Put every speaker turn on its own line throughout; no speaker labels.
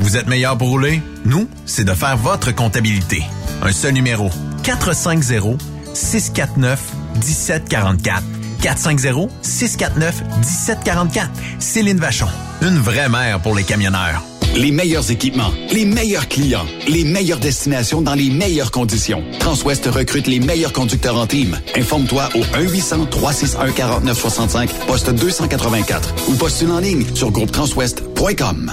Vous êtes meilleur pour rouler? Nous, c'est de faire votre comptabilité. Un seul numéro. 450-649-1744. 450-649-1744. Céline Vachon. Une vraie mère pour les camionneurs.
Les meilleurs équipements, les meilleurs clients, les meilleures destinations dans les meilleures conditions. Transwest recrute les meilleurs conducteurs en team. Informe-toi au 1-800-361-4965, poste 284 ou postule en ligne sur groupetranswest.com.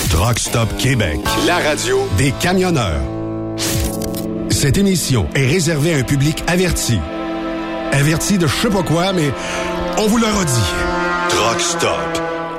Truck Stop Québec, la radio des camionneurs. Cette émission est réservée à un public averti. Averti de je sais pas quoi, mais on vous le redit. Truck Stop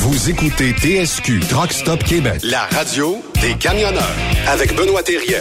Vous écoutez TSQ Truck Stop Québec, la radio des camionneurs avec Benoît Thérien.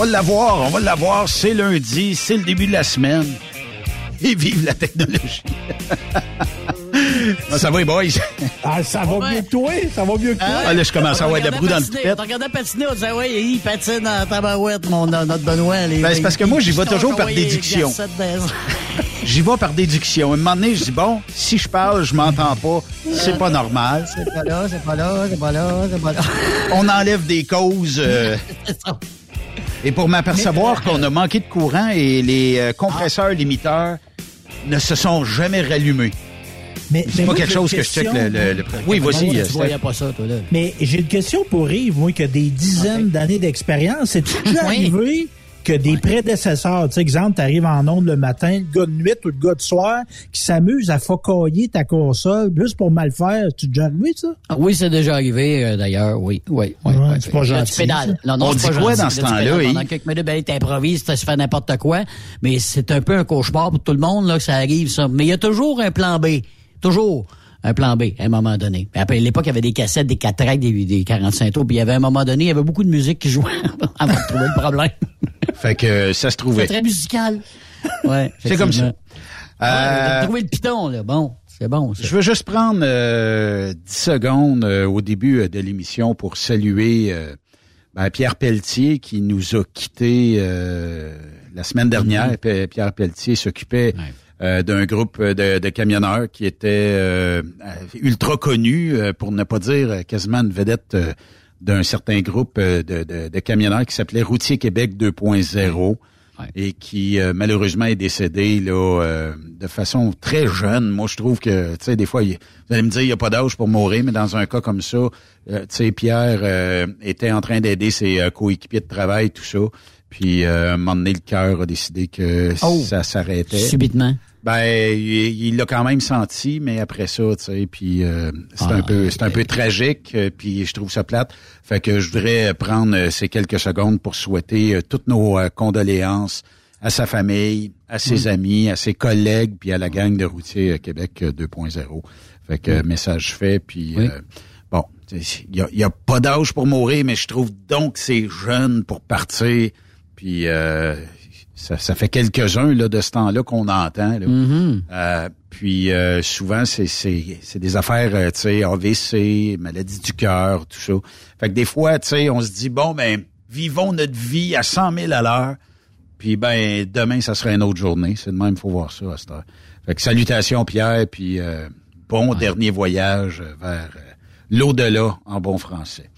Va l'avoir, on va l'avoir. C'est lundi, c'est le début de la semaine. Et vive la technologie. Ah, ça va, les boys?
Ah, ça va mieux que toi, ça va mieux que toi.
Ah, là, je commence à avoir de la broue dans le toupette.
Tu regardais patiner, on disait, ouais, il patine dans la tabarouette, mon, notre Benoît.
Ben, c'est parce que moi, j'y vais toujours par déduction. J'y vais par déduction. À un moment donné, je dis, bon, si je parle, je m'entends pas, c'est pas normal.
C'est pas là, c'est pas là, c'est pas là, c'est pas là.
On enlève des causes. euh,
C'est ça.
Et pour m'apercevoir qu'on a manqué de courant et les euh, compresseurs limiteurs ne se sont jamais rallumés.
Mais,
C'est
mais
pas
moi,
quelque chose que je check le, le- le- Oui, vas-y.
Tu
euh,
voyais
Steph.
pas ça, toi, là.
Mais j'ai une question pour Yves, moi, qui a des dizaines d'années d'expérience. C'est déjà
Oui.
arrivé que des prédécesseurs, tu sais, exemple, t'arrives en onde le matin, le gars de nuit ou le gars de soir, qui s'amuse à focailler ta console juste pour mal faire. Tu déjà arrivé, ça?
Ah Oui, c'est déjà arrivé, euh, d'ailleurs, oui. Oui, oui,
Ouais,
oui,
c'est pas
Là,
gentil,
Tu pédales. Non, non,
On
c'est
dit
pas
quoi
gentil.
dans ce
Là, tu
temps-là?
Pendant quelques minutes, ben, t'improvises, tu fais n'importe quoi. Mais c'est un peu un cauchemar pour tout le monde, là, que ça arrive, ça. Mais il y a toujours un plan B. Toujours un plan B, à un moment donné. Après, à l'époque, il y avait des cassettes, des 4 tracks, des, des 45 tours. Puis il y avait un moment donné, il y avait beaucoup de musique qui jouait avant de trouver le problème.
Fait que euh, ça se
C'est
trouvait.
très musical. Ouais,
C'est comme ça.
Euh... Trouver le piton, là. Bon, c'est bon, ça.
Je veux juste prendre euh, 10 secondes euh, au début euh, de l'émission pour saluer euh, ben, Pierre Pelletier qui nous a quittés euh, la semaine dernière. P- Pierre Pelletier s'occupait
Ouais.
Euh, d'un groupe de, de camionneurs qui était euh, ultra connu, euh, pour ne pas dire quasiment une vedette euh, d'un certain groupe de, de- de camionneurs qui s'appelait Routier Québec 2.0
Ouais.
et qui euh, malheureusement est décédé là euh, de façon très jeune. Moi, je trouve que tu sais des fois, il- vous allez me dire il n'y a pas d'âge pour mourir, mais dans un cas comme ça, euh, tu sais Pierre euh, était en train d'aider ses coéquipiers de travail, tout ça. Puis euh, à un moment donné, le cœur a décidé que
Oh.
ça s'arrêtait.
Subitement.
Ben, il l'a quand même senti, mais après ça, tu sais, puis euh, c'est
Ah,
un peu, c'est un peu tragique, euh, puis je trouve ça plate. Fait que je voudrais prendre euh, ces quelques secondes pour souhaiter euh, toutes nos condoléances à sa famille, à ses amis, à ses collègues, puis à la gang de routiers Québec euh, 2.0. Fait que euh, message fait, puis
Oui.
euh, bon, il y a, y a pas d'âge pour mourir, mais je trouve donc que c'est jeune pour partir, puis euh, ça, ça fait quelques-uns là de ce temps-là qu'on entend. Là.
Mhm.
Euh, puis euh, souvent, c'est, c'est, c'est des affaires, euh, tu sais, AVC, maladie du cœur, tout ça. Fait que des fois, tu sais, on se dit, bon, ben, vivons notre vie à 100 000 à l'heure. Puis ben, demain, ça sera une autre journée. C'est de même, faut voir ça à cette heure. Fait que salutations Pierre, puis euh, bon dernier voyage vers euh, l'au-delà en bon français.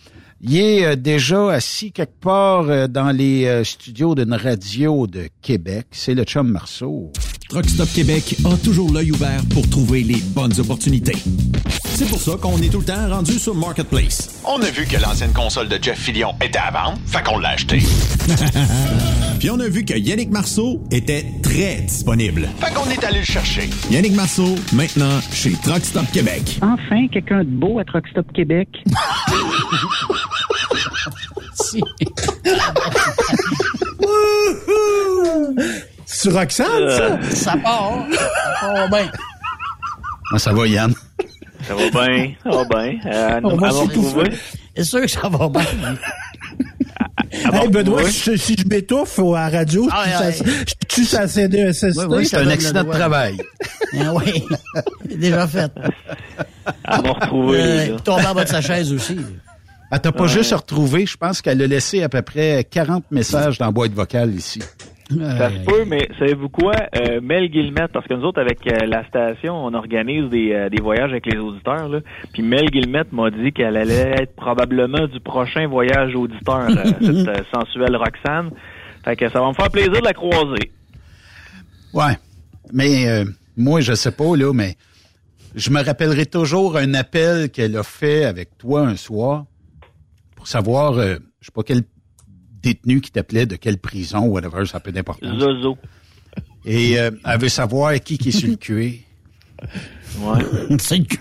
Il est euh, déjà assis quelque part euh, dans les euh, studios d'une radio de Québec. C'est le chum Marceau.
Truck Stop Québec a toujours l'œil ouvert pour trouver les bonnes opportunités. C'est pour ça qu'on est tout le temps rendu sur Marketplace.
On a vu que l'ancienne console de Jeff Fillion était à vendre, fait qu'on l'a acheté.
Puis on a vu que Yannick Marceau était très disponible.
Fait qu'on est allé le chercher.
Yannick Marceau, maintenant chez Truck Stop Québec.
Enfin, quelqu'un de beau à Truck Stop Québec.
C'est Roxane, ça?
Ça part. Ça part bien.
Comment ça va, Yann?
Ça va bien, ça va bien. Euh,
On va
retrouver.
C'est sûr que ça va bien.
Hey, Benoît, si, si je m'étouffe à la radio,
Ah,
je
ouais,
tue ça- je tue ça CDSST.
Oui, oui,
C'est
ça
un accident de travail.
Ah oui, déjà fait.
À me retrouver.
Euh,
là.
tomber en bas de sa chaise aussi.
Elle t'a pas juste retrouvé, je pense qu'elle a laissé à peu près 40 messages dans la boîte vocale ici.
Ça se peut, mais savez-vous quoi? Euh, Mel Guillemette, parce que nous autres, avec euh, la station, on organise des, euh, des voyages avec les auditeurs. Là. Puis Mel Guillemette m'a dit qu'elle allait être probablement du prochain voyage auditeur, euh, cette euh, sensuelle Roxane. Fait que ça va me faire plaisir de la croiser.
Ouais. Mais euh, moi, je sais pas, là, mais je me rappellerai toujours un appel qu'elle a fait avec toi un soir pour savoir, euh, je sais pas quel détenu qui t'appelait, de quelle prison, whatever, ça a peu d'importance.
Zozo.
Et euh, elle veut savoir qui qui est sur le cuir.
Ouais.
C'est le cul.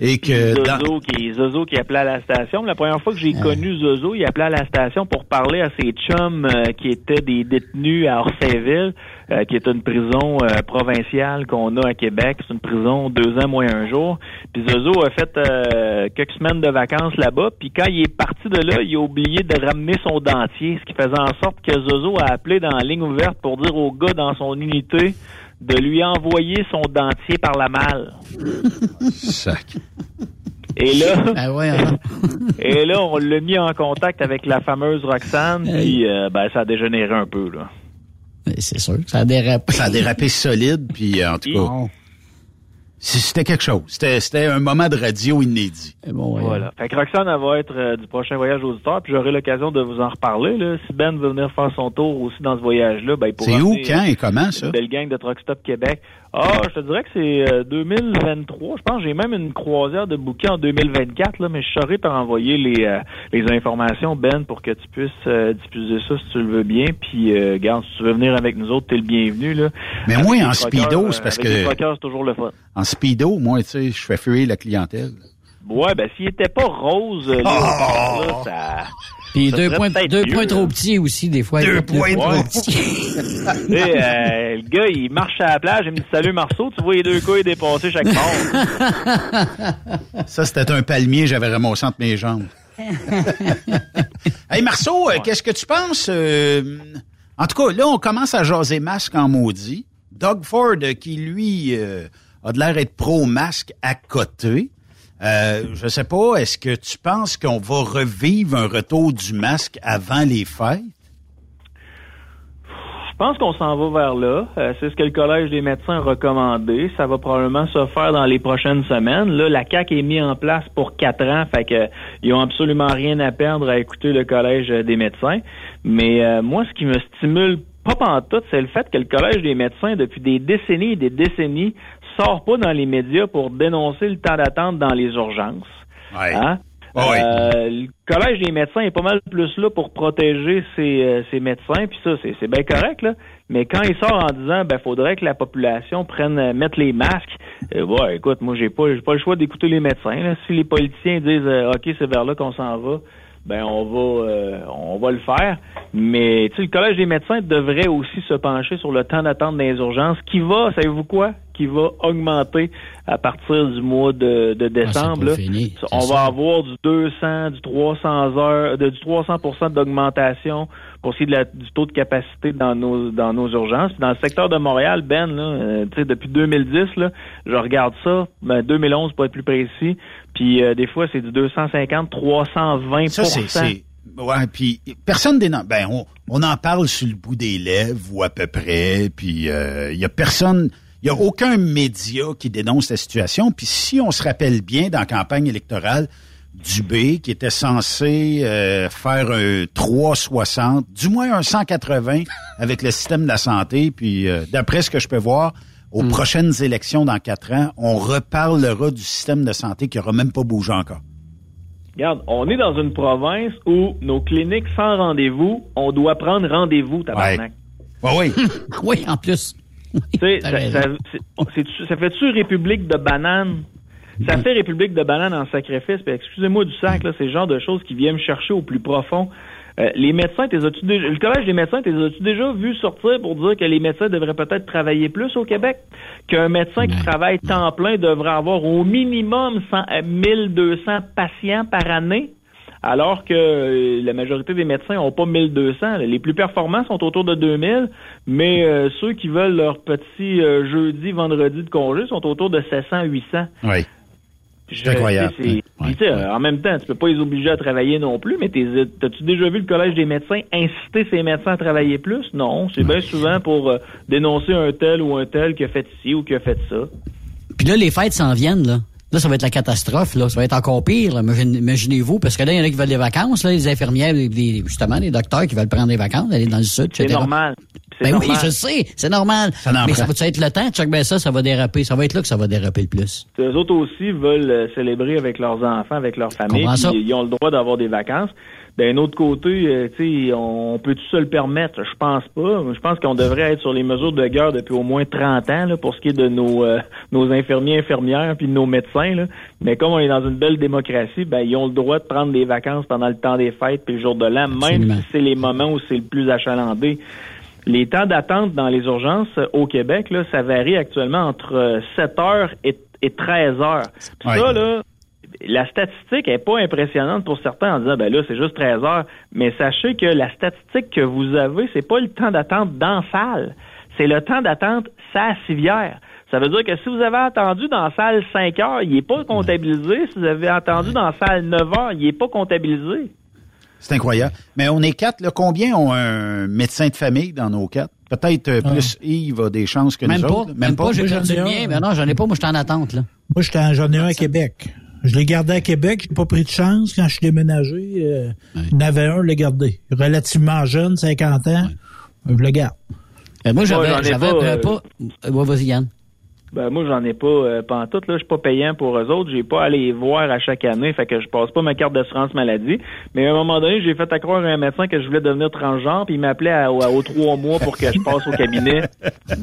Et que dans-
Zozo qui, Zozo qui appelait à la station. La première fois que j'ai connu Zozo, il appelait à la station pour parler à ses chums euh, qui étaient des détenus à Orsayville, euh, qui est une prison euh, provinciale qu'on a à Québec. C'est une prison deux ans moins un jour. Puis Zozo a fait euh, quelques semaines de vacances là-bas. Puis quand il est parti de là, il a oublié de ramener son dentier, ce qui faisait en sorte que Zozo a appelé dans la ligne ouverte pour dire au gars dans son unité de lui envoyer son dentier par la malle.
Sac.
Et là,
Ben ouais, hein.
et là, on l'a mis en contact avec la fameuse Roxane, puis euh, ben, ça a dégénéré un peu. Là.
C'est sûr ça a dérapé.
Ça a dérapé solide, puis euh, en tout cas, c'était quelque chose. C'était, c'était un moment de radio inédit.
Bon, ouais.
Voilà. Fait que Roxane, elle va être euh, du prochain voyage auditeur, puis j'aurai l'occasion de vous en reparler. Là. Si Ben veut venir faire son tour aussi dans ce voyage-là, ben, il pourra
C'est où, quand et comment, ça?
Une belle gang de Truck Stop Québec. Ah, je te dirais que c'est euh, 2023. Je pense que j'ai même une croisière de bouquets en 2024, là, mais je saurais t'en envoyer les, euh, les informations, Ben, pour que tu puisses euh, diffuser ça si tu le veux bien. Puis, euh, garde, si tu veux venir avec nous autres, t'es le bienvenu. Là.
Mais
Avec
moi, en speedo,
euh,
c'est parce
avec les
que-
truckers, c'est toujours le fun.
En speedo, moi, tu sais, je fais fuir la clientèle.
Ouais, ben s'il était pas rose, euh, léopard, là, ça.
Puis deux points, deux
mieux,
points trop petits aussi, des fois.
Deux
Deux
points
trop petits.
Tu sais, euh, le gars, il marche à la plage, il me dit Salut Marceau, tu vois les deux couilles dépasser chaque mort.
Ça, c'était un palmier, j'avais ramassé entre mes jambes. hey, Marceau, euh, qu'est-ce que tu penses? euh, en tout cas, là, on commence à jaser masque en maudit. Doug Ford, euh, qui, lui, euh, a de l'air d'être pro-masque à côté. Euh, je sais pas, est-ce que tu penses qu'on va revivre un retour du masque avant les fêtes?
Je pense qu'on s'en va vers là. Euh, c'est ce que le Collège des médecins a recommandé. Ça va probablement se faire dans les prochaines semaines. Là, la CAQ est mise en place pour quatre ans, fait que ils ont absolument rien à perdre à écouter le Collège des médecins. Mais euh, moi, ce qui me stimule pas pantoute, c'est le fait que le Collège des médecins, depuis des décennies et des décennies, sort pas dans les médias pour dénoncer le temps d'attente dans les urgences.
Ouais.
Hein? Euh, le Collège des médecins est pas mal plus là pour protéger ses, euh, ses médecins, puis ça, c'est, bien correct, là. Mais quand il sort en disant ben faudrait que la population prenne euh, mettre les masques, euh, ouais, écoute, moi j'ai pas j'ai pas le choix d'écouter les médecins. Là. Si les politiciens disent OK, c'est vers là qu'on s'en va, ben on va euh, on va le faire. Mais tu sais, le Collège des médecins devrait aussi se pencher sur le temps d'attente dans les urgences, qui va, savez-vous quoi? Qui va augmenter à partir du mois de, de décembre.
pas
là.
fini,
on
ça.
va avoir du 200, du 300 heures, de, du 300% d'augmentation pour ce qui est de la- du taux de capacité dans nos dans nos urgences. Dans le secteur de Montréal, Ben, là, euh, tu sais, depuis 2010, là, je regarde ça, ben 2011 pour être plus précis, puis euh, des fois c'est du 250, 320
Ça, c'est, ouais, puis personne dénon- ben, on, on en parle sur le bout des lèvres ou à peu près, puis il y a personne, Il n'y a aucun média qui dénonce la situation. Puis si on se rappelle bien dans la campagne électorale, Dubé, qui était censé euh, faire un 360, du moins un 180 avec le système de la santé, puis euh, d'après ce que je peux voir, aux prochaines élections dans quatre ans, on reparlera du système de santé qui n'aura même pas bougé encore.
Regarde, on est dans une province où nos cliniques sans rendez-vous, on doit prendre rendez-vous, tabarnak.
Ouais, oui.
oui, en plus.
Tu sais,
T'as
ça, ça- fait-tu République de bananes? Ça fait République de bananes en sacrifice. Puis excusez-moi du sac, là, c'est le genre de choses qui viennent me chercher au plus profond. Euh, les médecins, t'es as-tu déjà- le collège des médecins, t'es as-tu déjà vu sortir pour dire que les médecins devraient peut-être travailler plus au Québec? Qu'un médecin qui travaille temps plein devrait avoir au minimum 100, euh, 1200 patients par année? Alors que euh, la majorité des médecins n'ont pas 1200. Les plus performants sont autour de 2000, mais euh, ceux qui veulent leur petit euh, jeudi, vendredi de congé sont autour de 700, 800.
Oui. C'est incroyable.
en même temps, tu peux pas les obliger à travailler non plus, mais t'es- t'as-tu déjà vu le Collège des médecins inciter ces médecins à travailler plus? Non, c'est bien souvent pour euh, dénoncer un tel ou un tel qui a fait ci ou qui a fait ça.
Puis là, les fêtes s'en viennent, là. Là, ça va être la catastrophe, là. Ça va être encore pire, là. Imaginez-vous, parce que là, il y en a qui veulent des vacances, là, les infirmières, les- les- justement, les docteurs qui veulent prendre des vacances, aller dans le sud, etc.
C'est normal.
Ben oui, je sais, c'est normal. Mais
prend.
ça va être le temps? Check ben ça, ça va déraper. Ça va être là que ça va déraper le plus.
Eux autres aussi veulent euh, célébrer avec leurs enfants, avec leur famille. Ils ont le droit d'avoir des vacances. D'un autre côté, euh, tu sais, on peut tout se le permettre? Je pense pas. Je pense qu'on devrait être sur les mesures de guerre depuis au moins 30 ans là, pour ce qui est de nos euh, nos infirmiers, infirmières, puis de nos médecins. Là. Mais comme on est dans une belle démocratie, ben ils ont le droit de prendre des vacances pendant le temps des fêtes puis le jour de l'an, même si c'est les moments où c'est le plus achalandé. Les temps d'attente dans les urgences euh, au Québec, là, ça varie actuellement entre euh, 7 heures et, et 13 heures. Puis
Ouais.
Ça, là, la statistique est pas impressionnante pour certains en disant, ben là, c'est juste 13 heures. Mais sachez que la statistique que vous avez, c'est pas le temps d'attente dans la salle. C'est le temps d'attente sa civière. Ça veut dire que si vous avez attendu dans la salle 5 heures, il est pas comptabilisé. Si vous avez attendu dans la salle 9 heures, il est pas comptabilisé.
C'est incroyable. Mais on est quatre, là. Combien ont un médecin de famille dans nos quatre? Peut-être euh, plus Yves a des chances que
Même
nous
pas.
autres.
Même, pas,
Moi,
perdu
j'en ai un.
Mais non, j'en ai pas. Moi, j'étais en attente, là.
Moi, j'étais en- j'en ai un à Québec. Je l'ai gardé à Québec. J'ai pas pris de chance. Quand je suis déménagé, euh, il y en avait un, je l'ai gardé. Relativement jeune, 50 ans. Je le garde.
Euh, moi, j'avais,
ai
j'avais
pas,
euh, pas. euh, ouais, vas-y, Yann.
Ben moi j'en ai pas euh, pantoute là, je suis pas payant pour eux autres, j'ai pas à les voir à chaque année, fait que je passe pas ma carte d'assurance maladie. Mais à un moment donné, j'ai fait à croire à un médecin que je voulais devenir transgenre, puis il m'appelait aux trois mois pour que je passe au cabinet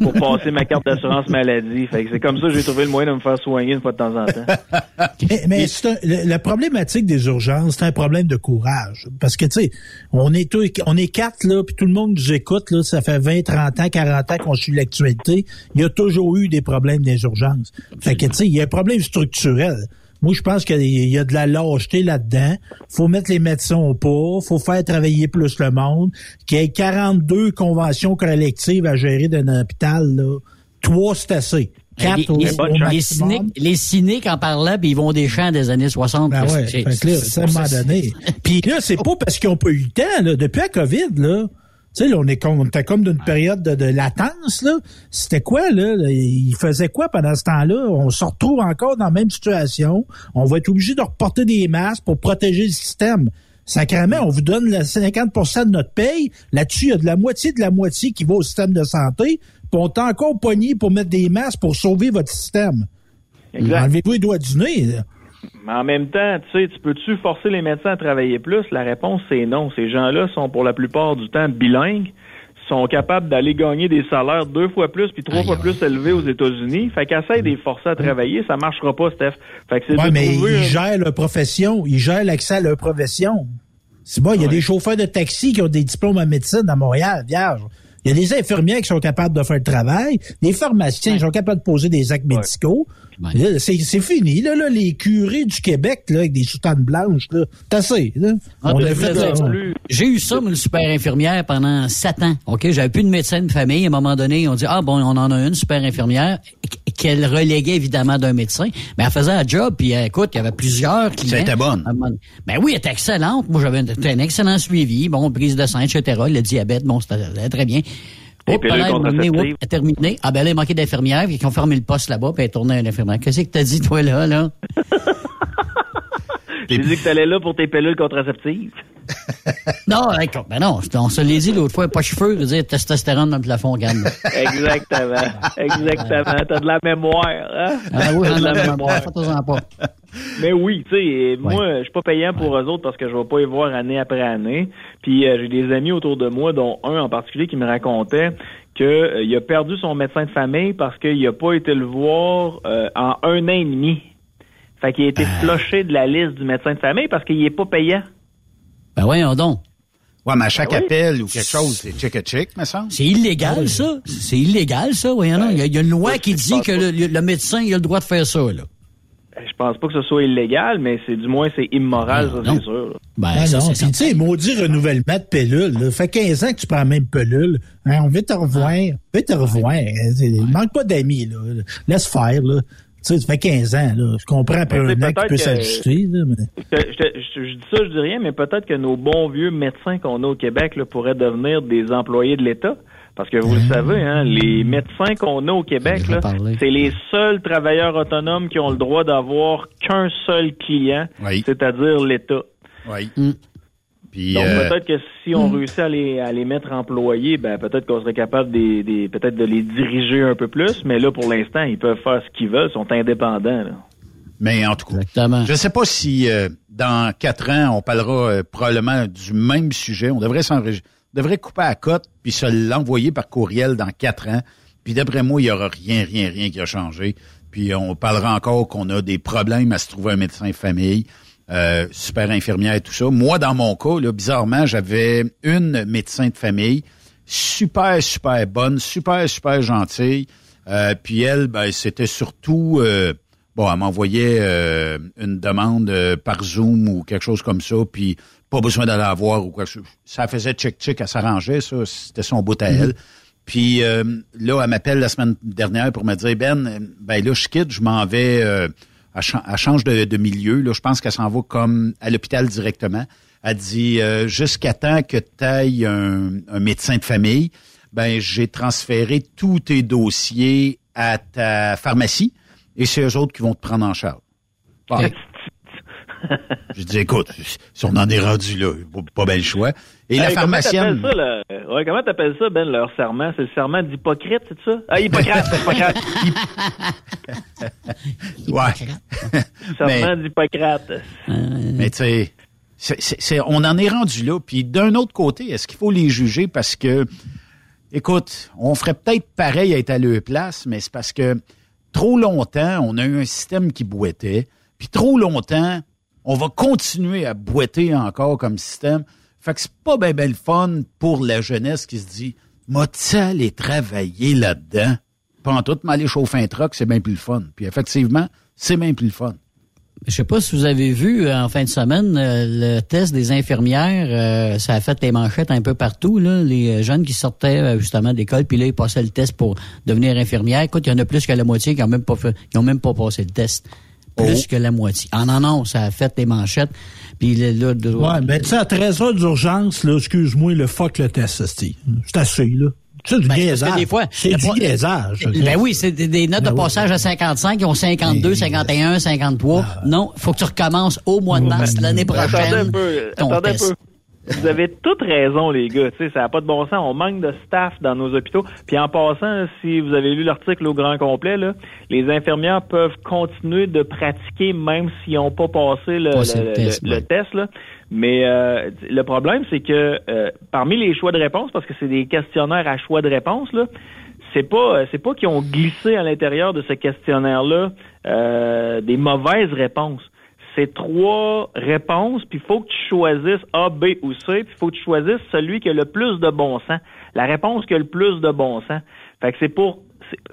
pour passer ma carte d'assurance maladie. Fait que c'est comme ça que j'ai trouvé le moyen de me faire soigner une fois de temps en temps.
Mais, mais un- la problématique des urgences, c'est un problème de courage. Parce que, tu sais, on est on est quatre, là, puis tout le monde nous écoute, là, ça fait 20, 30 ans, 40 ans qu'on suit l'actualité. Il y a toujours eu des problèmes des urgences. Fait que, tu sais, il y a un problème structurel. Moi, je pense qu'il y a de la lâcheté là-dedans. faut mettre les médecins au pas, faut faire travailler plus le monde, qu'il y ait 42 conventions collectives à gérer d'un hôpital, là. Trois, c'est assez. Quatre
les, les-
au
les
maximum.
cyniques, les cyniques en parlant, puis ils vont des champs des années 60.
Ben ouais,
c'est- c'est-
à un moment donné. Puis là, c'est pas parce qu'ils ont pas eu le temps, là. Depuis la COVID, là, tu sais, là, on est comme, on était comme d'une période de, de latence, là. C'était quoi, là? Ils faisaient quoi pendant ce temps-là? On se retrouve encore dans la même situation. On va être obligé de reporter des masques pour protéger le système. Sacrément, on vous donne le 50% de notre paye. Là-dessus, il y a de la moitié de la moitié qui va au système de santé. Puis on est encore pogné pour mettre des masques pour sauver votre système.
Exact.
Enlevez-vous les doigts du nez. là.
Mais en même temps, tu sais, tu peux-tu forcer les médecins à travailler plus? La réponse, c'est non. Ces gens-là sont pour la plupart du temps bilingues, sont capables d'aller gagner des salaires deux fois plus puis trois fois plus élevés aux États-Unis. Fait qu'essaye de les forcer à travailler, ça marchera pas, Steph. Fait que c'est
Ouais, mais
trouver
ils gèrent leur profession. Ils gèrent l'accès à leur profession. C'est bon, il y a des chauffeurs de taxi qui ont des diplômes en médecine à Montréal, vierge. Il y a des infirmières qui sont capables de faire le travail, des pharmaciens qui sont capables de poser des actes médicaux. C'est c'est fini, là, là, les curés du Québec, là, avec des soutanes blanches, là. C'est assez, là.
Ah, J'ai eu ça, une super infirmière, pendant sept ans. OK? J'avais plus de médecin de famille. À un moment donné, on dit, ah, bon, on en a une super infirmière qu- qu'elle reléguait évidemment d'un médecin. Mais elle faisait un job, puis euh, écoute, il y avait plusieurs clients.
Ça était bonne.
Ben oui, elle était excellente. Moi, j'avais un, un excellent suivi. Bon, prise de sang, etc. Le diabète, bon, c'était c'était très bien. Oh, pareil, m'amener,
contraceptives.
oups, terminé. Ah ben là, il manquait d'infirmière, puis ils ont fermé le poste là-bas, puis elle est tournée à une infirmière. Qu'est-ce que t'as dit, toi, là, là?
J'ai dit que t'allais là pour tes pilules contraceptives.
Non, écoute, ben non, on se l'est dit l'autre fois, pas cheveux, je veux dire, testostérone dans le plafond, regarde.
Exactement. Exactement. T'as de la mémoire, hein?
Ah oui,
T'as
j'en
de
ai
la
la
mémoire.
Pas.
Mais oui, tu sais, moi, je suis pas payant pour eux autres parce que je vais pas y voir année après année. Puis euh, j'ai des amis autour de moi, dont un en particulier qui me racontait que euh, a perdu son médecin de famille parce qu'il a pas été le voir euh, en un an et demi. Fait qu'il a été flushé de la liste du médecin de famille parce qu'il est pas payant.
Ben voyons donc.
Ouais, mais à chaque
Ben oui.
appel ou quelque chose, c'est chick me semble.
C'est illégal, ça. C'est illégal, ça, voyons donc. Il y a- il y, a une loi qui dit que le, le médecin, il a le droit de faire ça, là.
Je pense pas que ce soit illégal, mais c'est du moins c'est immoral, ça, c'est sûr. là.
Ben,
Ah
ça,
non, tu sais, maudit renouvellement de pilule. Là. fait 15 ans que tu prends la même pilule. Hein, on veut te revoir. On veut te revoir. Il manque pas d'amis. là. Laisse faire. Là. Tu sais, ça fait 15 ans. Là. Je comprends après
Mais
un an qu'il peut
que-
s'ajuster. mais-
Je, je- je- je dis ça, je dis rien, mais peut-être que nos bons vieux médecins qu'on a au Québec là, pourraient devenir des employés de l'État. Parce que vous le savez, hein, les médecins qu'on a au Québec, là, c'est les seuls travailleurs autonomes qui ont le droit d'avoir qu'un seul client, c'est-à-dire l'État.
Oui. Puis,
Donc
euh,
peut-être que si on réussit à les, à les mettre employés, ben peut-être qu'on serait capable des, des- peut-être de les diriger un peu plus, mais là pour l'instant, ils peuvent faire ce qu'ils veulent, ils sont indépendants. là.
Mais en tout cas, je ne sais pas si euh, dans quatre ans, on parlera euh, probablement du même sujet. On devrait s'enregistrer, on devrait couper à cote puis se l'envoyer par courriel dans quatre ans. Puis d'après moi, il y aura rien, rien, rien qui a changé. Puis on parlera encore qu'on a des problèmes à se trouver un médecin de famille, euh, super infirmière et tout ça. Moi, dans mon cas, là, bizarrement, j'avais une médecin de famille super, super bonne, super, super gentille. Euh, puis elle, ben, c'était surtout... euh, Bon, elle m'envoyait euh, une demande euh, par Zoom ou quelque chose comme ça, puis pas besoin d'aller la voir ou quoi. que ce- Ça faisait check-check, elle s'arrangeait, ça, c'était son bout à elle. Puis euh, là, elle m'appelle la semaine dernière pour me dire, Ben, ben là, je quitte, je m'en vais, euh, elle, chan- elle change de, de milieu. Là, je pense qu'elle s'en va comme à l'hôpital directement. Elle dit, euh, jusqu'à temps que tu ailles un, un médecin de famille, ben j'ai transféré tous tes dossiers à ta pharmacie et c'est eux autres qui vont te prendre en charge. Bon. J'ai dit, écoute, si on en est rendu là, pas bel choix. Et la
Hey, comment
pharmacienne...
t'appelles ça? Ouais, comment t'appelles ça, Ben, leur serment? C'est le serment d'Hippocrate, c'est ça? Ah, Hippocrate, Hippocrate.
Ouais.
serment d'Hippocrate.
Mais tu sais, c'est- c'est- c'est- on en est rendu là. Puis d'un autre côté, est-ce qu'il faut les juger parce que, écoute, on ferait peut-être pareil à être à leur place, mais c'est parce que trop longtemps, on a eu un système qui boitait, puis trop longtemps, on va continuer à boiter encore comme système. Fait que c'est pas bien ben le fun pour la jeunesse qui se dit, aller travailler là-dedans? Pas en tout, mais aller chauffer un truck, c'est bien plus le fun. Puis effectivement, c'est bien plus le fun.
Je sais pas si vous avez vu euh, en fin de semaine euh, le test des infirmières, euh, ça a fait les manchettes un peu partout là, les jeunes qui sortaient justement d'école puis là ils passaient le test pour devenir infirmière. Écoute, il y en a plus que la moitié qui ont même pas fait, qui ont même pas passé le test. Plus que la moitié. Ah non non, ça a fait les manchettes. Puis là, là, de-
Ouais, ben tu sais, à 13 heures d'urgence, là, excuse-moi, le fuck le test, c'est assez, là. C'est du
Ben,
niaisage.
des fois,
c'est du niaisage.
Ben oui, c'est des, des notes
Ben
de
oui.
passage à 55 qui ont 52, 51, 53.
Ah.
Non, faut que tu recommences au mois de mars l'année
Attendez un
prochaine.
peu, attendez un peu. Vous avez toute raison, les gars. Tu sais, ça n'a pas de bon sens. On manque de staff dans nos hôpitaux. Puis en passant, si vous avez lu l'article au grand complet, là, les infirmières peuvent continuer de pratiquer même s'ils n'ont pas passé le,
test,
le
ouais.
test. Là. Mais euh, le problème, c'est que euh, parmi les choix de réponse, parce que c'est des questionnaires à choix de réponse, là, c'est pas euh, c'est pas qu'ils ont glissé à l'intérieur de ce questionnaire-là euh, des mauvaises réponses. C'est trois réponses, puis il faut que tu choisisses A, B ou C, puis il faut que tu choisisses celui qui a le plus de bon sens. La réponse qui a le plus de bon sens. Fait que c'est pour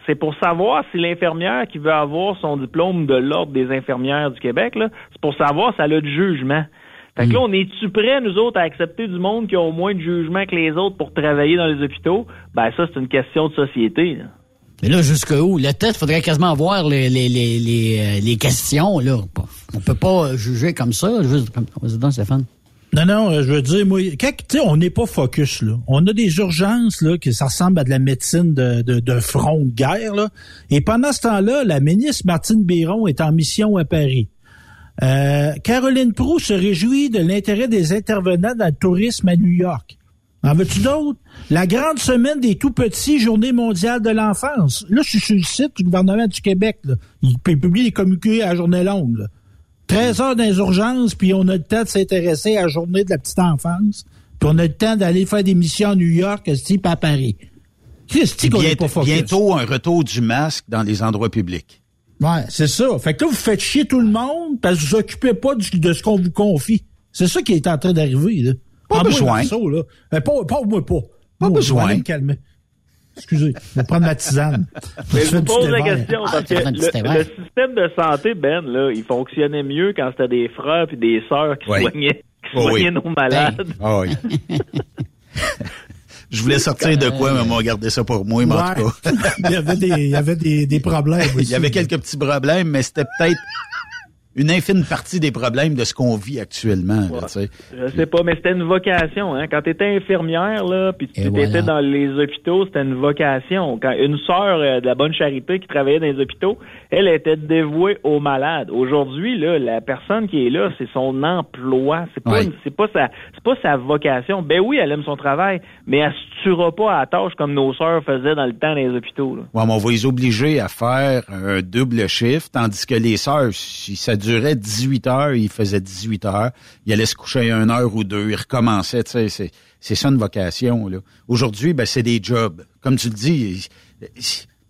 c'est- pour savoir si l'infirmière qui veut avoir son diplôme de l'Ordre des infirmières du Québec, là, c'est pour savoir si elle a du jugement. Fait que là, on est-tu prêts, nous autres, à accepter du monde qui a au moins de jugement que les autres pour travailler dans les hôpitaux? Ben ça, c'est une question de société. là.
Mais là, jusqu'où? Le test, faudrait quasiment voir les, les, les, les, euh, les questions, là. On peut pas juger comme ça. Juste, comme, Stéphane.
Non, non, euh, je veux dire, moi, quand, on n'est pas focus, là. On a des urgences, là, que ça ressemble à de la médecine de, de, de front de guerre, là. Et pendant ce temps-là, la ministre Martine Biron est en mission à Paris. Euh, Caroline Proux se réjouit de l'intérêt des intervenants dans le tourisme à New York. En veux-tu d'autres? La grande semaine des tout-petits, journée mondiale de l'enfance. Là, je suis sur le site du gouvernement du Québec. Là. Il publie les communiqués à la journée longue. Là. 13 heures dans les urgences, puis on a le temps de s'intéresser à la journée de la petite enfance. Puis on a le temps d'aller faire des missions à New York, à Paris. Christy, qu'on pas focus.
Bientôt un retour du masque dans les endroits publics.
Ouais, c'est ça. Fait que là, vous faites chier tout le monde parce que vous vous occupez pas du- de ce qu'on vous confie. C'est ça qui est en train d'arriver, là.
Pas
En moi,
besoin.
ça, là. Euh, pas, pas moi, pas.
Pas
Moi,
besoin.
Je me calmer. Excusez, je vais prendre ma tisane.
Mais
Je
vous pose la question
Ah,
parce que le, système de santé, Ben, là, il fonctionnait mieux quand c'était des frères puis des sœurs qui
Oui.
soignaient, qui
Oh, oui.
soignaient nos malades.
Ah oui. Je voulais sortir de quoi, mais on va garder ça pour moi, mais en tout cas.
Il y avait des, il y avait des, des problèmes aussi.
Il y avait quelques petits problèmes, mais c'était peut-être une infime partie des problèmes de ce qu'on vit actuellement. là, tu sais.
Je sais pas, mais c'était une vocation. Hein. Quand tu étais infirmière, là, puis tu étais
voilà.
dans les hôpitaux, c'était une vocation. Quand une sœur euh, de la bonne charité qui travaillait dans les hôpitaux, elle était dévouée aux malades. Aujourd'hui, là, la personne qui est là, c'est son emploi. C'est pas,
Ouais.
c'est pas sa, pas sa vocation. Ben oui, elle aime son travail, mais elle se tuera pas à la tâche comme nos sœurs faisaient dans le temps dans les hôpitaux. là.
Ouais, mais on va les obliger à faire un double chiffre, tandis que les sœurs, si ça durait 18 heures, ils faisaient 18 heures, ils allaient se coucher à une heure ou deux, ils recommençaient, tu sais, c'est, c'est ça une vocation, là. Aujourd'hui, ben, c'est des jobs. Comme tu le dis,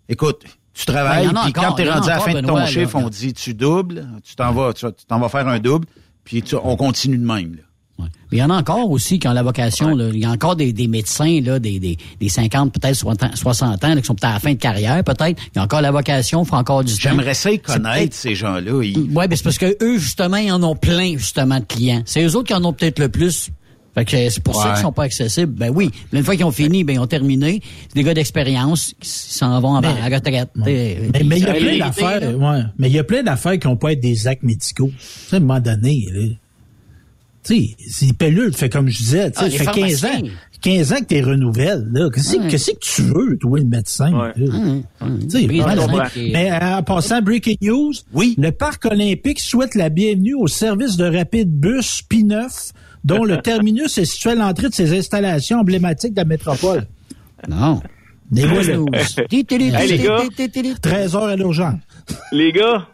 écoute, tu travailles,
Ben,
puis quand
en a
rendu à la fin de ton
Benoît,
chiffre,
là.
on dit tu doubles, tu t'en vas, tu tu t'en vas faire un double, puis tu- on continue de même, là.
Ouais. Mais il y en a encore aussi qui ont la vocation. là. Il y a encore des, des médecins, là, des, des, des 50, peut-être 60 60 ans, là, qui sont peut-être à la fin de carrière, peut-être. Il y a encore la vocation, font encore du temps.
J'aimerais ça y connaître, ces gens-là. Ils-
Oui, mais c'est parce que eux, justement, ils en ont plein, justement, de clients. C'est eux autres qui en ont peut-être le plus. Fait que c'est pour ça qu'ils sont pas accessibles. Ben oui. Mais une fois qu'ils ont fini, ben ils ont terminé. C'est des gars d'expérience qui s'en vont en
Mais-
à la retraite.
Mais, mais il y a plein d'affaires, ouais. Mais il y a plein d'affaires qui n'ont pas être des actes médicaux. Tu sais, à un moment donné, là. Tu sais, c'est des pellules, fait comme je disais, tu sais,
Ah,
fait 15 ans,
pharmaciens.
15 ans que t'es renouvelles, là. Qu'est-ce que- tu veux, toi, le médecin? Voilà. Mais euh, en passant, breaking news,
Oui.
le Parc olympique souhaite la bienvenue au service de rapide bus P9, dont le terminus est situé à l'entrée de ses installations emblématiques de la métropole.
Non.
Des
News.
voilà.
Ti, ti, ti,
Hey, les
ti,
gars.
ti, ti, ti.
13 heures à l'urgence.
Les gars.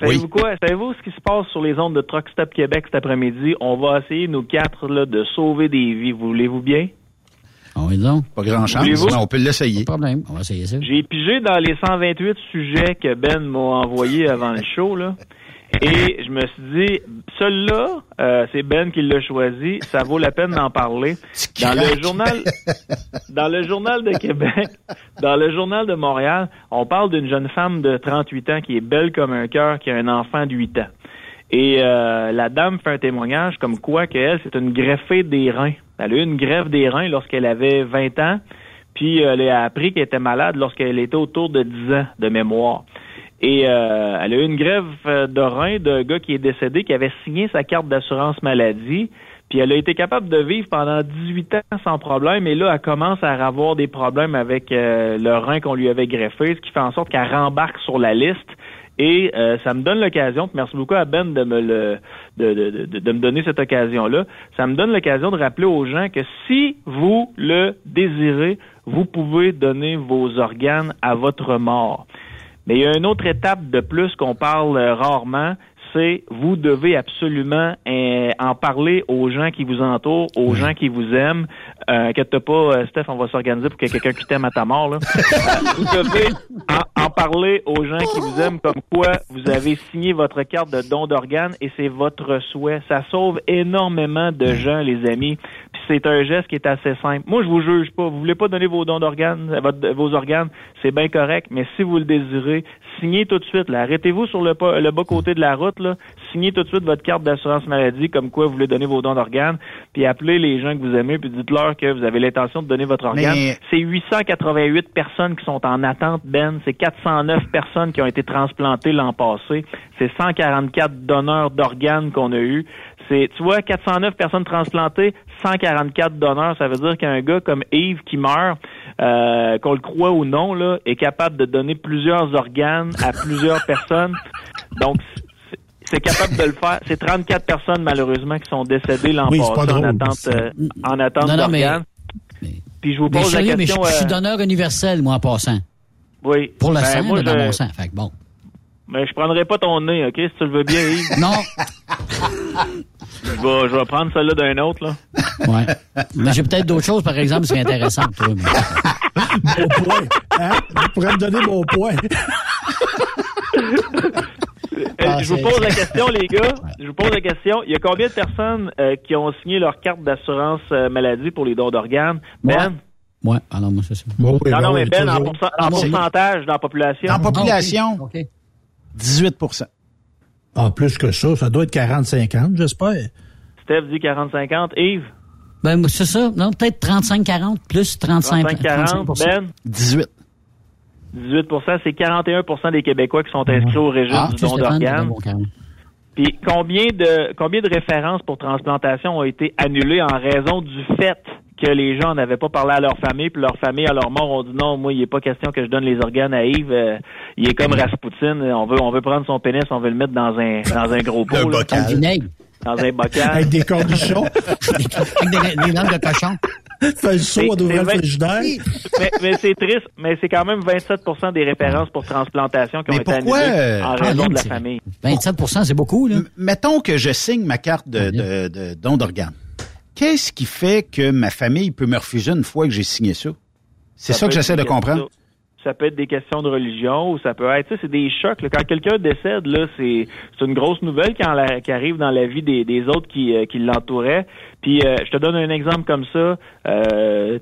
Savez-vous
Oui.
quoi? Savez-vous ce qui se passe sur les ondes de Truck Stop Québec cet après-midi? On va essayer, nous quatre, là, de sauver des vies. Voulez-vous bien?
Ah oui, donc.
Pas grand chance, mais on peut l'essayer.
Pas de problème. On va essayer ça.
J'ai pigé dans les 128 sujets que Ben m'a envoyés avant le show, là. Et je me suis dit, celui-là, euh, c'est Ben qui l'a choisi, ça vaut la peine d'en parler. Dans le journal, dans le journal de Québec, dans le journal de Montréal, on parle d'une jeune femme de 38 ans qui est belle comme un cœur, qui a un enfant de 8 ans. Et euh, la dame fait un témoignage comme quoi qu'elle, c'est une greffée des reins. Elle a eu une greffe des reins lorsqu'elle avait 20 ans, puis euh, elle a appris qu'elle était malade lorsqu'elle était autour de 10 ans de mémoire. Et euh, elle a eu une grève euh, de rein d'un gars qui est décédé, qui avait signé sa carte d'assurance maladie. Puis elle a été capable de vivre pendant 18 ans sans problème. Et là, elle commence à avoir des problèmes avec euh, le rein qu'on lui avait greffé, ce qui fait en sorte qu'elle rembarque sur la liste. Et euh, ça me donne l'occasion, merci beaucoup à Ben de me le de, de, de, de me donner cette occasion-là. Ça me donne l'occasion de rappeler aux gens que si vous le désirez, vous pouvez donner vos organes à votre mort. Mais il y a une autre étape de plus qu'on parle euh, rarement, c'est vous devez absolument euh, en parler aux gens qui vous entourent, aux gens qui vous aiment. Euh, inquiète pas, euh, Steph, on va s'organiser pour qu'il y ait quelqu'un qui t'aime à ta mort. Là. Vous devez en, en parler aux gens qui vous aiment comme quoi vous avez signé votre carte de don d'organes et c'est votre souhait. Ça sauve énormément de gens, les amis. C'est un geste qui est assez simple. Moi, je vous juge pas. Vous voulez pas donner vos dons d'organes, vos organes, c'est bien correct. Mais si vous le désirez, signez tout de suite. Arrêtez-vous sur le, pas- le bas côté de la route. Là. Signez tout de suite votre carte d'assurance maladie, comme quoi vous voulez donner vos dons d'organes. Puis appelez les gens que vous aimez, puis dites-leur que vous avez l'intention de donner votre organe.
Mais-
C'est 888 personnes qui sont en attente, Ben. C'est 409 personnes qui ont été transplantées l'an passé. C'est 144 donneurs d'organes qu'on a eu. C'est, tu vois, 409 personnes transplantées, 144 donneurs. Ça veut dire qu'un gars comme Yves qui meurt, euh, qu'on le croit ou non, là, est capable de donner plusieurs organes à plusieurs personnes. Donc, c'est- capable de le faire. C'est 34 personnes, malheureusement, qui sont décédées l'an
Oui, c'est
passé
pas
en
drôle,
attente, euh, en attente
Non, non, mais-
d'organes. Puis je vous
Mais
pose la
sérieux, mais je,
question.
je suis
euh,
donneur universel, moi, en passant.
oui.
Pour le
Ben,
sang,
moi,
là, dans
je-
mon sang. Fait que bon.
Mais je prendrai pas ton nez, OK, si tu le veux bien, Yves.
Non.
je, vais, je vais prendre celle-là d'un autre, là.
Ouais. Mais j'ai peut-être d'autres choses, par exemple, qui seraient intéressantes, toi. mais-
Mon point. Hein? Tu pourrais me donner mon point.
Euh,
Ah,
je vous
c'est-
pose la question, les gars. Je vous pose la question. Il y a combien de personnes euh, qui ont signé leur carte d'assurance euh, maladie pour les dons d'organes? Ben?
Ouais, alors moi, c'est ça.
Bon, oui,
non, non,
bon,
mais Ben, en, pourcent- en pourcentage dans la population.
En population,
OK.
18
Ah, plus que ça, ça doit être 40-50, j'espère.
Steph dit 40-50. Yves?
Ben, c'est ça. Non, peut-être 35-40 plus 35
35-40.
35%.
Ben?
18
18 c'est 41 des Québécois qui sont inscrits au régime
Ah,
du don d'organes. Puis combien de combien de références pour transplantation ont été annulées en raison du fait que les gens n'avaient pas parlé à leur famille, puis leur famille à leur mort ont dit non, moi il n'est pas question que je donne les organes à Yves, euh, il est comme Rasputin, on veut on veut prendre son pénis, on veut le mettre dans un dans un gros pot,
Un
là,
bocal.
Vinaigre.
Dans un bocal.
Avec des cornichons,
Avec des, des langues de cochon.
fait le saut
c'est
le frigidaire.
mais mais c'est triste, mais c'est quand même 27% des références pour transplantation qui ont
Mais
été
pourquoi,
annulées en
Ah,
raison de la famille.
27% c'est beaucoup, là.
M- Mettons que je signe ma carte de, de, de don d'organes. Qu'est-ce qui fait que ma famille peut me refuser une fois que j'ai signé ça? C'est ça, que j'essaie de comprendre.
Ça peut être des questions de religion ou ça peut être, c'est des chocs. là. Quand quelqu'un décède, là, c'est c'est une grosse nouvelle quand la- qui arrive dans la vie des, des autres qui, euh, qui l'entouraient. Puis euh, je te donne un exemple comme ça. Euh,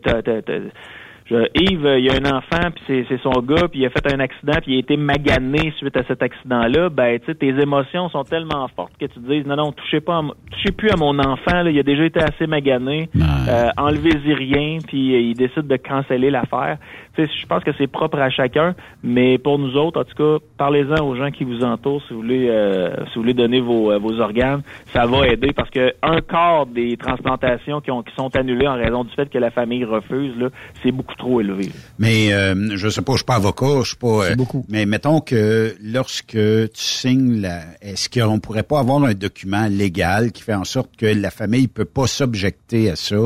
je- Yves, il y a un enfant, puis c'est, son gars, puis il a fait un accident, puis il a été magané suite à cet accident-là. Ben, tu sais, tes émotions sont tellement fortes que tu te dises, non, non, touchez pas, à touchez plus à mon enfant. Là, il a déjà été assez magané. Euh, enlevez-y rien, puis il décide de canceller l'affaire. Tu sais, je pense que c'est propre à chacun, mais pour nous autres, en tout cas, parlez-en aux gens qui vous entourent si vous voulez, euh, si vous voulez donner vos, euh, vos organes, ça va aider parce que un quart des transplantations qui, ont, qui sont annulées en raison du fait que la famille refuse, là, c'est beaucoup trop élevé.
Mais euh, je sais pas, je suis pas avocat, je suis pas. euh,
beaucoup.
Mais mettons que lorsque tu signes la, est-ce qu'on pourrait pas avoir un document légal qui fait en sorte que la famille peut pas s'objecter à ça,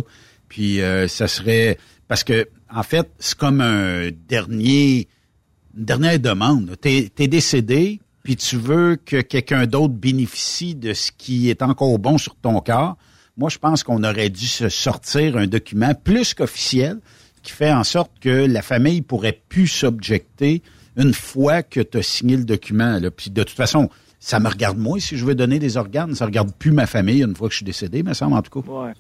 puis euh, ça serait parce que en fait c'est comme un dernier, une dernière demande. T'es es décédé, puis tu veux que quelqu'un d'autre bénéficie de ce qui est encore bon sur ton corps. Moi, je pense qu'on aurait dû se sortir un document plus qu'officiel qui fait en sorte que la famille pourrait plus s'objecter une fois que tu as signé le document. Là. Puis de toute façon, ça me regarde moi si je veux donner des organes. Ça regarde plus ma famille une fois que je suis décédé, me semble en tout cas.
Ouais.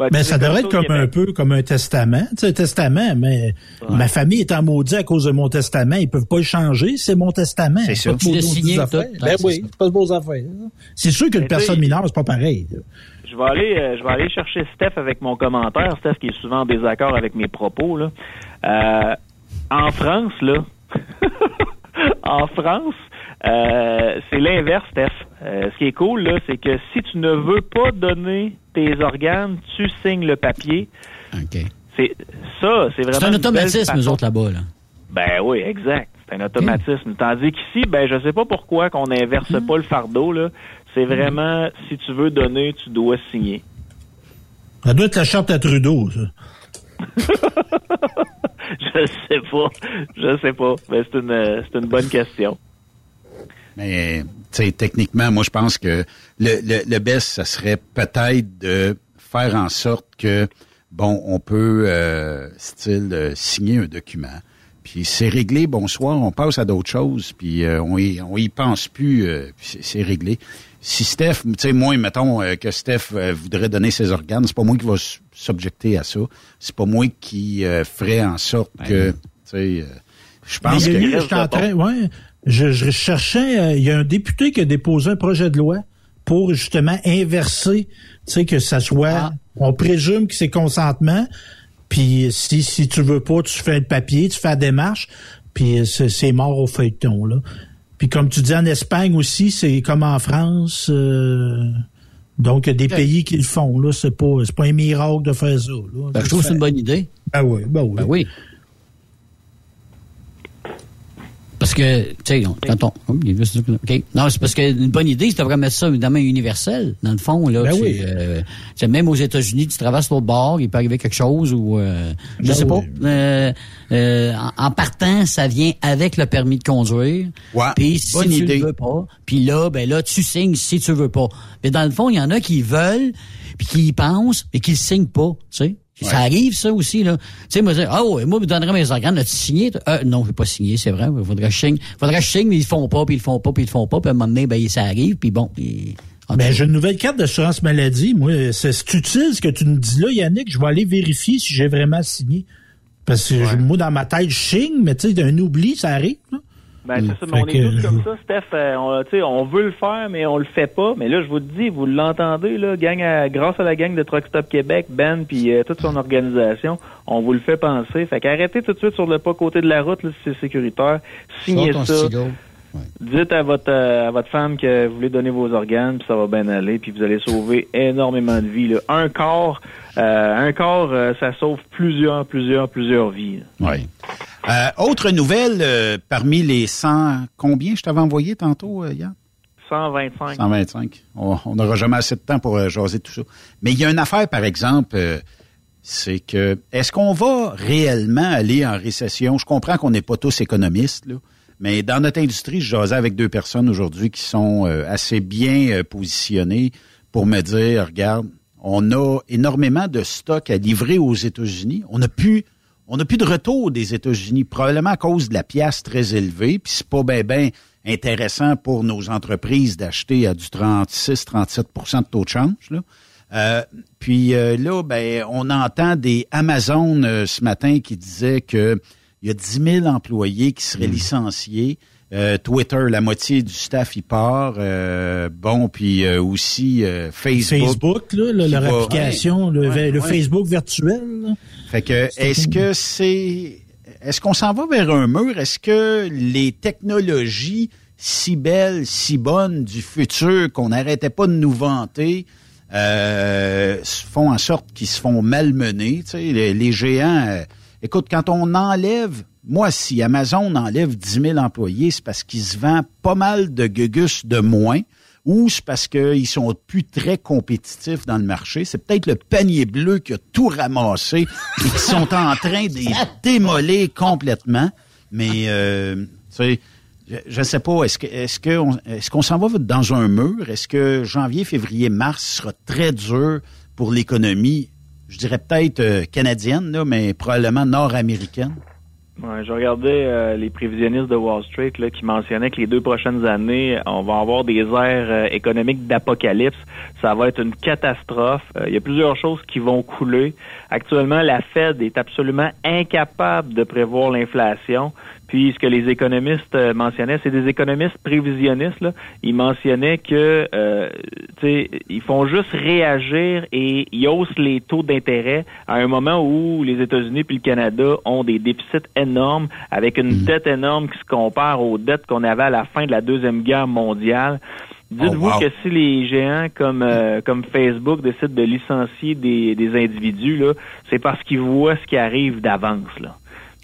Ben,
Mais
tu
ça
sais,
devrait
ça
être comme un peu comme un testament. Tu sais, un testament, mais ma famille est en maudit à cause de mon testament. Ils peuvent pas le changer. C'est mon testament.
C'est ça.
Pas de
Tu l'as
maudits
signé,
affaires.
tout.
Ben oui,
ça.
c'est pas de beaux affaires. C'est sûr qu'une personne mineure, c'est pas pareil.
Je vais aller, euh, je vais aller chercher Steph avec mon commentaire. Steph qui est souvent en désaccord avec mes propos là. Euh, en France là, en France, euh, c'est l'inverse, Steph. Euh, ce qui est cool là, c'est que si tu ne veux pas donner tes organes, tu signes le papier.
OK.
C'est ça, c'est vraiment.
C'est un automatisme, nous autres, là-bas, là.
Ben oui, exact. C'est un automatisme. Tandis qu'ici, ben je sais pas pourquoi qu'on n'inverse pas le fardeau là. C'est vraiment si tu veux donner, tu dois signer.
Ça doit être la charte à Trudeau, ça.
Je sais pas. Je sais pas. Mais c'est une, c'est une bonne question.
Mais tu sais, techniquement, moi je pense que le, le, le best, ça serait peut-être de faire en sorte que bon, on peut euh, style euh, signer un document. Puis c'est réglé, bonsoir, on passe à d'autres choses, puis euh, on, y, on y pense plus, euh, puis c'est- c'est réglé. Si Steph, tu sais, moi, mettons euh, que Steph euh, voudrait donner ses organes, c'est pas moi qui va s'objecter à ça. C'est pas moi qui euh, ferait en sorte que, tu sais, euh, je pense que...
eu, j'étais en train, ouais, je, je cherchais, euh, il y a un député qui a déposé un projet de loi pour justement inverser, tu sais, que ça soit, on présume que c'est consentement, puis si, si tu veux pas, tu fais le papier, tu fais la démarche, puis c'est c'est mort au feuilleton, là. Puis comme tu dis, en Espagne aussi, c'est comme en France, euh, Donc, il y a des pays qui le font. Là, c'est pas, c'est pas un miracle de faire ça. là.
Ben, je trouve que c'est une bonne idée.
Ben oui, ben oui.
Ben oui. Parce que, tu sais, quand on. oh, il est juste- OK. Non, c'est parce qu'une bonne idée, c'est de mettre ça évidemment universel, dans le fond. Là,
Ben
Tu-
oui.
euh, tu sais, même aux États-Unis, tu traverses l'autre bord, il peut arriver quelque chose ou. euh, je
Ben
sais
oui.
pas. Euh, euh, en, en partant, ça vient avec le permis de conduire.
Ouais,
Puis si
bonne
tu
idée.
le veux pas, puis là, ben là, tu signes si tu veux pas. Mais dans le fond, il y en a qui veulent, puis qui y pensent, mais qui le signent pas, tu sais. Ça arrive, ça aussi, là. Tu sais, moi, je dis, ah ouais, moi, je me donnerais mes organes, as-tu signé? Euh, non, je vais pas signer, c'est vrai. Il faudrait que je signe. faudrait que je signe, mais ils le font pas, puis ils le font pas, puis ils le font pas, puis à un moment donné, ben, ça arrive, puis bon, puis...
Ben, j'ai une nouvelle carte d'assurance maladie. Moi, c'est utile ce que tu nous dis là, Yannick. Je vais aller vérifier si j'ai vraiment signé. Parce que je- moi, dans ma tête, je signe, mais tu sais, d'un oubli, ça arrive. là.
Ben, c'est ça, mais on est tous comme ça, Steph. Euh, on, on veut le faire, mais on le fait pas. Mais là, je vous le dis, vous l'entendez, là, gang à- grâce à la gang de Truck Stop Québec, Ben, puis euh, toute son organisation, on vous le fait penser. Fait qu'arrêtez tout de suite sur le pas côté de la route, là, si c'est sécuritaire. Signez ça. Dites à votre euh, à votre femme que vous voulez donner vos organes, puis ça va bien aller, puis vous allez sauver énormément de vies. là. Un corps, euh, un corps, euh, ça sauve plusieurs, plusieurs, plusieurs vies.
Oui. Autre nouvelle, parmi les 100, combien je t'avais envoyé tantôt, Yann?
125.
125. On n'aura jamais assez de temps pour jaser tout ça. Mais il y a une affaire, par exemple, c'est que est-ce qu'on va réellement aller en récession? Je comprends qu'on n'est pas tous économistes, là, mais dans notre industrie, je avec deux personnes aujourd'hui qui sont euh, assez bien euh, positionnées pour me dire, regarde, on a énormément de stock à livrer aux États-Unis. On n'a plus on n'a plus de retour des États-Unis, probablement à cause de la pièce très élevée, puis c'est pas bien ben intéressant pour nos entreprises d'acheter à du 36-37% de taux de change. Là. Euh, puis euh, là, ben, on entend des Amazon euh, ce matin qui disaient que il y a 10 000 employés qui seraient licenciés. Euh, Twitter, la moitié du staff y part. Euh, bon, puis euh, aussi Facebook.
Facebook, là, là, leur
va-
application, le,
Ouais,
le
ouais.
Facebook virtuel. là.
Fait que est-ce que c'est est-ce qu'on s'en va vers un mur? Est-ce que les technologies si belles, si bonnes du futur qu'on n'arrêtait pas de nous vanter font en sorte qu'ils se font malmener? Tu sais, les, les géants. Écoute, quand on enlève, moi, si Amazon enlève 10 000 employés, c'est parce qu'ils se vendent pas mal de gugus de moins ou c'est parce qu'ils sont plus très compétitifs dans le marché. C'est peut-être le panier bleu qui a tout ramassé et qui sont en train de les démolir complètement. Mais, euh, tu sais, je, je sais pas, est-ce que est-ce qu'on s'en va dans un mur? Est-ce que janvier, février, mars sera très dur pour l'économie? Je dirais peut-être euh, canadienne, là, mais probablement nord-américaine.
Ouais, je regardais euh, les prévisionnistes de Wall Street là, qui mentionnaient que les deux prochaines années, on va avoir des aires euh, économiques d'apocalypse. Ça va être une catastrophe. Euh, il y a plusieurs choses qui vont couler. Actuellement, la Fed est absolument incapable de prévoir l'inflation. Puis, ce que les économistes euh, mentionnaient, c'est des économistes prévisionnistes. Là. Ils mentionnaient que, euh, tu sais, ils font juste réagir et ils haussent les taux d'intérêt à un moment où les États-Unis puis le Canada ont des déficits énormes avec une dette énorme qui se compare aux dettes qu'on avait à la fin de la deuxième guerre mondiale. Dites-vous
Oh, wow.
que si les géants comme euh, comme Facebook décident de licencier des, des individus là, c'est parce qu'ils voient ce qui arrive d'avance là.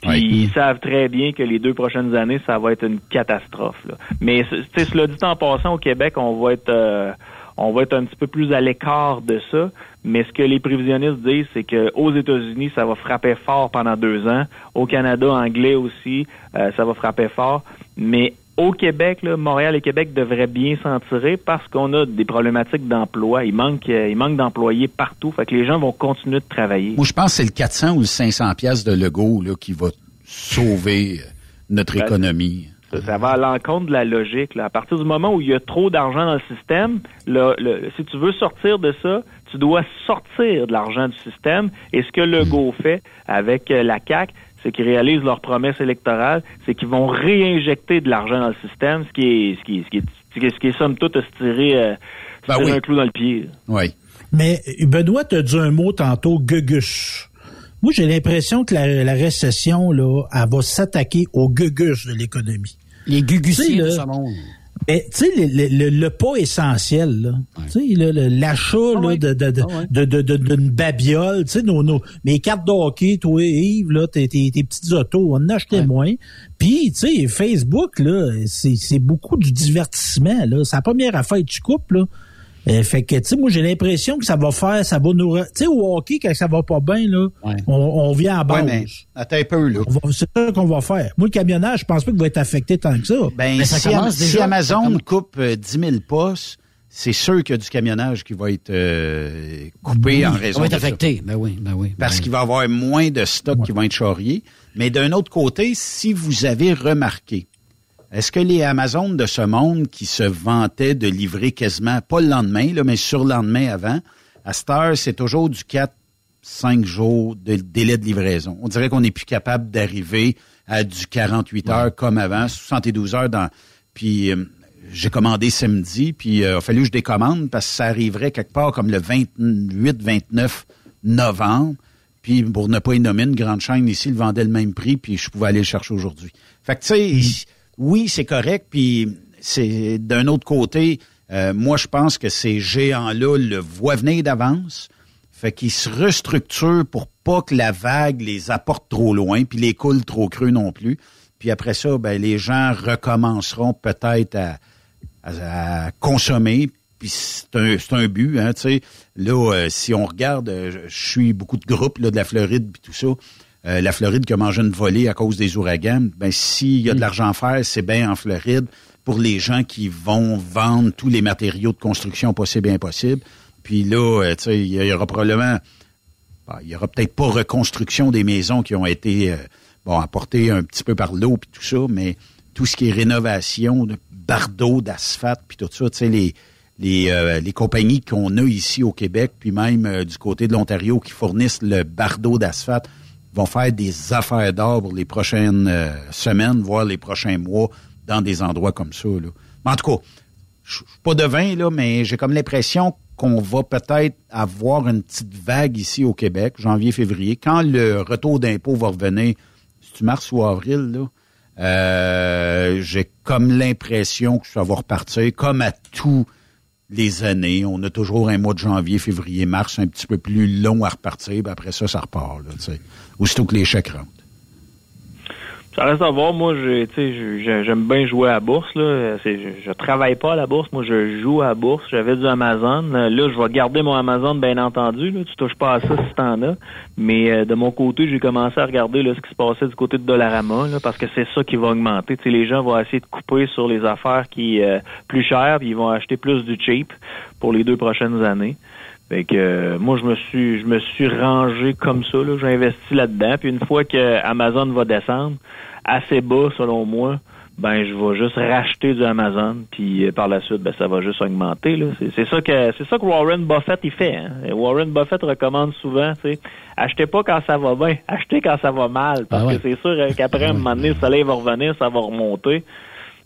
Puis
Ouais.
ils savent très bien que les deux prochaines années, ça va être une catastrophe. Là. Mais c- tu sais, cela dit en passant au Québec, on va être euh, on va être un petit peu plus à l'écart de ça. Mais ce que les prévisionnistes disent, c'est que aux États-Unis, ça va frapper fort pendant deux ans. Au Canada anglais aussi, euh, ça va frapper fort. Mais au Québec, là, Montréal et Québec devraient bien s'en tirer parce qu'on a des problématiques d'emploi. Il manque, euh, il manque d'employés partout. Fait que les gens vont continuer de travailler.
Moi, je pense que c'est le 400 ou le 500 pièces de Legault là, qui va sauver euh, notre
Ben,
économie.
Ça, ça va à l'encontre de la logique. Là. À partir du moment où il y a trop d'argent dans le système, le- si tu veux sortir de ça, tu dois sortir de l'argent du système. Et ce que Legault fait avec euh, la CAC, c'est qu'ils réalisent leur promesse électorale, c'est qu'ils vont réinjecter de l'argent dans le système, ce qui est, ce qui est, ce qui est, ce qui est, ce qui est somme toute se tirer, euh, se
Ben
tirer
oui.
un clou dans le pied.
Oui.
Mais Benoît t'a dit un mot tantôt, gugus. Moi, j'ai l'impression que la, la récession, là, elle va s'attaquer aux gugus de l'économie.
Les gugussiers de ce monde.
Mais tu sais, le, le, le, pas essentiel, là. Tu sais, le- le- l'achat
Ah
là, de, de, de, de, de, de- d'une babiole, tu sais, nos, nos, mes cartes de hockey, toi, Yves, là, tes, tes, tes petites autos, on en achetait moins. Puis, tu sais, Facebook, là, c'est, c'est beaucoup du divertissement, là. C'est la première affaire que tu coupes, là. Euh, fait que, tu sais, moi, j'ai l'impression que ça va faire, ça va nous... Tu sais, au hockey, quand ça va pas bien, là, on, on vient à base.
Ouais, mais attends un peu, là.
C'est ça qu'on va faire. Moi, le camionnage, je pense pas qu'il va être affecté tant que ça.
Ben, si, Am- si Amazon coupe euh, 10 000 postes, c'est sûr qu'il y a du camionnage qui va être euh, coupé en raison
On va être
ça.
affecté. Ben oui, ben oui.
Parce qu'il va y avoir moins de stocks qui vont être charriés. Mais d'un autre côté, si vous avez remarqué, est-ce que les Amazon de ce monde qui se vantaient de livrer quasiment, pas le lendemain, là, mais sur le lendemain avant, à cette heure, c'est toujours du 4, 5 jours de délai de livraison. On dirait qu'on n'est plus capable d'arriver à du 48 heures comme avant, 72 heures dans... Puis euh, j'ai commandé samedi, puis euh, il a fallu que je décommande parce que ça arriverait quelque part comme le 28-29 novembre. Puis pour ne pas y nommer une grande chaîne ici, le vendait le même prix, puis je pouvais aller le chercher aujourd'hui. Fait que tu sais, oui, c'est correct, puis c'est d'un autre côté, euh, moi je pense que ces géants-là le voient venir d'avance. Fait qu'ils se restructurent pour pas que la vague les apporte trop loin, puis les coule trop creux non plus. Puis après ça, ben, les gens recommenceront peut-être à, consommer. Puis c'est un, un but, hein, tu sais. Là, euh, si on regarde, euh, je suis beaucoup de groupes là, de la Floride tout ça. Euh, la Floride qui a mangé une volée à cause des ouragans. Ben s'il y a de l'argent à faire, c'est bien en Floride pour les gens qui vont vendre tous les matériaux de construction possibles et impossibles. Puis là, euh, tu sais, il y aura probablement Bon, il y aura peut-être pas reconstruction des maisons qui ont été euh, bon apportées un petit peu par l'eau puis tout ça, mais tout ce qui est rénovation de bardeaux, d'asphalte puis tout ça, tu sais les les, euh, les compagnies qu'on a ici au Québec, puis même euh, du côté de l'Ontario qui fournissent le bardeau d'asphalte, vont faire des affaires d'or pour les prochaines euh, semaines, voire les prochains mois, dans des endroits comme ça. Mais en tout cas, je suis pas devin, là, mais j'ai comme l'impression qu'on va peut-être avoir une petite vague ici au Québec, janvier, février, quand le retour d'impôt va revenir, c'est-tu mars ou avril, là? Euh, j'ai comme l'impression que ça va repartir, comme à tous les années. On a toujours un mois de janvier, février, mars un petit peu plus long à repartir, puis après ça, ça repart. Aussitôt que les chèques rentrent.
Ça reste à voir. Moi, j'aime bien jouer à la bourse. Là. Je, je travaille pas à la bourse. Moi, je joue à la bourse. J'avais du Amazon. Là, je vais garder mon Amazon, bien entendu. Là. Tu touches pas à ça si t'en as. Mais euh, de mon côté, j'ai commencé à regarder ce qui se passait du côté de Dollarama, parce que c'est ça qui va augmenter. Tu sais, les gens vont essayer de couper sur les affaires qui euh, plus chères, puis ils vont acheter plus du cheap pour les deux prochaines années. Fait que euh, moi je me suis je me suis rangé comme ça là, j'ai investi là-dedans puis une fois que Amazon va descendre assez bas selon moi, ben je vais juste racheter du Amazon puis euh, par la suite ben ça va juste augmenter là. C'est c'est ça que c'est ça que Warren Buffett il fait. Hein? Warren Buffett recommande souvent, tu sais, achetez pas quand ça va bien, achetez quand ça va mal parce
Ah ouais.
que c'est sûr euh, qu'après un moment donné le soleil va revenir, ça va remonter.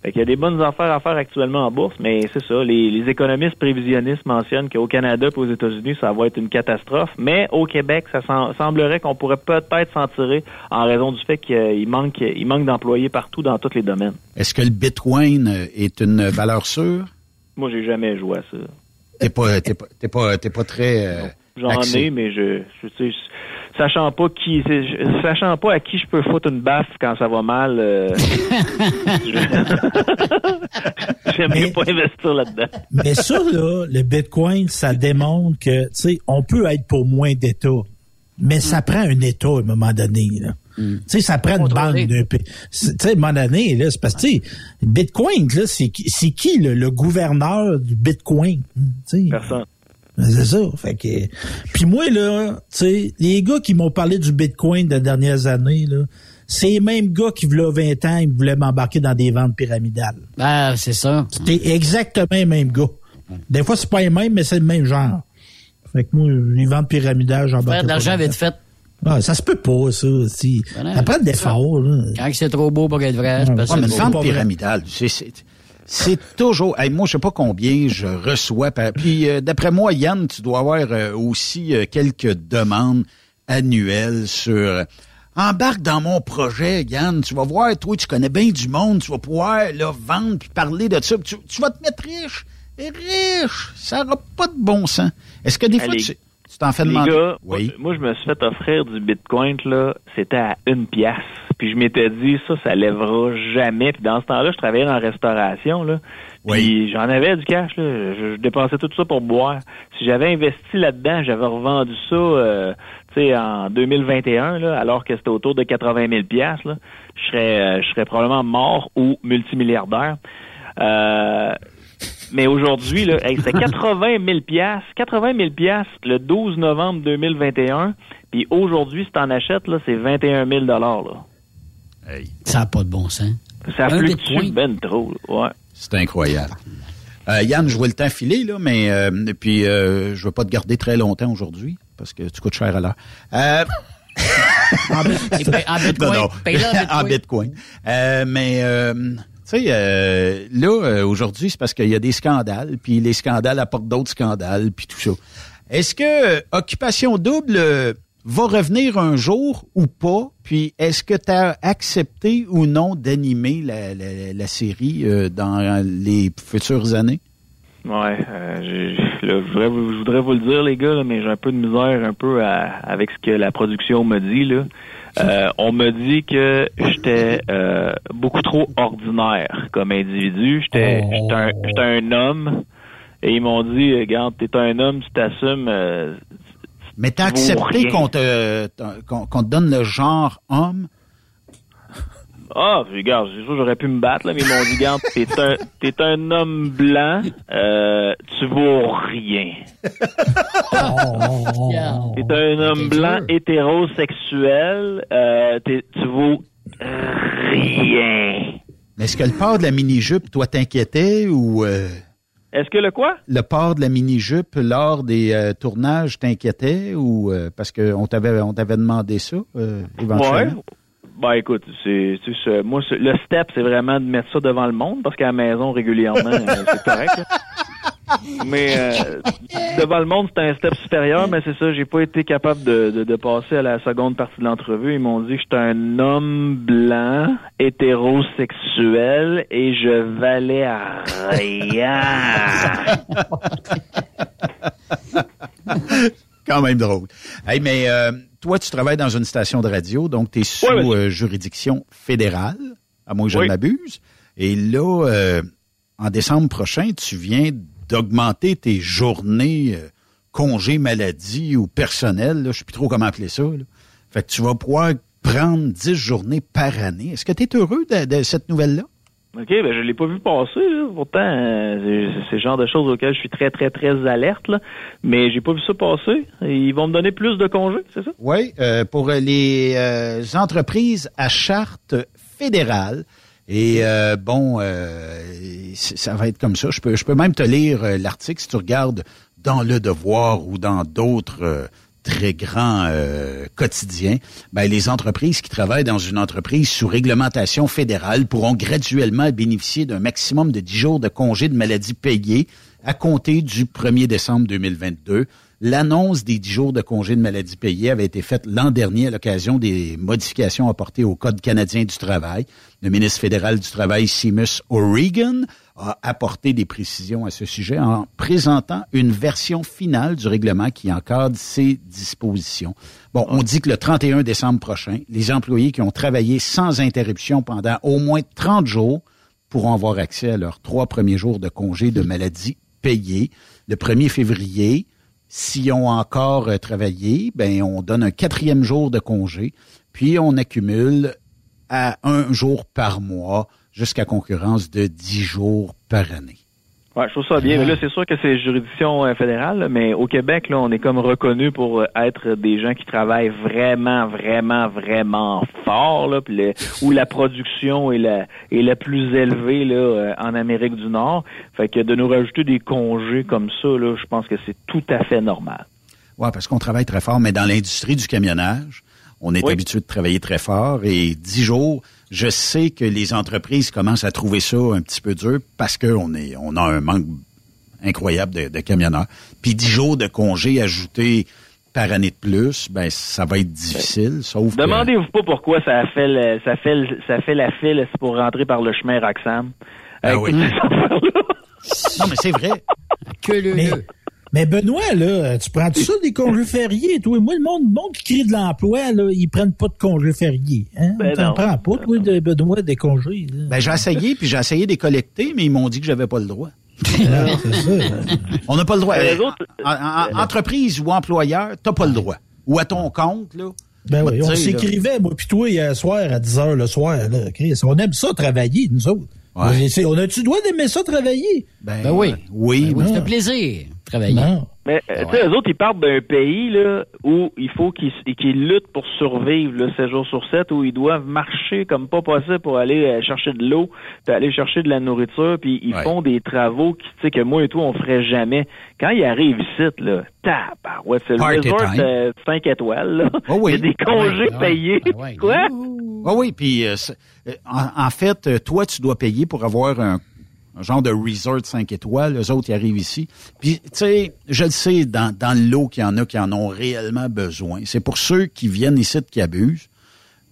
Fait qu'il y a des bonnes affaires à faire actuellement en bourse, mais c'est ça. Les, les économistes prévisionnistes mentionnent qu'au Canada et aux États-Unis, ça va être une catastrophe. Mais au Québec, ça sem- semblerait qu'on pourrait peut-être s'en tirer en raison du fait qu'il manque, il manque d'employés partout dans tous les domaines.
Est-ce que le Bitcoin est une valeur sûre?
Moi, j'ai jamais joué à ça.
T'es pas, t'es pas, t'es pas, t'es pas très. euh,
J'en ai, mais je, je, sais, sachant pas qui, sachant pas à qui je peux foutre une baffe quand ça va mal, euh, je- j'aime mieux pas investir là-dedans.
Mais ça, là, le Bitcoin, ça démontre que, tu sais, on peut être pour moins d'États, mais ça prend un État à un moment donné, là. Tu sais, ça prend une banque d'un pays. Tu sais, à un moment donné, là, c'est parce que, tu sais, Bitcoin, là, c'est qui, c'est qui le, le gouverneur du Bitcoin? Tu sais?
Personne.
C'est ça. Fait que. Puis moi, là, tu sais, les gars qui m'ont parlé du Bitcoin des dernières années, là, c'est les mêmes gars qui, v'là 20 ans, ils voulaient m'embarquer dans des ventes pyramidales.
Ben, c'est ça.
C'était exactement les mêmes gars. Des fois, c'est pas les mêmes, mais c'est le même genre. Fait que moi, les ventes pyramidales, j'embarque.
Faire de l'argent vite fait.
Ah, ça se peut pas, ça. Si.
Ben
ça prend de l'effort, là.
Quand c'est trop beau pour être vrai, c'est parce
Ouais, mais une vente pyramidale, c'est, c'est, c'est toujours. hey, moi, je sais pas combien je reçois. par- Puis, euh, d'après moi, Yann, tu dois avoir euh, aussi euh, quelques demandes annuelles sur. embarque dans mon projet, Yann. Tu vas voir, toi, tu connais bien du monde. Tu vas pouvoir là, vendre puis parler de ça. Tu, tu vas te mettre riche. Riche. Ça n'aura pas de bon sens. Est-ce que des fois, tu tu t'en fais demander?
gars,
oui.
moi, je me suis fait offrir du Bitcoin, là, c'était à une pièce. Puis je m'étais dit, ça, ça lèvera jamais. Puis dans ce temps-là, je travaillais en restauration, là. Puis j'en avais du cash, là. Je, je dépensais tout ça pour boire. Si j'avais investi là-dedans, j'avais revendu ça, euh, tu sais, en 2021, là, alors que c'était autour de 80 000 piastres, là. Je serais, euh, je serais probablement mort ou multimilliardaire. Euh, mais aujourd'hui, là, hey, c'était 80 000 piastres, 80 000 piastres le 12 novembre 2021. Puis aujourd'hui, si t'en achètes, là, c'est 21 000 dollars, là.
Ça n'a pas de bon sens.
Ça
Un
fluctue
bitcoin.
ben trop, ouais.
C'est incroyable. Euh, Yann, je vois le temps filer, là, mais euh, puis euh, je veux pas te garder très longtemps aujourd'hui parce que tu coûtes cher à l'heure. Euh,
En Bitcoin.
non, non.
Paye-le en Bitcoin.
en Bitcoin. Euh, mais euh, tu sais, euh, là aujourd'hui, c'est parce qu'il y a des scandales, puis les scandales apportent d'autres scandales, puis tout ça. Est-ce que Occupation Double euh, va revenir un jour ou pas? Puis est-ce que tu as accepté ou non d'animer la, la, la série euh, dans les futures années?
Ouais, euh, là, je, voudrais vous, je voudrais vous le dire, les gars, là, mais j'ai un peu de misère un peu à- avec ce que la production me dit. Là. Euh, on me dit que j'étais beaucoup trop ordinaire comme individu. J'étais j'étais un, j'étais un homme. Et ils m'ont dit, regarde, t'es un homme, tu t'assumes. euh,
Mais t'as accepté qu'on te, qu'on qu'on te donne le genre homme?
Ah, regarde, c'est sûr j'aurais pu me battre, là, mais ils m'ont dit, regarde, t'es un, t'es un homme blanc, euh, tu vaux rien. T'es un homme blanc hétérosexuel, euh, t'es- tu vaux rien.
Mais est-ce que le port de la mini-jupe, toi, t'inquiétait ou euh,
Est-ce que le quoi?
le port de la mini-jupe lors des euh, tournages t'inquiétait ou euh, parce qu'on t'avait on t'avait demandé ça euh,
Ouais. Ben écoute, c'est c'est ça. moi le step c'est vraiment de mettre ça devant le monde parce qu'à la maison régulièrement euh, c'est correct. là. Mais euh, devant le monde c'est un step supérieur, mais c'est ça, j'ai pas été capable de, de, de passer à la seconde partie de l'entrevue. Ils m'ont dit que j'étais un homme blanc, hétérosexuel et je valais à rien.
Quand même drôle. Hey, mais euh, toi, tu travailles dans une station de radio, donc tu es sous euh, juridiction fédérale, à moins que je
Oui.
ne m'abuse. Et là, euh, en décembre prochain, tu viens d'augmenter tes journées euh, congés maladie ou personnel. Je sais plus trop comment appeler ça. Là. Fait que tu vas pouvoir prendre 10 journées par année. Est-ce que tu es heureux de, de cette nouvelle-là?
OK, ben je l'ai pas vu passer. Là. Pourtant, euh, c'est- le genre de choses auxquelles je suis très, très, très alerte. Là. Mais j'ai pas vu ça passer. Ils vont me donner plus de congés, c'est ça?
Oui, euh, pour les euh, entreprises à charte fédérale. Et euh, bon, euh, ça va être comme ça. Je peux, je peux même te lire l'article si tu regardes dans Le Devoir ou dans d'autres très grands euh, quotidiens. Ben, les entreprises qui travaillent dans une entreprise sous réglementation fédérale pourront graduellement bénéficier d'un maximum de 10 jours de congés de maladie payés à compter du 1er décembre 2022. L'annonce des 10 jours de congés de maladie payés avait été faite l'an dernier à l'occasion des modifications apportées au Code canadien du travail. Le ministre fédéral du Travail, Seamus O'Regan, a apporté des précisions à ce sujet en présentant une version finale du règlement qui encadre ces dispositions. Bon, on dit que le 31 décembre prochain, les employés qui ont travaillé sans interruption pendant au moins 30 jours pourront avoir accès à leurs trois premiers jours de congé de maladie payés. Le 1er février, s'ils ont encore euh, travaillé, ben on donne un quatrième jour de congé, puis on accumule à un jour par mois jusqu'à concurrence de 10 jours par année.
Ouais, je trouve ça bien. Mais là, c'est sûr que c'est juridiction euh, fédérale, mais au Québec, là, on est comme reconnu pour euh, être des gens qui travaillent vraiment, vraiment, vraiment fort, là, puis le- où la production est la, est la plus élevée là, euh, en Amérique du Nord. Fait que de nous rajouter des congés comme ça, là, je pense que c'est tout à fait normal.
Ouais, parce qu'on travaille très fort, mais dans l'industrie du camionnage, on est
Oui.
habitué de travailler très fort et 10 jours, je sais que les entreprises commencent à trouver ça un petit peu dur parce qu'on est, on a un manque incroyable de, de camionneurs. Puis 10 jours de congé ajoutés par année de plus, ben ça va être difficile, sauf que-
Demandez-vous pas pourquoi ça a fait le- ça fait le- ça fait la file c'est pour rentrer par le chemin Roxham.
Ah oui. Non, mais c'est vrai.
Que le,
Mais,
le.
Mais Benoît, là, tu prends tout ça des congés fériés, toi? Moi, le monde, le monde qui crée de l'emploi, là, ils prennent pas de congés fériés. Hein?
Ben
T'en prends pas, toi, de Benoît, des congés. là.
Ben j'ai essayé, puis j'ai essayé de les collecter, mais ils m'ont dit que j'avais pas le droit.
Ah, c'est ça.
On n'a pas le droit.
Euh, les
Euh,
autres-
en- en- en- entreprise ou employeur, t'as pas le droit. Ou à ton compte, là.
Ben oui, on s'écrivait, moi puis toi, hier soir, à 10 heures le soir, là, Chris. On aime ça travailler, nous autres.
Ouais.
On a-tu le droit d'aimer ça travailler?
Ben,
Ben oui.
Oui,
Oui,
oui.
ça fait plaisir travailler.
Non.
Mais euh, tu sais, eux autres, ils partent d'un pays là où il faut qu'ils qu'ils luttent pour survivre là, 7 jours sur 7, où ils doivent marcher comme pas possible pour aller euh, chercher de l'eau, puis aller chercher de la nourriture, puis ils
Ouais.
font des travaux qui, tu sais, que moi et toi, on ferait jamais. Quand ils arrivent ici, là, tabarouette, c'est le resort
time.
5 étoiles, là.
Oh oui.
Il y a des congés
Ah ouais,
payés.
ah ouais.
Quoi?
Ah oui, puis euh, euh, en, en fait, euh, toi, tu dois payer pour avoir un, un genre de resort 5 étoiles. Les autres, ils arrivent ici. Puis, tu sais, je le sais, dans, dans le lot qu'il y en a qui en ont réellement besoin. C'est pour ceux qui viennent ici qui abusent.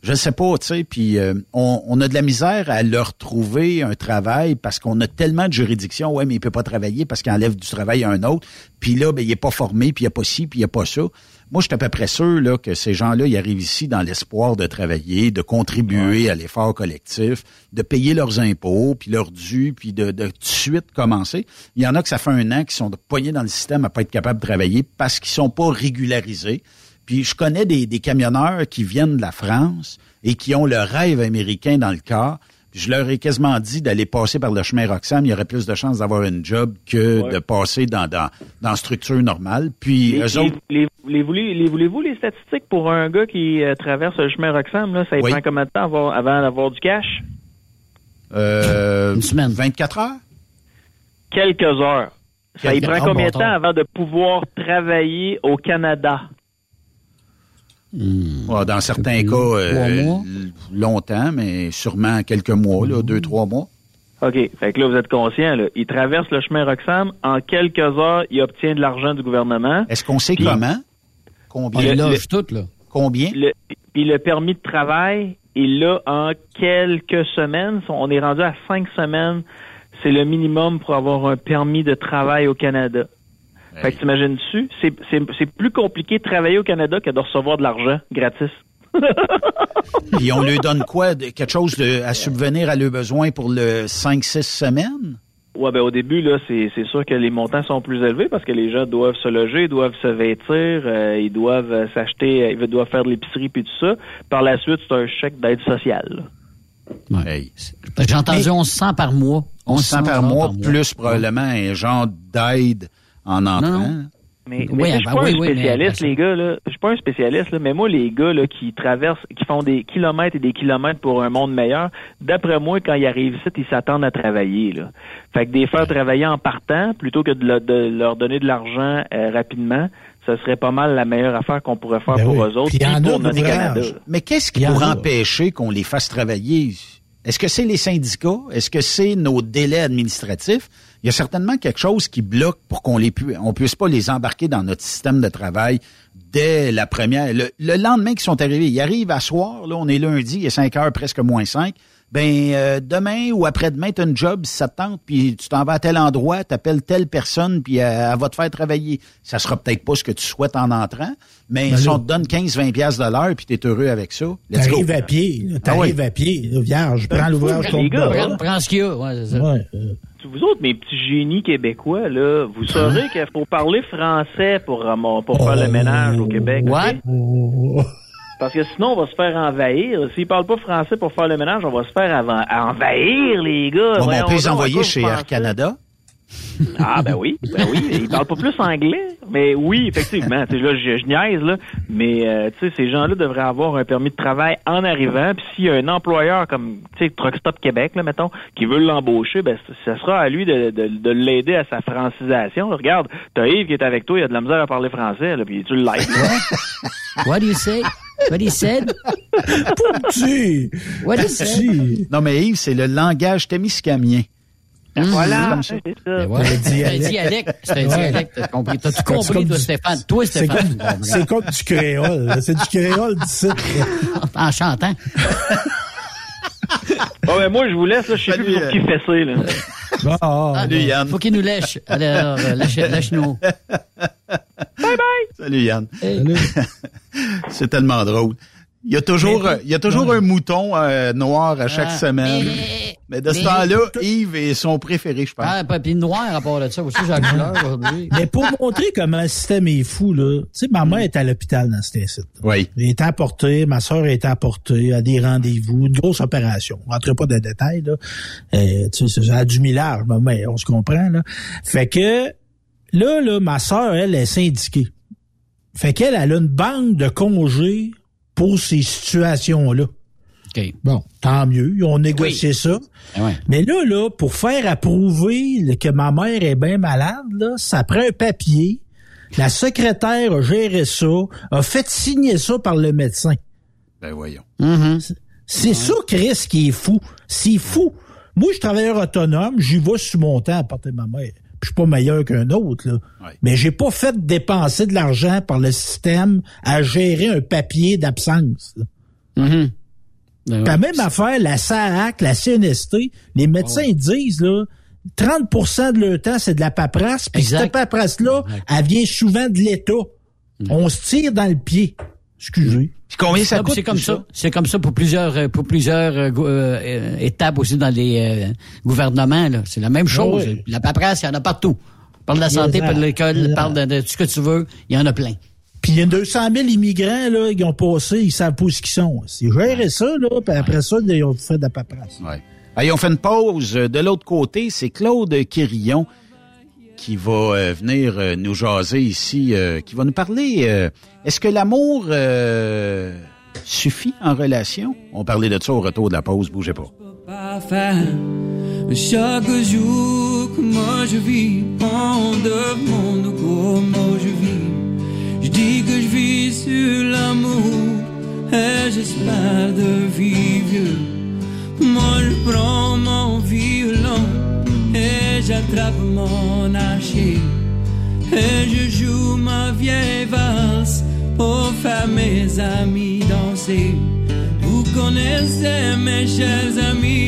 Je sais pas, tu sais, puis euh, on, on a de la misère à leur trouver un travail parce qu'on a tellement de juridictions. Ouais, mais il peut pas travailler parce qu'il enlève du travail à un autre. Puis là, ben, il est pas formé, puis il n'y a pas ci, puis il n'y a pas ça. Moi, je suis à peu près sûr là, que ces gens-là, ils arrivent ici dans l'espoir de travailler, de contribuer à l'effort collectif, de payer leurs impôts, puis leurs dûs, puis de, de tout de suite commencer. Il y en a que ça fait un an qui sont poignés dans le système à pas être capables de travailler parce qu'ils sont pas régularisés. Puis je connais des, des camionneurs qui viennent de la France et qui ont le rêve américain dans le corps. Je leur ai quasiment dit d'aller passer par le chemin Roxham. Il y aurait plus de chances d'avoir une job que
Ouais.
de passer dans, dans, dans structure normale. Puis
Les,
eux autres,
les, les, voulez, les voulez-vous les statistiques pour un gars qui euh, traverse le chemin Roxham, là, ça lui
Oui.
prend combien de temps avant, avant d'avoir du cash?
euh,
Une semaine.
24 heures?
Quelques heures. Ça y prend combien de temps
temps.
avant de pouvoir travailler au Canada?
Ouais, dans certains cas, euh,
trois mois.
l- longtemps, mais sûrement quelques mois, là, deux, trois mois.
OK. Fait que là, vous êtes conscient, là. Il traverse le chemin Roxham. En quelques heures, il obtient de l'argent du gouvernement.
Est-ce qu'on sait
Puis-
comment?
On
Combien?
les
le-
loge toutes, là.
Combien?
Le, puis le permis de travail, il l'a en quelques semaines. On est rendu à cinq semaines. C'est le minimum pour avoir un permis de travail au Canada. Fait que t'imagines-tu? C'est, c'est, c'est plus compliqué de travailler au Canada que de recevoir de l'argent gratis.
Puis on lui donne quoi? quelque chose de, à subvenir à leurs besoins pour le 5-6 semaines?
Ouais, ben au début, là, c'est, c'est sûr que les montants sont plus élevés parce que les gens doivent se loger, doivent se vêtir, euh, ils doivent euh, s'acheter, euh, ils doivent faire de l'épicerie puis tout ça. Par la suite, c'est un chèque d'aide sociale.
J'ai entendu 1100 par mois.
1100 par mois, plus probablement un genre d'aide en entrant.
Non, non.
Mais,
Oui,
mais sais, je suis
ben
pas
oui,
un
oui,
spécialiste, les gars, là. Je suis pas un spécialiste, là, mais moi, les gars, là, qui traversent, qui font des kilomètres et des kilomètres pour un monde meilleur, d'après moi, quand ils arrivent ici, ils s'attendent à travailler, là. Fait que des faire travailler en partant, plutôt que de, le- de leur donner de l'argent euh, rapidement, ce serait pas mal la meilleure affaire qu'on pourrait faire
Ben
pour
oui.
eux autres,
Puis
pour notre. Canada.
Mais qu'est-ce qui pourrait empêcher qu'on les fasse travailler? Est-ce que c'est les syndicats? Est-ce que c'est nos délais administratifs? Il y a certainement quelque chose qui bloque pour qu'on les pu- on puisse pas les embarquer dans notre système de travail dès la première. Le, le lendemain qu'ils sont arrivés, ils arrivent à soir, là, on est lundi, il est 5 heures, presque moins 5. Ben, euh, demain ou après-demain, tu as une job, si ça te tente, puis tu t'en vas à tel endroit, tu appelles telle personne, puis euh, elle va te faire travailler. Ça sera peut-être pas ce que tu souhaites en entrant, mais
Ben
si
là-
on te donne 15-20 piastres de l'heure, puis tu es heureux avec ça, let's go.
T'arrives à pied, là, t'arrives à pied, là, vierge, prends l'ouvrage
les
contre
gars.
Prends, prends ce qu'il y a. Ouais, c'est ça.
Ouais, euh,
Vous autres, mes petits génies québécois, là, vous saurez qu'il faut parler français pour, ramon- pour faire le ménage au Québec.
What?
Parce que sinon, on va se faire envahir. S'ils parlent pas français pour faire le ménage, on va se faire envahir, les gars.
Bon, on peut les envoyer chez Air. Canada.
Ah, ben oui, ben oui. Ils parlent pas plus anglais. Mais oui, effectivement. Tu sais, là, je, je niaise, là. Mais, euh, tu sais, ces gens-là devraient avoir un permis de travail en arrivant. Puis s'il y a un employeur comme, tu sais, Truck Stop Québec, là, mettons, qui veut l'embaucher, ben, ça sera à lui de, de, de l'aider à sa francisation. Regarde, t'as Yves qui est avec toi, il a de la misère à parler français, là, puis tu l'aides, là.
What? Do you say? What he said?
petit,
What he said?
Non, mais Yves, c'est le langage témiscamien.
Voilà,
comme
c'est ça.
Ben voilà.
Un
C'est un
dialecte.
C'est un dialecte. T'as compris. T'as tout compris,
comme
toi,
du-
Stéphane. Toi,
C'est
Stéphane.
c'est comme du créole. C'est du créole d'ici.
En chantant.
Bon, ben, moi, je vous laisse, là. Je sais plus
Salut,
pour qui fesser, là.
Bon, ah,
Salut Yann.
Faut qu'il nous lèche. Alors, euh, lèche- lèche-nous.
Salut Yann.
salut.
C'est tellement drôle. Il y a toujours,
Mais-
il y a toujours un mouton euh, noir à chaque
Ah,
semaine.
mais-
Mais de ce temps-là, Yves est son préféré, je pense.
Ah, pas- puis noir à part de ça aussi, j'ai la couleur aujourd'hui.
Mais pour montrer comment le système est fou, là, tu sais, ma mère est à l'hôpital dans cet incite.
Oui.
Elle est apportée, ma soeur est apportée à des rendez-vous, une grosse opération. On rentre pas dans les détails, là. Euh, tu sais, ça a du millage, mais on se comprend, là. Fait que, là, là, ma soeur, elle, est syndiquée. Fait qu'elle, elle a une banque de congés pour ces situations-là.
OK.
Bon, tant mieux, ils ont négocié ça.
Ouais.
Mais là, là, pour faire approuver que ma mère est bien malade, là, ça prend un papier. La secrétaire a géré ça, a fait signer ça par le médecin.
Ben voyons.
Mm-hmm.
C'est ça, Chris, qui est fou. C'est fou. Moi, je suis travailleur autonome, j'y vais sur mon temps à porter ma mère. Je suis pas meilleur qu'un autre, là. Mais j'ai pas fait dépenser de l'argent par le système à gérer un papier d'absence.
Ben ouais.
La même affaire, la SAAC, la CNST, les médecins ils disent, là, 30% de leur temps, c'est de la paperasse, puis cette paperasse-là, elle vient souvent de l'État. On se tire dans le pied. Excusez.
Puis combien ça coûte?
C'est comme ça. C'est comme ça pour plusieurs euh, pour plusieurs euh, euh, euh, étapes aussi dans les euh, gouvernements. là. C'est la même chose.
oui.
La paperasse, il y en a partout. Parle de la santé, parle de l'école, parle de, de tout ce que tu veux. Il y en a plein.
Puis il y a 200 000 immigrants, là, qui ont passé, ils savent pas où ils sont. C'est gérer ça, là, puis après ça, ils ont fait de la paperasse.
Ouais. Allez, on fait une pause. De l'autre côté, c'est Claude Quirillon qui va euh, venir euh, nous jaser ici, euh, qui va nous parler. euh, Est-ce que l'amour euh, suffit en relation? On parlait de ça au retour de la pause. Bougez pas.
pas faire. Chaque jour que moi je vis, on demande comment je vis. Je dis que je vis sur l'amour et j'espère de vivre. Moi je prends j'attrape mon archer. Et je joue ma vieille valse pour faire mes amis danser. Vous connaissez mes chers amis,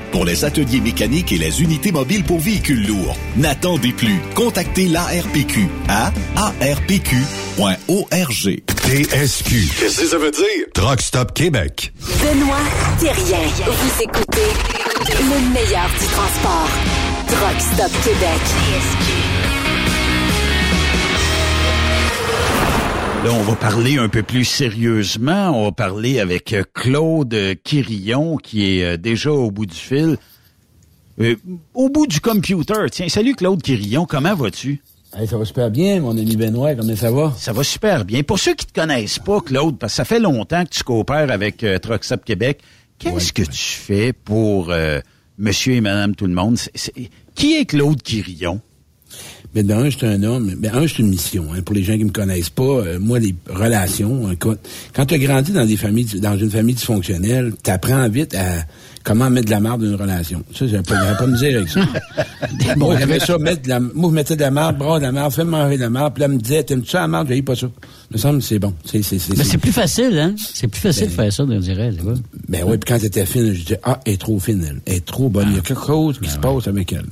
pour les ateliers mécaniques et les unités mobiles pour véhicules lourds. N'attendez plus. Contactez l'ARPQ à arpq.org.
TSQ. Qu'est-ce que ça veut dire? Truck Stop Québec.
Benoît Thérien. Vous écoutez le meilleur du transport. Truck Stop Québec.
Là, on va parler un peu plus sérieusement. On va parler avec euh, Claude Quirillon, qui est euh, déjà au bout du fil. Euh, au bout du computer. Tiens, salut Claude Quirillon, comment vas-tu?
Hey, ça va super bien, mon ami Benoît, comment ça va?
Ça va super bien. Pour ceux qui te connaissent pas, Claude, parce que ça fait longtemps que tu coopères avec euh, Truck Stop Québec, qu'est-ce que tu fais pour euh, monsieur et madame tout le monde? Qui est Claude Quirillon?
Ben, d'un, je suis un homme. Ben, un, c'est une mission. Hein, pour les gens qui me connaissent pas, euh, moi, les relations, écoute, quand tu as grandi dans des familles, dans une famille dysfonctionnelle, tu apprends vite à comment mettre de la marde dans une relation? Ça, j'avais pas, j'avais pas me dire avec ça. moi, j'aimais ça, mettre de la, moi, je mettais de la marde, bras de la marde, fais manger de la marde, puis là, elle me disait, t'aimes-tu ça la marde? J'ai pas ça. Il me semble que c'est bon. C'est, c'est, c'est,
Mais c'est plus facile, hein? C'est plus facile de faire ça, on dirait. c'est.
Ben oui, puis quand elle était fine, je disais, ah, elle est trop fine, elle. Elle est trop bonne. Il y a quelque chose qui se passe avec elle.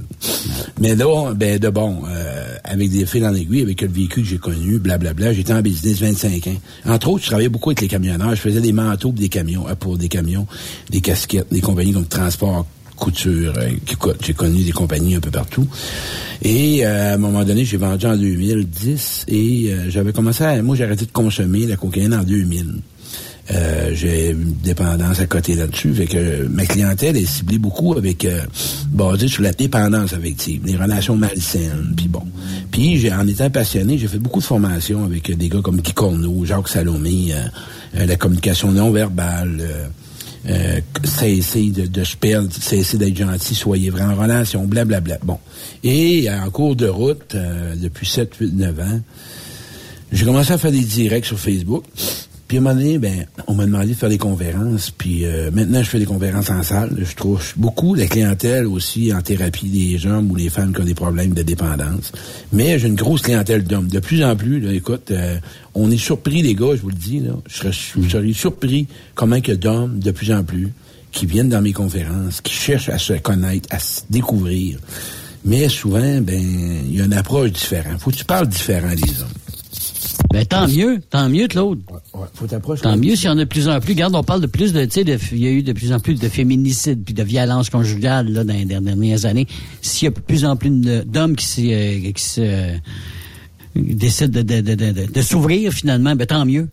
Mais là, ben de bon, euh, avec des fils en aiguille, avec le véhicule que j'ai connu, blablabla, j'étais en business 25 ans. Entre autres, je travaillais beaucoup avec les camionneurs. Je faisais des manteaux pour des camions, euh, pour des camions, des casquettes, des compagnies comme Transport couture, euh, j'ai connu des compagnies un peu partout. Et euh, à un moment donné, j'ai vendu en 2010 et euh, j'avais commencé à... Moi, j'ai arrêté de consommer la cocaïne en 2000. Euh, j'ai une dépendance à côté là-dessus. Fait que ma clientèle est ciblée beaucoup avec euh, basée sur la dépendance affective, les relations malsaines, puis bon. Puis j'ai en étant passionné, j'ai fait beaucoup de formations avec des gars comme Guy Corneau, Jacques Salomé, euh, la communication non verbale, euh, cessez de, de se perdre, cessez d'être gentil, soyez vrai en relation, blablabla. Bon. Et euh, en cours de route, euh, depuis 7, 8, 9 ans, j'ai commencé à faire des directs sur Facebook. Puis à un moment donné, ben, on m'a demandé de faire des conférences. Puis euh, maintenant, je fais des conférences en salle. Je trouve beaucoup la clientèle aussi en thérapie des hommes ou les femmes qui ont des problèmes de dépendance. Mais j'ai une grosse clientèle d'hommes. De plus en plus, là, écoute, euh, on est surpris, les gars, je vous le dis. Là, je serais, je serais surpris comment a d'hommes de plus en plus qui viennent dans mes conférences, qui cherchent à se connaître, à se découvrir. Mais souvent, ben, il y a une approche différente. Faut que tu parles différent des hommes.
Ben, tant mieux, tant mieux, Claude.
Ouais, faut t'approcher.
Tant mieux s'il y en a de plus en plus. Regarde, on parle de plus de, tu sais, il y a eu de plus en plus de féminicide puis de violence conjugale, là, dans les dernières années. S'il y a de plus en plus d'hommes qui se, euh, qui se, euh, décident de, de, de, de, s'ouvrir, finalement, ben, tant mieux.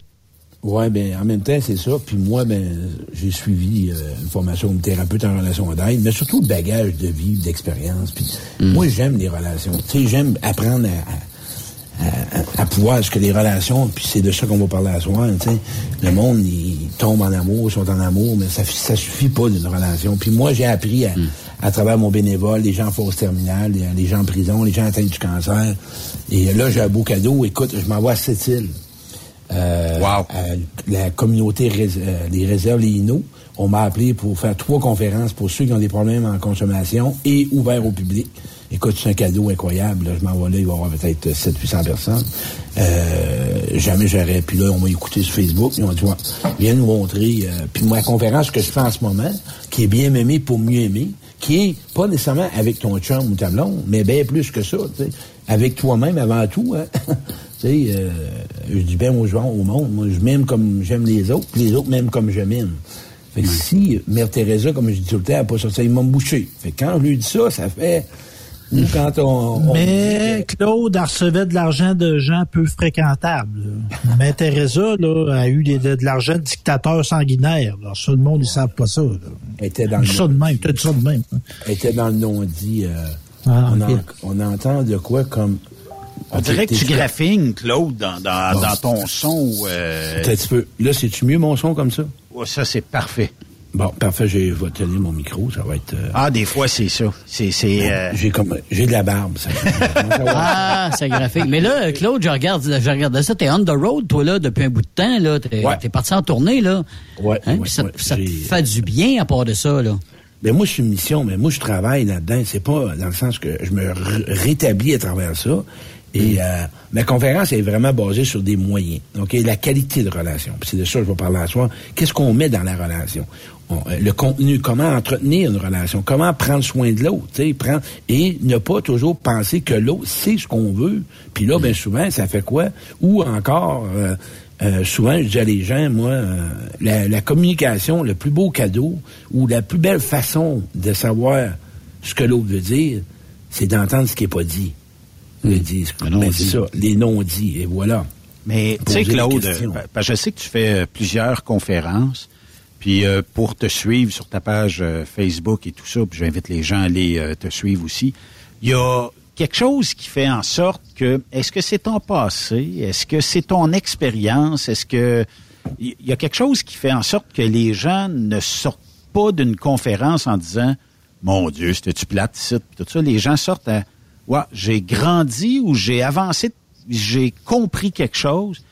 Ouais, ben en même temps, c'est ça. Puis moi, ben j'ai suivi euh, une formation de thérapeute en relation d'aide, mais surtout le bagage de vie, d'expérience. Puis moi, j'aime les relations. Tu sais, j'aime apprendre à, à, à- à pouvoir ce que les relations. Puis c'est de ça qu'on va parler à soir. Tu sais, le monde, ils tombent en amour, ils sont en amour, mais ça ça suffit pas d'une relation. Puis moi, j'ai appris à, à travers mon bénévole, les gens en fausse terminale, les, les gens en prison, les gens atteints du cancer. Et là, j'ai un beau cadeau. Écoute, je m'envoie à cette île. Euh, la communauté rés- euh, des réserves, les INO. On m'a appelé pour faire trois conférences pour ceux qui ont des problèmes en consommation et ouvert au public. Écoute, c'est un cadeau incroyable. Là, je m'en vais là, il va y avoir peut-être 700-800 personnes. Euh, jamais j'aurais. Puis là, on m'a écouté sur Facebook. Ils ont dit, ouais, viens nous montrer. euh, puis ma conférence que je fais en ce moment, qui est bien aimé pour mieux aimer, qui est pas nécessairement avec ton chum ou ta blonde, mais bien plus que ça. tu sais. Avec toi-même avant tout. Hein? tu sais, euh, je dis bien aux gens, au monde, moi, je m'aime comme j'aime les autres, puis les autres m'aiment comme je m'aime. Fait que si Mère Teresa, comme je dis tout le temps, n'a pas sorti, il m'a bouché. Fait que quand je lui dis ça, ça fait... Ou quand on... on-
Mais Claude recevait de l'argent de gens peu fréquentables. Mais Teresa là, a eu des- de, de l'argent de dictateurs sanguinaires. là. Ça, le monde, ils savent pas ça. Là.
était dans le
ça de même, ça de même. hein.
était dans le non-dit. euh,
Ah,
on,
ok.
en- on entend de quoi comme...
On dirait que tu graphines, Claude, dans, dans,
Bon.
dans ton son. euh,
un petit peu. Là, c'est-tu mieux mon son comme ça?
ouais, ça, c'est parfait.
Bon, parfait, je vais tenir mon micro, ça va être... euh,
Ah, des fois, c'est ça. C'est, c'est, euh,
J'ai comme... J'ai de la barbe, ça.
Ah, c'est graphique. Mais là, Claude, je regarde, je regarde ça. T'es on the road, toi, là, depuis un bout de temps, là. T'es
Ouais.
t'es parti en tournée, là.
Ouais,
Hein?
ouais,
ça,
ouais,
ça te fait du bien à part de ça, là?
Ben moi, je suis une mission, mais moi, je travaille là-dedans. C'est pas dans le sens que je me rétablis à travers ça. Et euh, ma conférence est vraiment basée sur des moyens. OK? La qualité de relation. C'est de ça que je vais parler à soir. Qu'est-ce qu'on met dans la relation? On- euh, le contenu, comment entretenir une relation, comment prendre soin de l'autre, prendre et ne pas toujours penser que l'autre sait ce qu'on veut. Puis là, ben souvent, ça fait quoi? Ou encore, euh, euh, souvent, je dis à les gens, moi, euh, la, la communication, le plus beau cadeau ou la plus belle façon de savoir ce que l'autre veut dire, c'est d'entendre ce qui n'est pas dit. Le dit, ben, c'est ça, les non-dits, et voilà.
Mais tu sais, Claude, euh, parce que je sais que tu fais euh, plusieurs conférences, puis euh, pour te suivre sur ta page euh, Facebook et tout ça, puis j'invite les gens à aller euh, te suivre aussi, il y a quelque chose qui fait en sorte que, est-ce que c'est ton passé, est-ce que c'est ton expérience, est-ce que il y a quelque chose qui fait en sorte que les gens ne sortent pas d'une conférence en disant, mon Dieu, c'était-tu plate ici, puis tout ça, les gens sortent à, ouais, j'ai grandi ou j'ai avancé, j'ai compris quelque chose.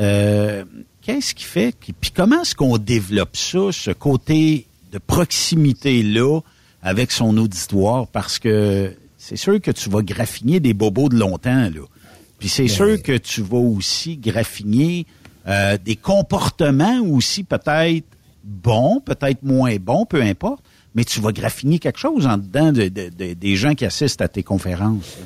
Euh, Qu'est-ce qui fait, que- puis comment est-ce qu'on développe ça, ce côté de proximité-là avec son auditoire? Parce que c'est sûr que tu vas graffiner des bobos de longtemps, là. Puis c'est sûr que tu vas aussi graffiner euh, des comportements aussi peut-être bons, peut-être moins bons, peu importe, mais tu vas graffiner quelque chose en dedans de- de- de- des gens qui assistent à tes conférences.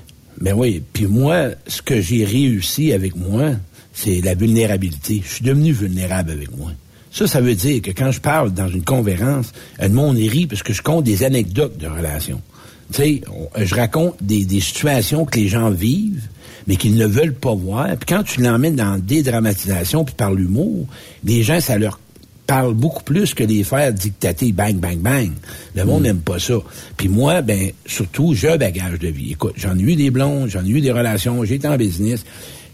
Ben oui. Puis moi, ce que j'ai réussi avec moi, c'est la vulnérabilité. Je suis devenu vulnérable avec moi. Ça, ça veut dire que quand je parle dans une conférence, euh, le monde rit parce que je compte des anecdotes de relations. Tu sais, on- je raconte des, situations que les gens vivent, mais qu'ils ne veulent pas voir. Puis quand tu l'emmènes dans des dramatisations, puis par l'humour, les gens, ça leur parle beaucoup plus que les faire dictater bang, bang, bang. Le monde n'aime pas ça. Puis moi, ben, surtout, j'ai un bagage de vie. Écoute, j'en ai eu des blondes, j'en ai eu des relations, j'ai été en business,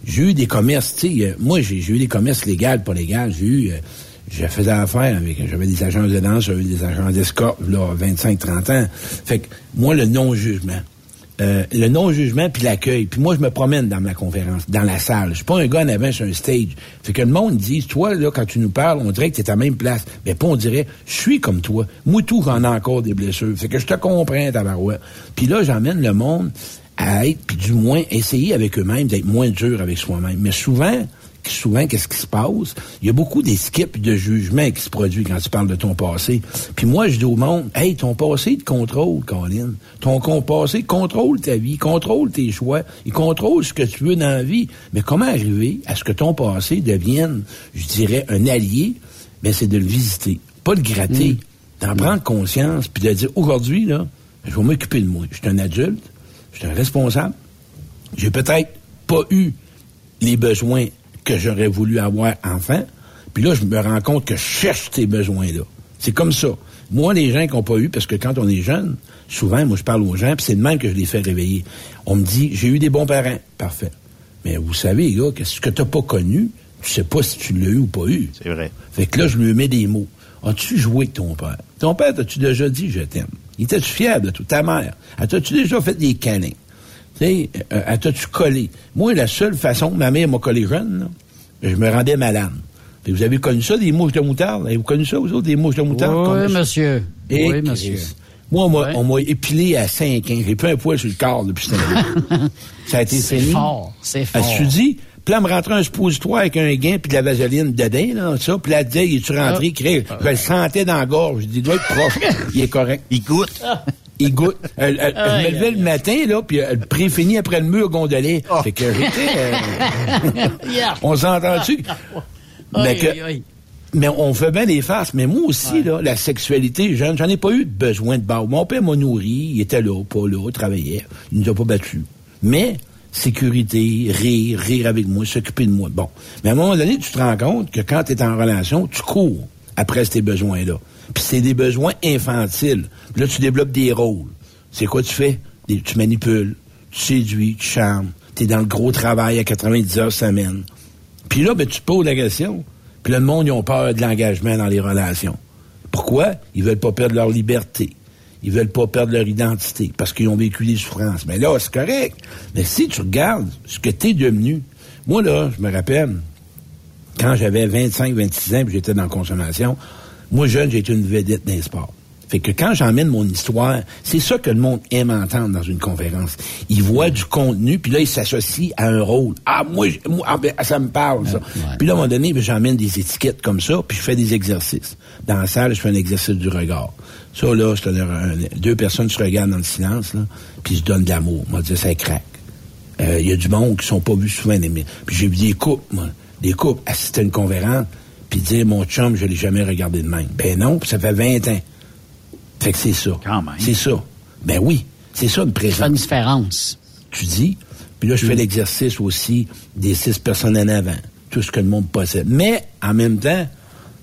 j'ai eu des commerces, tu sais, euh, moi, j'ai eu des commerces légaux, pas légaux, j'ai eu, euh, je faisais affaire avec, j'avais des agences de danse, j'avais des agents d'escorte, là, 25, 30 ans. Fait que, moi, le non-jugement. Euh, le non-jugement puis l'accueil. Puis moi, je me promène dans ma conférence, dans la salle. Je suis pas un gars en avant sur un stage. Fait que le monde dit, toi, là, quand tu nous parles, on dirait que tu es à la même place. Mais pas on dirait, je suis comme toi. Moi, tout, j'en ai encore des blessures. Fait que je te comprends, tabarouette. Puis là, j'emmène le monde à être, puis du moins, essayer avec eux-mêmes d'être moins dur avec soi-même. Mais souvent, souvent, qu'est-ce qui se passe? Il y a beaucoup d'escapes de jugement qui se produit quand tu parles de ton passé. Puis moi, je dis au monde, hey, ton passé te contrôle, Colin. Ton passé contrôle ta vie, contrôle tes choix, il contrôle ce que tu veux dans la vie. Mais comment arriver à ce que ton passé devienne, je dirais, un allié? Ben, c'est de le visiter, pas le gratter, d'en prendre conscience, puis de dire, aujourd'hui, là, je vais m'occuper de moi. Je suis un adulte, je suis un responsable. J'ai peut-être pas eu les besoins que j'aurais voulu avoir enfant. Puis là, je me rends compte que je cherche ces besoins-là. C'est comme ça. Moi, les gens qui n'ont pas eu, parce que quand on est jeune, souvent, moi, je parle aux gens, puis c'est de même que je les fais réveiller. On me dit, j'ai eu des bons parents. Parfait. Mais vous savez, gars, que ce que tu n'as pas connu, tu sais pas si tu l'as eu ou pas eu.
C'est vrai.
Fait que là, je lui mets des mots. As-tu joué avec ton père? Ton père, t'as-tu déjà dit je t'aime? Il était-tu fier de tout? Ta mère? As-tu déjà fait des câlins? Tu sais, euh, t'as-tu collé? Moi, la seule façon, ma mère m'a collé jeune, là, je me rendais malade. Puis vous avez connu ça, des mouches de moutarde? Avez-vous connu ça, vous autres, des mouches de moutarde?
Oui, monsieur.
Et
oui, monsieur.
Moi, on m'a, on m'a épilé à 5 ans. J'ai plus un poil sur le corps depuis ce temps Ça a été
C'est fort, c'est fort.
Je me suis dit, puis là, elle me rentrait un suppositoire avec un gain puis de la vaseline dedans, là, ça. Puis là, elle disait, il est-tu rentré?
Ah.
Je le sentais dans la gorge. Je dis, il doit être proche. il est correct.
Il goûte.
Il goûte. Elle, elle- me levait le matin, là, puis elle préfinit après le mur gondolé.
Oh.
Fait que j'étais... euh, on s'entend-tu? Mais, on fait bien des farces. Mais moi aussi, là, la sexualité jeune, j'en ai pas eu besoin de base. Mon père m'a nourri, il était là, pas là, il travaillait. Il nous a pas battus. Mais, sécurité, rire, rire avec moi, s'occuper de moi. Bon. Mais à un moment donné, tu te rends compte que quand tu es en relation, tu cours après ces besoins-là. Puis c'est des besoins infantiles. Là, tu développes des rôles. C'est quoi tu fais? Tu manipules, tu séduis, tu charmes. Tu es dans le gros travail à 90 heures semaine. Puis là, ben, tu poses la question. Puis le monde, ils ont peur de l'engagement dans les relations. Pourquoi? Ils veulent pas perdre leur liberté. Ils veulent pas perdre leur identité parce qu'ils ont vécu des souffrances. Mais là, c'est correct. Mais si tu regardes ce que tu es devenu, moi, là, je me rappelle, quand j'avais 25, 26 ans, puis j'étais dans la consommation, moi, jeune, j'ai été une vedette dans les sports. Fait que quand j'emmène mon histoire, c'est ça que le monde aime entendre dans une conférence. Il voit du contenu, puis là, il s'associe à un rôle. Ah, moi, moi ah, ben, ça me parle, ça. Puis là, à un moment donné, ben, j'emmène des étiquettes comme ça, puis je fais des exercices. Dans la salle, je fais un exercice du regard. Ça, là, c'est un- un- deux personnes se regardent dans le silence, là, puis se donnent de l'amour. Moi, je dis, ça craque. Euh, Il y a du monde qui sont pas vus souvent. mais- Puis j'ai vu des couples, moi. Des couples assister à une conférence, puis dire, mon chum, je l'ai jamais regardé de même. Ben non, puis ça fait 20 ans. Fait que c'est ça. C'est ça. Ben oui, c'est ça une présence.
une différence.
Tu dis, puis là, je fais l'exercice aussi des six personnes en avant, tout ce que le monde possède. Mais, en même temps,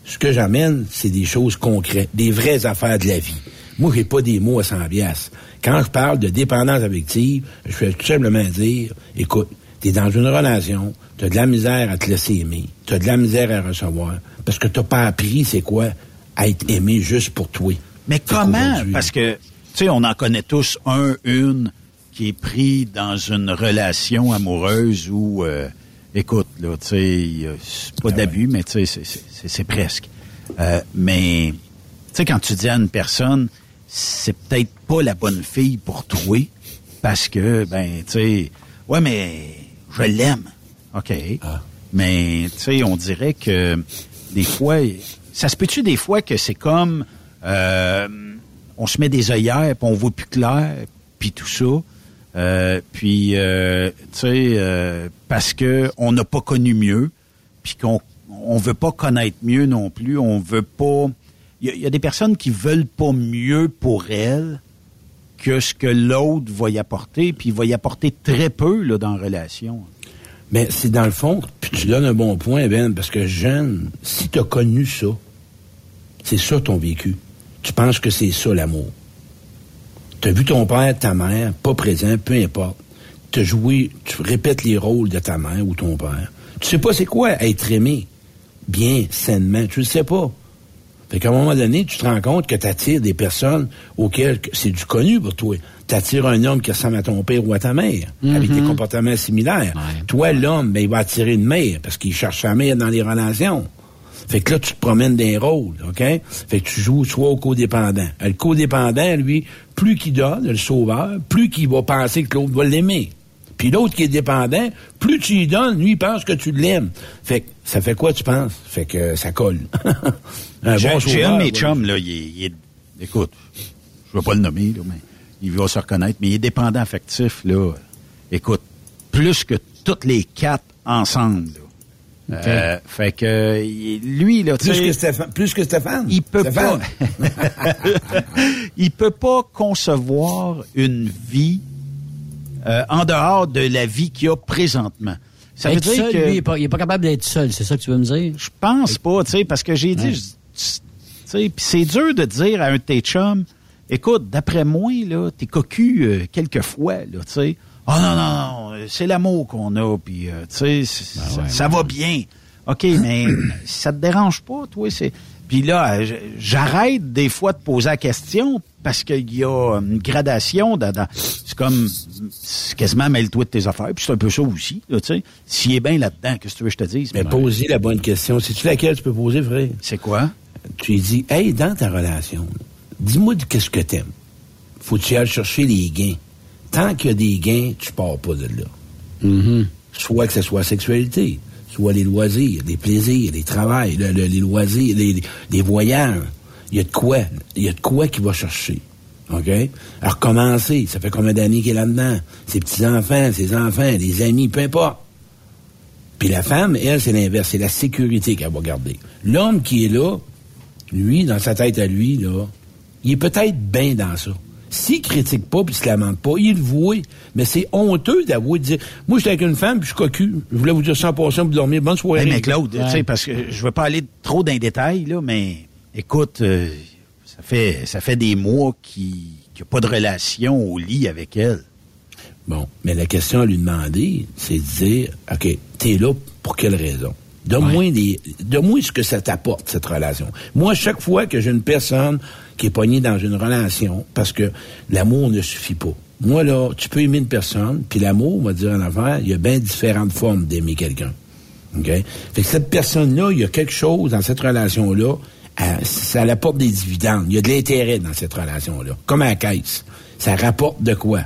ce que j'amène, c'est des choses concrètes, des vraies affaires de la vie. Moi, j'ai pas des mots à 100 piastres. Quand je parle de dépendance affective, je fais tout simplement dire, écoute, t'es dans une relation, t'as de la misère à te laisser aimer, t'as de la misère à recevoir, parce que t'as pas appris c'est quoi être aimé juste pour toi.
Mais comment? Parce que, tu sais, on en connaît tous un, une qui est pris dans une relation amoureuse où, euh, écoute, là, tu sais, c'est
Ah
pas d'abus, mais tu sais, c'est presque. Euh, mais, tu sais, quand tu dis à une personne, c'est peut-être pas la bonne fille pour toi, parce que, ben, tu sais, ouais, mais je l'aime. OK.
Ah.
Mais, tu sais, on dirait que des fois, ça se peut-tu des fois que c'est comme, euh, on se met des œillères, puis on voit plus clair, puis tout ça. Euh, puis, euh, tu sais, parce que on n'a pas connu mieux, puis qu'on on veut pas connaître mieux non plus, on veut pas... Il y, y a des personnes qui veulent pas mieux pour elles que ce que l'autre va y apporter, puis il va y apporter très peu là, dans la relation.
Mais c'est dans le fond, puis tu donnes un bon point, Ben, parce que jeune, si tu as connu ça, c'est ça ton vécu. Tu penses que c'est ça l'amour. Tu as vu ton père, ta mère, pas présent, peu importe. Tu joué, tu répètes les rôles de ta mère ou ton père. Tu sais pas c'est quoi être aimé bien, sainement. Tu le sais pas. Fait qu'à un moment donné, tu te rends compte que tu attires des personnes auxquelles que- c'est du connu pour toi. Tu attires un homme qui ressemble à ton père ou à ta mère, avec des comportements similaires. Toi, l'homme, ben, il va attirer une mère parce qu'il cherche sa mère dans les relations. Fait que là, tu te promènes des rôles, OK? Fait que tu joues soit au codépendant. Le codépendant, lui, plus qu'il donne, le sauveur, plus qu'il va penser que l'autre va l'aimer. Puis l'autre qui est dépendant, plus tu lui donnes, lui, il pense que tu l'aimes. Fait que ça fait quoi, tu penses? Fait que ça colle. un
J'ai
bon
j'ai un de mes
ouais.
chums, là, il est, il est- écoute, je ne vais pas le nommer, là, mais il va se reconnaître, mais il est dépendant affectif, là. Écoute, plus que toutes les quatre ensemble, là. Euh, fait que il- lui, là, tu
Plus que Stéphane. Plus que Stéphane?
Il peut
Stéphane?
pas. il peut pas concevoir une vie euh, en dehors de la vie qu'il a présentement. Ça veut dire
seul,
que
lui, il est pas, il est pas capable d'être seul, c'est ça que tu veux me dire?
je pense pas, tu sais, parce que j'ai dit,
Ouais.
Puis c'est dur de dire à un de tes chums, écoute, d'après moi, là, t'es cocu euh, quelquefois, là, tu sais. Oh non, non, non, c'est l'amour qu'on a, puis, euh, tu sais, c'est- ça, va bien. OK, mais ça te dérange pas, toi, c'est... Puis là, euh, j'arrête des fois de poser la question parce qu'il y a une gradation dans... dans- c'est comme... C'est quasiment mêle-toi de tes affaires, puis c'est un peu ça aussi, tu sais. S'il est bien là-dedans, qu'est-ce que tu veux que je te dise?
Mais poser la bonne question. C'est-tu laquelle tu peux poser, frère?
C'est quoi?
Tu lui dis, hey, dans ta relation, dis-moi de qu'est-ce que t'aimes. Faut que tu ailles chercher les gains. Tant qu'il y a des gains, tu pars pas de là. Soit que ce soit la sexualité, soit les loisirs, les plaisirs, les travails, le- le- les loisirs, les voyages. Il y a de quoi. Il y a de quoi qu'il va chercher. OK? À recommencer. Ça fait combien d'années qu'il est là-dedans? Ses petits-enfants, ses enfants, les amis, peu importe. Puis la femme, elle, c'est l'inverse. C'est la sécurité qu'elle va garder. L'homme qui est là, lui, dans sa tête à lui, là, il est peut-être bien dans ça. S'il critique pas puis se lamente pas, il le voit. Mais c'est honteux d'avouer, de dire, moi, j'étais avec une femme puis je suis cocu. Je voulais vous dire ça en passant pour dormir. Bonne soirée.
Hey, mais Claude,
Ouais.
tu sais, parce que je veux pas aller trop dans les détails, là, mais écoute, euh, ça fait ça fait des mois qu'il n'y a pas de relation au lit avec elle.
Bon, mais la question à lui demander, c'est de dire, OK, t'es là pour quelle raison? Donne-moi des, donne-moi ce que ça t'apporte, cette relation. Moi, chaque fois que j'ai une personne qui est pognée dans une relation, parce que l'amour ne suffit pas. Moi, là, tu peux aimer une personne, puis l'amour, on va dire en affaire, il y a bien différentes formes d'aimer quelqu'un. OK? Fait que cette personne-là, il y a quelque chose dans cette relation-là, ça apporte des dividendes. Il y a de l'intérêt dans cette relation-là. Comme à la caisse. Ça rapporte de quoi?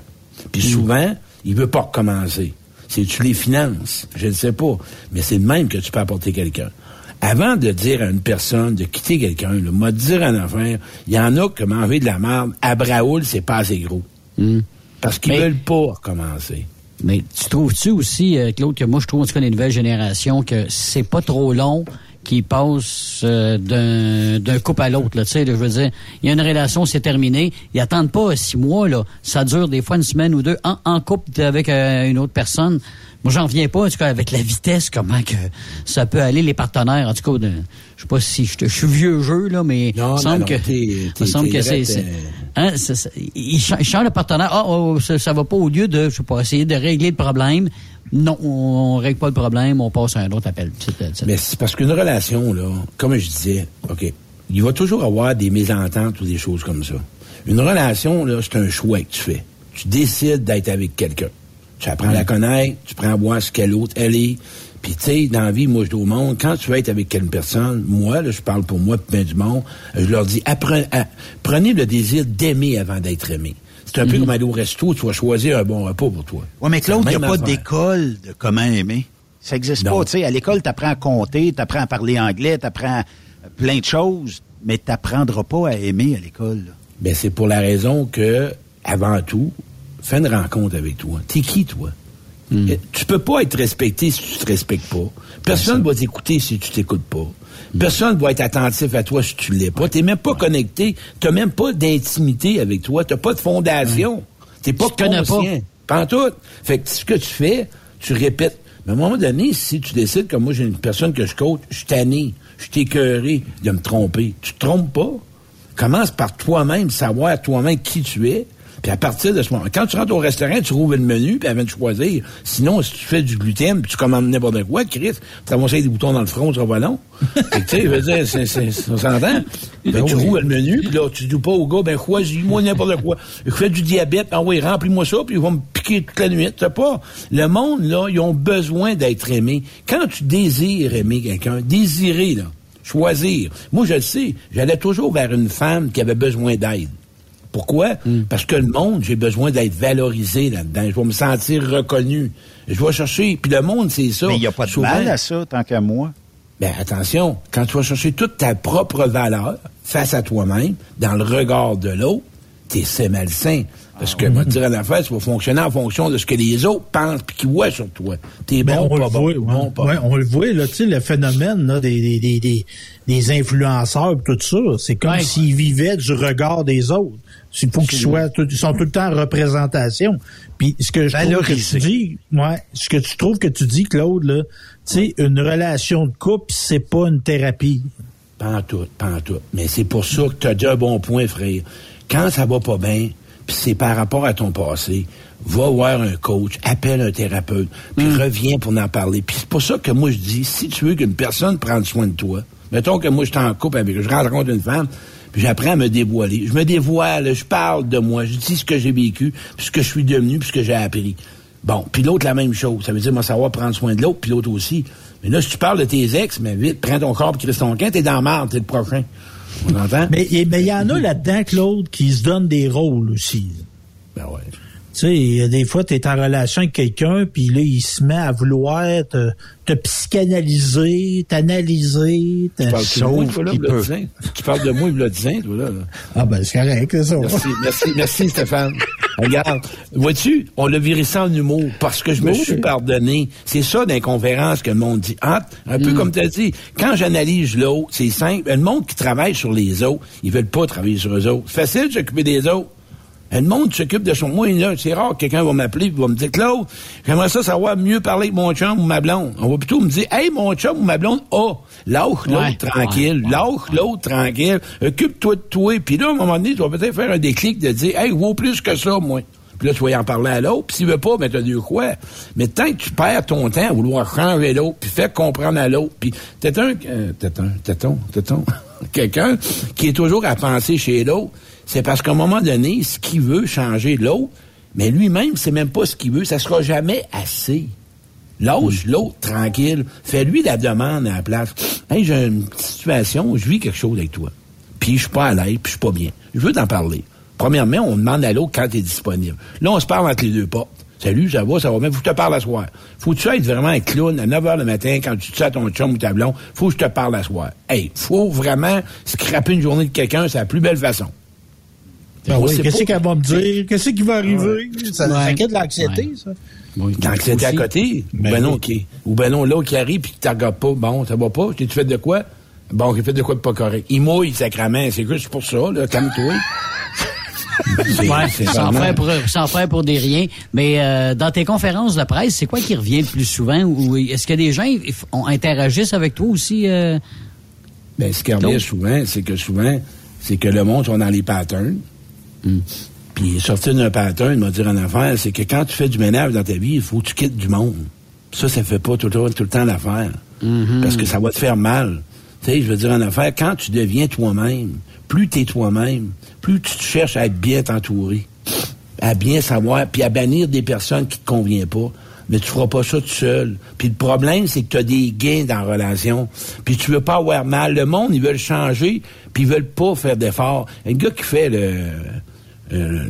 Puis souvent, il veut pas recommencer. C'est tu les finances. Je ne sais pas. Mais c'est le même que tu peux apporter quelqu'un. Avant de dire à une personne de quitter quelqu'un, le m'a dire en affaire, il y en a qui m'envoient de la merde. À Braoul, c'est pas assez gros. Parce qu'ils
Mais-
veulent pas recommencer.
Mais tu trouves-tu aussi, euh, Claude, que moi, je trouve, en tout cas, les nouvelles générations, que c'est pas trop long qu'ils passent euh, d'un d'un couple à l'autre, tu sais, je veux dire, il y a une relation, c'est terminé, ils attendent pas six mois, là, ça dure des fois une semaine ou deux, en, en couple avec euh, une autre personne. Moi, j'en viens pas, en tout cas, avec la vitesse, comment que ça peut aller, les partenaires, en tout cas, de- je sais pas si je, suis vieux jeu, là, mais il
Non,
me semble
non,
que,
t'es- t'es-
semble que c'est, Hein, c'est- c'est- il, cha- il change le partenaire. Ah, oh, ça, ça va pas au lieu de, je sais pas, essayer de régler le problème. Non, on règle pas le problème, on passe à un autre appel.
Mais c'est parce qu'une relation, là, comme je disais, OK, il va toujours avoir des mésententes ou des choses comme ça. Une relation, là, c'est un choix que tu fais. Tu décides d'être avec quelqu'un. Tu apprends à la connaître, tu prends à voir ce qu'elle autre, elle est. Puis, tu sais, dans la vie, moi, je dis au monde, quand tu veux être avec une personne, moi, là, je parle pour moi, ben du monde, je leur dis, appre- à- prenez le désir d'aimer avant d'être aimé. C'est un peu comme aller au resto, tu vas choisir un bon repas pour toi.
Ouais, mais Claude, il n'y a pas d'école de comment aimer. Ça n'existe pas. Tu sais, à l'école, tu apprends à compter, tu apprends à parler anglais, tu apprends plein de choses, mais tu n'apprendras pas à aimer à l'école. là.
Ben, c'est pour la raison que, avant tout, fais une rencontre avec toi. T'es qui, toi? Eh, Tu peux pas être respecté si tu te respectes pas. Personne va t'écouter si tu t'écoutes pas. Personne va être attentif à toi si tu l'es pas. T'es même pas connecté. T'as même pas d'intimité avec toi. T'as pas de fondation. T'es pas
Tu
conscient. Pas en tout. Fait que ce que tu fais, tu répètes. Mais à un moment donné, si tu décides, comme moi, j'ai une personne que je coach, je suis tanné, je suis écœuré de me tromper. Tu te trompes pas. Commence par toi-même, savoir toi-même qui tu es, Puis à partir de ce moment, quand tu rentres au restaurant, tu rouvres le menu, puis avant de choisir. Sinon, si tu fais du gluten, puis tu commandes n'importe quoi, Chris, tu vas des boutons dans le front, ça va pas long. Tu sais, je veux dire, c'est, c'est, on s'entend. Ben, tu rouvres le menu, puis là, tu dis pas au gars, ben choisis-moi n'importe quoi. Je fais du diabète, ah oui, remplis-moi ça, puis ils vont me piquer toute la nuit. Tu sais pas. Le monde, là, ils ont besoin d'être aimés. Quand tu désires aimer quelqu'un, désirer, là, choisir. Moi, je le sais, j'allais toujours vers une femme qui avait besoin d'aide. Pourquoi? Parce que le monde, j'ai besoin d'être valorisé là-dedans. Je vais me sentir reconnu. Je vais chercher. Puis le monde, c'est ça.
Mais il n'y a pas de
Souvent-
mal à ça, tant qu'à moi.
ben attention, quand tu vas chercher toute ta propre valeur face à toi-même, dans le regard de l'autre, t'es c'est malsain. Parce que, te dire en affaire, tu vas fonctionner en fonction de ce que les autres pensent puis qu'ils voient sur toi. T'es
Ben,
bon,
on,
pas
le
bon,
voit,
bon,
ouais.
pas
Ouais,
bon.
on le voit, là, tu sais, le phénomène là, des, des, des, des, des influenceurs et tout ça, c'est comme
Ouais.
s'ils vivaient du regard des autres. Il faut qu'ils soient, tout- ils sont tout le temps en représentation. Puis ce que je trouve que tu dis, ouais, ce que tu trouves que tu dis, Claude, là, tu sais, une relation de couple, c'est pas une thérapie.
Pas en tout, pas en tout. Mais c'est pour ça que tu as dit un bon point, frère. Quand ça va pas bien, puis c'est par rapport à ton passé, va voir un coach, appelle un thérapeute, puis reviens pour en parler. Puis c'est pour ça que moi je dis, si tu veux qu'une personne prenne soin de toi, mettons que moi je suis en couple avec, je rencontre une femme, j'apprends à me dévoiler. Je me dévoile, je parle de moi, je dis ce que j'ai vécu, puis ce que je suis devenu, puis ce que j'ai appris. Bon, puis l'autre, la même chose. Ça veut dire, moi, savoir prendre soin de l'autre, puis l'autre aussi. Mais là, si tu parles de tes ex, mais vite, prends ton corps, puis ton camp, t'es dans la marde, t'es le prochain. On entend?
Mais il mais il y en a là-dedans, Claude, qui se donnent des rôles aussi.
Ben ouais.
Tu sais, il y a des fois, tu es en relation avec quelqu'un, puis là, il se met à vouloir te, te psychanalyser, t'analyser. te-
Tu parles de moi, il. Tu parles de moi, il l'a dit, toi, là. là.
Ah ben, c'est correct, c'est ça.
Merci, merci, merci, Stéphane. Regarde, vois-tu, on l'a viré ça en humour parce que je me
Oui.
suis pardonné. C'est ça dans les conférences que le monde dit. Ah, un
Mm.
peu comme tu as dit, quand j'analyse l'autre, c'est simple. Le monde qui travaille sur les autres, ils veulent pas travailler sur eux autres. C'est facile de s'occuper des autres. Le monde s'occupe de son... Moi, là, c'est rare que quelqu'un va m'appeler et va me dire, Claude, j'aimerais ça savoir mieux parler avec mon chum ou ma blonde. On va plutôt me dire, hey, mon chum ou ma blonde, ah, lâche l'autre
Ouais,
tranquille,
ouais,
lâche l'autre tranquille, occupe-toi de toi. Puis là, à un moment donné, tu vas peut-être faire un déclic de dire, hey, vaut plus que ça, moi. Puis là, tu vas y en parler à l'autre. Puis s'il veut pas, ben t'as deux quoi. Mais tant que tu perds ton temps à vouloir changer l'autre, puis fais comprendre à l'autre, puis t'es un, euh, t'es un, t'es un, t'es un, quelqu'un qui est toujours à penser chez l'autre, c'est parce qu'à un moment donné, ce qu'il veut changer l'autre, mais lui-même, c'est même pas ce qu'il veut, ça sera jamais assez. Lâche l'autre tranquille. Fais-lui la demande à la place. Hey, j'ai une situation, je vis quelque chose avec toi. Puis je suis pas à l'aise, puis je suis pas bien. Je veux t'en parler. Premièrement, on demande à l'autre quand tu es disponible. Là, on se parle entre les deux portes. Salut, ça va, ça va, mais faut que je te parle à soir. Faut que tu être vraiment un clown à 9 h le matin quand tu te sens à ton chum ou ta blonde. Faut que je te parle à soir. Hey, faut vraiment scraper une journée de quelqu'un, c'est la plus belle façon.
Oui,
sait
Qu'est-ce qu'elle va me dire? Qu'est-ce qui va arriver? Ça, ça
Ouais.
crée de l'anxiété, ça.
L'anxiété à côté?
Ben
ben non,
oui.
qui, ou ben non, l'autre qui arrive puis qui te regarde pas. Bon, ça va pas. Tu fait de quoi? Bon, j'ai fait de quoi de pas correct. Il mouille, sacrament. C'est juste pour ça, là. Calme-toi.
Ouais,
c'est
sans, faire pour, sans faire pour des riens. Mais euh, dans tes conférences de presse, c'est quoi qui revient le plus souvent? Ou est-ce que des gens on interagissent avec toi aussi? euh?
Ben, ce qui revient souvent, c'est que souvent, c'est que le monde sont dans les patterns. Puis sortir d'un pattern, m'a dire en affaire, c'est que quand tu fais du ménage dans ta vie, il faut que tu quittes du monde. Ça, ça fait pas tout le temps, l'affaire. Parce que ça va te faire mal. Tu sais, je veux dire en affaire, quand tu deviens toi-même, plus tu es toi-même, plus tu te cherches à être bien t'entourer, à bien savoir, puis à bannir des personnes qui te conviennent pas. Mais tu feras pas ça tout seul. Puis le problème, c'est que tu as des gains dans la relation. Puis tu veux pas avoir mal. Le monde, ils veulent changer, puis ils veulent pas faire d'efforts. Un gars qui fait le... euh,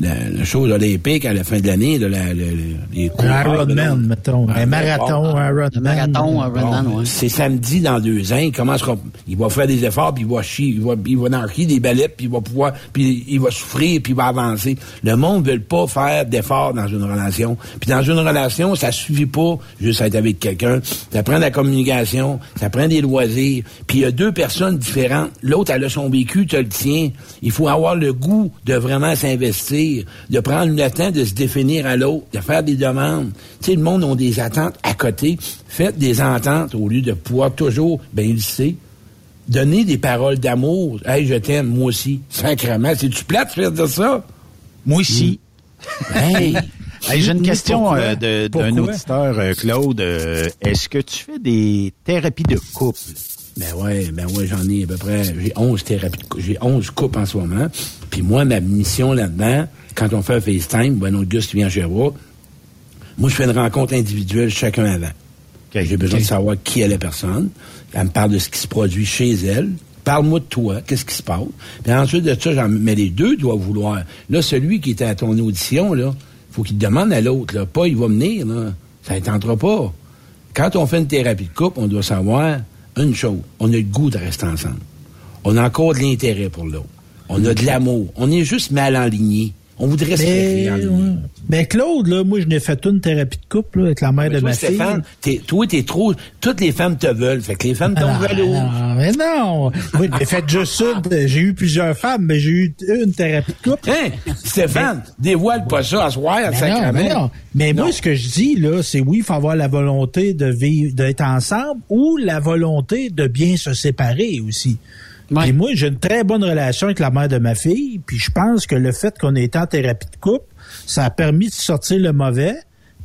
la, la- la chose olympique à la fin de l'année, de la, le- le- les coureurs,
Un Ironman, mettons.
Ah,
Un marathon, un Ironman.
Un marathon, un Ironman,
Bon,
ouais.
C'est samedi dans deux ans, il commencera, il va faire des efforts, puis il va chier, il va, il va en chier des balais, puis il va pouvoir, puis il va souffrir, puis il va avancer. Le monde ne veut pas faire d'efforts dans une relation. Puis dans une relation, ça suffit pas juste être avec quelqu'un. Ça prend de la communication, ça prend des loisirs. Puis il y a deux personnes différentes. L'autre, elle a son vécu, tu as le tien. Il faut avoir le goût de vraiment s'investir, de prendre le temps de se définir à l'autre, de faire des demandes. Tu sais, le monde a des attentes à côté. Faites des ententes au lieu de pouvoir toujours, ben, il sait. Donner des paroles d'amour. Hey, je t'aime, moi aussi. Sacrement. C'est-tu plate de faire dire ça?
Moi aussi.
Hey!
Hey, J'ai une question euh, de- d'un auditeur, euh, Claude. Euh, Est-ce que tu fais des thérapies de couple?
Ben ouais, ben ouais, j'en ai à peu près, j'ai 11 thérapies, j'ai 11 couples en ce moment. Puis moi, ma mission là-dedans, quand on fait un FaceTime, ben qui vient chez moi, moi, je fais une rencontre individuelle chacun avant. J'ai besoin de savoir qui est la personne. Elle me parle de ce qui se produit chez elle. Parle-moi de toi, qu'est-ce qui se passe? Puis ensuite de ça, j'en, mais les deux doivent vouloir. Là, celui qui était à ton audition, là, faut qu'il demande à l'autre, là. Pas, il va venir, là. Ça ne tentera pas. Quand on fait une thérapie de couple, on doit savoir une chose. On a le goût de rester ensemble. On a encore de l'intérêt pour l'autre. On a de l'amour. On est juste mal aligné. On voudrait se
Mais, ouais. Ben, Claude, là, moi, je n'ai fait une thérapie de couple là, avec la mère de
Toi,
ma fille.
Stéphane, t'es- toi, t'es trop. Toutes les femmes te veulent. Fait que les femmes tombent
Ah,
jaloux.
non, mais non! Oui, j'ai fait juste une. J'ai eu plusieurs femmes, mais j'ai eu une thérapie de couple.
Hein? Stéphane, dévoile pas ça à soir, à
non,
sacrament.
mais non. Mais moi, ce que je dis, là, c'est oui, il faut avoir la volonté de vivre, d'être ensemble ou la volonté de bien se séparer aussi. Puis moi, j'ai une très bonne relation avec la mère de ma fille, puis je pense que le fait qu'on ait été en thérapie de couple, ça a permis de sortir le mauvais.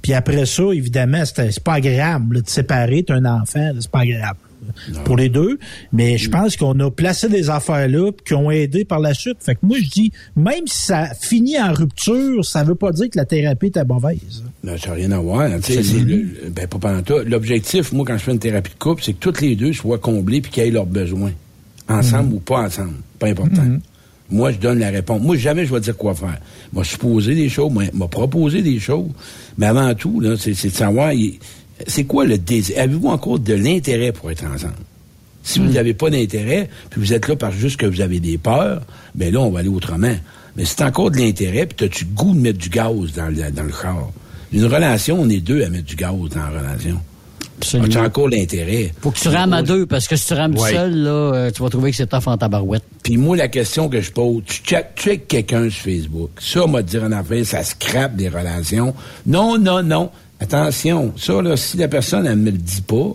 Puis après ça, évidemment, c'était- c'est pas agréable là, de séparer, un enfant, c'est pas agréable pour les deux. Mais je pense qu'on a placé des affaires là qui ont aidé par la suite. Fait que moi, je dis, même si ça finit en rupture, ça veut pas dire que la thérapie était mauvaise.
Non, ça n'a rien à voir. C'est le- le- ben, pas pendant tout. L'objectif, moi, quand je fais une thérapie de couple, c'est que toutes les deux soient comblés puis qu'ils aient leurs besoins. Ensemble
Mhm.
ou pas ensemble. Pas important. Moi, je donne la réponse. Moi, jamais je vais dire quoi faire. M'a supposé des choses, m'a proposé des choses. Mais avant tout, là, c'est c'est de savoir, c'est quoi le désir? Avez-vous encore de l'intérêt pour être ensemble? Si vous n'avez pas d'intérêt, puis vous êtes là parce juste que vous avez des peurs, ben là, on va aller autrement. Mais si t'as encore de l'intérêt, puis t'as-tu le goût de mettre du gaz dans le, dans le char? Une relation, on est deux à mettre du gaz dans la relation.
Absolument.
As-tu encore l'intérêt?
Faut que tu rames à deux, parce que si tu rames
Ouais.
seul, là, euh, tu vas trouver que c'est tough en tabarouette.
Puis moi, la question que je pose, tu check, check quelqu'un sur Facebook. Ça, m'a dire en affaire, ça scrape des relations. Non, non, non. Attention, ça, là, si la personne, elle me le dit pas,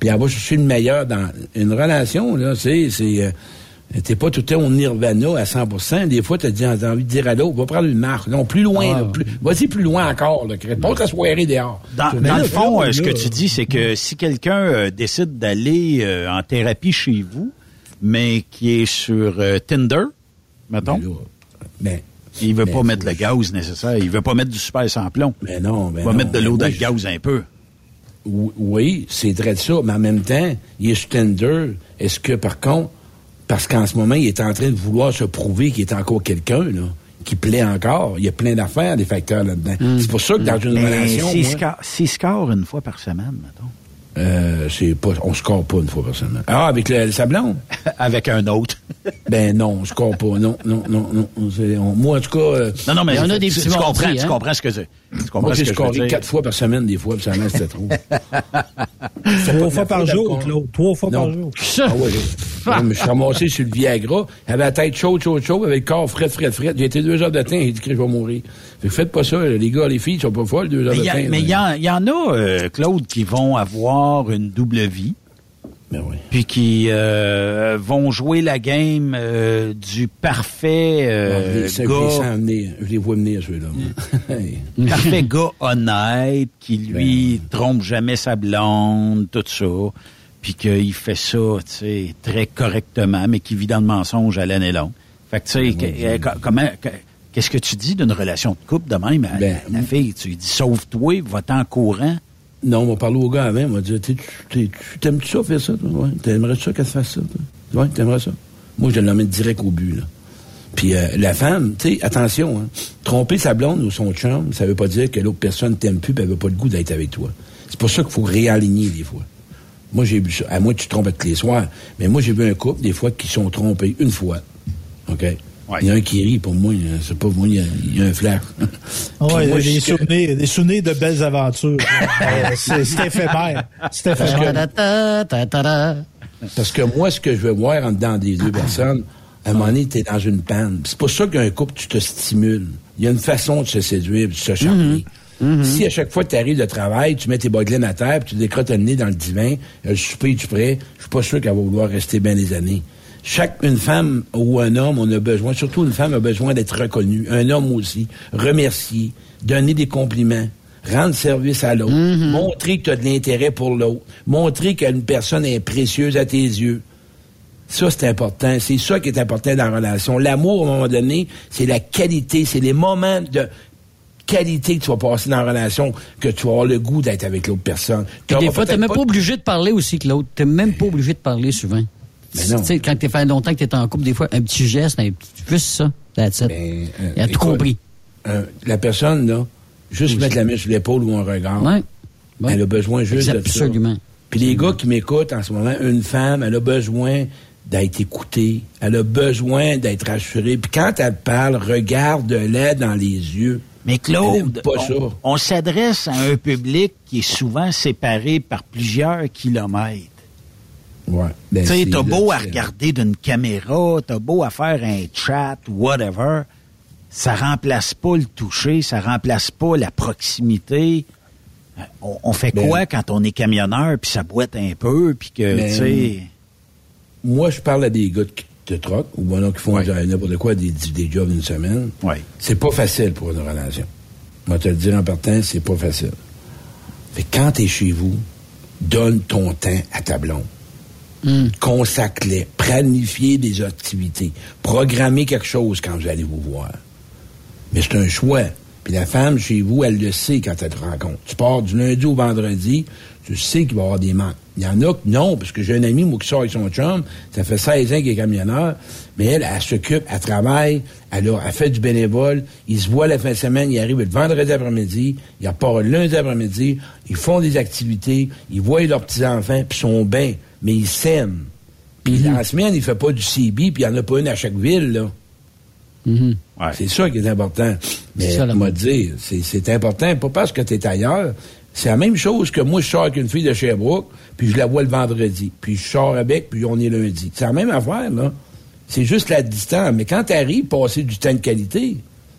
puis elle va chercher le meilleur dans une relation, là, c'est, c'est, euh, t'es pas tout le temps au nirvana à 100% Des fois, t'as dit- t'as envie de dire à l'autre, va prendre une marque. Non, plus loin,
Ah.
là, plus, vas-y plus loin encore, là. crée- Passe la soirée dehors.
Dans,
Mais
dans
là,
le fond,
là,
euh, ce que tu dis, c'est que si quelqu'un euh, décide d'aller euh, en thérapie chez vous, mais qui est sur euh, Tinder, mettons,
ben,
il veut
ben,
pas mettre le gaz nécessaire, il veut pas mettre du super sans plomb.
Mais non, ben
il va
non,
mettre de
ben
l'eau dans le gaz un peu.
Oui, Oui, c'est vrai de ça, mais en même temps, il est sur Tinder. Est-ce que, par contre, parce qu'en ce moment, il est en train de vouloir se prouver qu'il est encore quelqu'un, là, qui plaît encore. Il y a plein d'affaires, des facteurs là-dedans. C'est pour ça que dans une
Mais
relation,
s'il score, score une fois par semaine, mettons.
Euh, c'est pas, on score pas une fois par semaine. Ah, avec le, le sablon?
avec un autre.
ben non, on score pas. Non, non, non, non. On- moi, en tout cas... euh,
Non, non, mais
il y en a
tu-
des
tu,
petits
comprends,
mordis,
tu
hein?
comprends ce que c'est. Tu comprends
Moi,
ce
j'ai
que
scoré quatre fois par semaine, des fois, puis ça c'était trop.
Trois fois par jour, Claude. Trois fois par jour.
Ah ouais, j'ai- je suis ramassé sur le Viagra. Il avait la tête chaude, chaude, chaude, avec le corps frais, frais, frais. J'ai été deux heures de temps, il dit que je vais mourir. Faites pas ça, les gars, les filles, ils sont pas folles, deux
Mais il y, y en- il y en a, euh, Claude, qui vont avoir une double vie.
Ben oui.
Puis qui euh, vont jouer la game euh, du parfait
je
euh,
les- ça, je les
gars.
venir. Je les vois venir, ceux-là. Hey.
parfait gars honnête, qui lui trompe jamais sa blonde, tout ça, puis qu'il fait ça, tu sais, très correctement, mais qui vit dans le mensonge à l'année longue. Fait que, tu sais, que- euh, co- comment, qu'est-ce que tu dis d'une relation de couple de même à
Ben,
la fille? Tu lui dis, sauve-toi, va-t'en courant.
Non, on va parler au gars avant, on va dire, tu t'aimes-tu ça, faire ça, toi? Ouais. T'aimerais ça qu'elle se fasse ça, toi? Ouais, t'aimerais ça? Moi, je l'emmène direct au but, là. Puis euh, la femme, tu sais, attention, hein, tromper sa blonde ou son chum, ça veut pas dire que l'autre personne t'aime plus et elle veut pas le goût d'être avec toi. C'est pour ça qu'il faut réaligner des fois. Moi, j'ai vu ça. À moi, tu te trompes tous les soirs. Mais moi, j'ai vu un couple, des fois, qui sont trompés une fois. OK? Il y a un qui rit, pour moi, c'est pas moi, il y a, il y a un flash.
Ah Ouais,
Puis moi,
des,
je-
souvenirs, des souvenirs de belles aventures. Euh, c'est éphémère. C'est éphémère.
Parce que moi, ce que je veux voir en dedans des deux personnes, à un moment donné, t'es dans une panne. C'est pour ça qu'un couple, tu te stimules. Il y a une façon de se séduire, de se charmer. Si à chaque fois que tu arrives de travail, tu mets tes bottines à terre, puis tu décrottes le nez dans le divan, euh, le souper, tu prêt, je suis pas sûr qu'elle va vouloir rester bien des années. Chaque une femme ou un homme, on a besoin, surtout une femme a besoin d'être reconnue. Un homme aussi, remercier, donner des compliments, rendre service à l'autre, montrer que tu as de l'intérêt pour l'autre, montrer qu'une personne est précieuse à tes yeux. Ça, c'est important. C'est ça qui est important dans la relation. L'amour, à un moment donné, c'est la qualité, c'est les moments de qualité que tu vas passer dans la relation que tu vas avoir le goût d'être avec l'autre personne.
Puis des fois, t'es
peut-être
même pas obligé de parler aussi que l'autre. T'es même pas obligé de parler souvent.
Mais non.
Tu quand t'es fait longtemps que t'es en couple, des fois, un petit geste, un petit, juste ça. That's it.
euh,
Il a tout
écoute,
compris.
euh, la personne, là, juste mettre la main sur l'épaule ou un regard.
Ouais. Ouais.
Elle a besoin juste de
Absolument.
Puis les gars qui m'écoutent en ce moment, une femme, elle a besoin d'être écoutée. Elle a besoin d'être rassurée. Puis quand elle parle, regarde-la dans les yeux.
Mais Claude, on s'adresse à un public qui est souvent séparé par plusieurs kilomètres.
Ouais. Ben,
tu sais, t'as beau à regarder d'une caméra, t'as beau à faire un chat, whatever, ça remplace pas le toucher, ça remplace pas la proximité. Euh, On, on fait
Ben-
quoi quand on est camionneur puis ça boite un peu puis que
Ben,
tu sais?
Moi, je parle à des gars de, de troc, ou bon, qui font du- n'importe quoi, des, des jobs d'une semaine.
Ouais.
C'est pas facile pour une relation. Moi, te le dire en partant, c'est pas facile. Fait quand t'es chez vous, donne ton temps à ta blonde. Consacre-les. Planifiez des activités. Programmez quelque chose quand vous allez vous voir. Mais c'est un choix. Puis la femme, chez vous, elle le sait quand elle te rencontre. Tu pars du lundi au vendredi, tu sais qu'il va y avoir des manques. Il y en a que non, parce que j'ai un ami, moi, qui sort avec son chum, ça fait 16 ans qu'il est camionneur, mais elle, elle, s'occupe, elle travaille, elle, a- elle fait du bénévole, ils se voient la fin de semaine, ils arrivent le vendredi après-midi, ils repartent le lundi après-midi, ils font des activités, ils voient leurs petits-enfants, puis sont bien, mais ils s'aiment. Puis la semaine, il fait pas du CB, puis il n'y en a pas une à chaque ville, là. C'est ça qui est important. Mais
C'est ça,
dire, c'est c'est important, pas parce que tu es ailleurs. C'est la même chose que moi, je sors avec une fille de Sherbrooke, puis je la vois le vendredi, puis je sors avec, puis on est lundi. C'est la même affaire, là. C'est juste la distance. Mais quand tu arrives, passer du temps de qualité,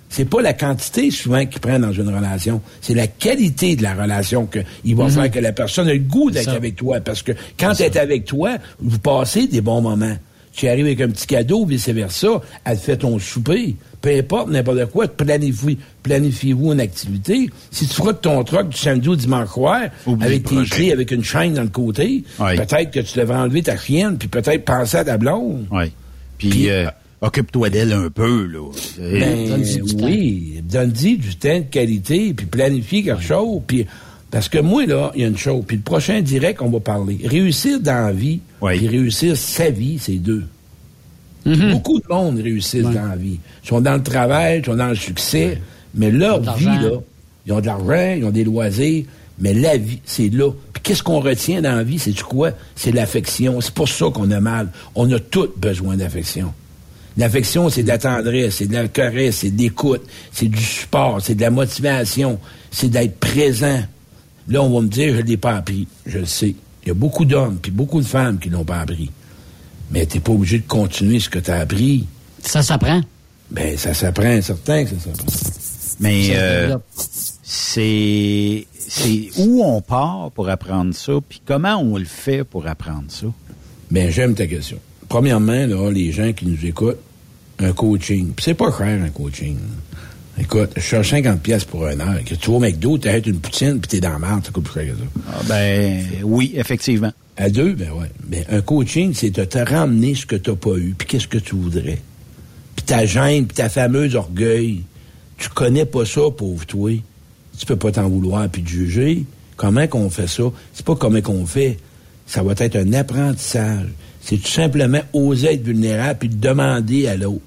c'est pas la quantité souvent qui prend dans une relation. C'est la qualité de la relation que il va faire que la personne a le goût d'être avec toi. Parce que quand elle est avec toi, vous passez des bons moments. Tu arrives avec un petit cadeau, vice-versa, elle te fait ton souper, peu importe, n'importe quoi, planifie, planifiez-vous une activité. Si tu de ton truck du samedi au dimanche soir, avec tes clés, avec une chaîne dans le côté, peut-être que tu devrais enlever ta chienne, puis peut-être penser à ta blonde.
Oui. Puis,
Puis,
euh, occupe-toi d'elle un peu, là.
Ben,
Donne-y du temps.
oui, donne-y du temps de qualité, puis planifie quelque chose, puis parce que moi, là, il y a une chose, puis le prochain direct, on va parler. Réussir dans la vie,
Oui.
puis réussir sa vie, c'est deux.
Mhm.
Beaucoup de monde réussissent dans la vie. Ils sont dans le travail, ils sont dans le succès, mais leur vie, là, ils ont de l'argent, ils ont des loisirs, mais la vie, c'est là. Puis qu'est-ce qu'on retient dans la vie, c'est du quoi? C'est l'affection. C'est pour ça qu'on a mal. On a tous besoin d'affection. L'affection, c'est de la tendresse, c'est de la caresse, c'est de l'écoute, c'est du support, c'est de la motivation, c'est d'être présent. Là, on va me dire, je ne l'ai pas appris. Je le sais. Il y a beaucoup d'hommes puis beaucoup de femmes qui ne l'ont pas appris. Mais tu n'es pas obligé de continuer ce que tu as appris.
Ça s'apprend.
Ben, ça s'apprend, certain que ça s'apprend.
Mais euh, c'est c'est où on part pour apprendre ça, puis comment on le fait pour apprendre ça?
Ben, j'aime ta question. Premièrement, là, les gens qui nous écoutent, un coaching. Puis c'est pas cher, un coaching. Écoute, je cherche 50 pièces pour un heure. Que tu vas au McDo, tu une poutine, puis t'es dans la merde, ça coûte plus cher que ça.
Ah, ben oui, effectivement.
À deux, ben ouais. Ben, un coaching, c'est de te ramener ce que tu n'as pas eu, puis qu'est-ce que tu voudrais. Puis ta gêne, puis ta fameuse orgueil. Tu connais pas ça, pauvre toi. Tu peux pas t'en vouloir puis te juger. Comment qu'on fait ça? C'est pas comment qu'on fait. Ça va être un apprentissage. C'est tout simplement oser être vulnérable puis demander à l'autre.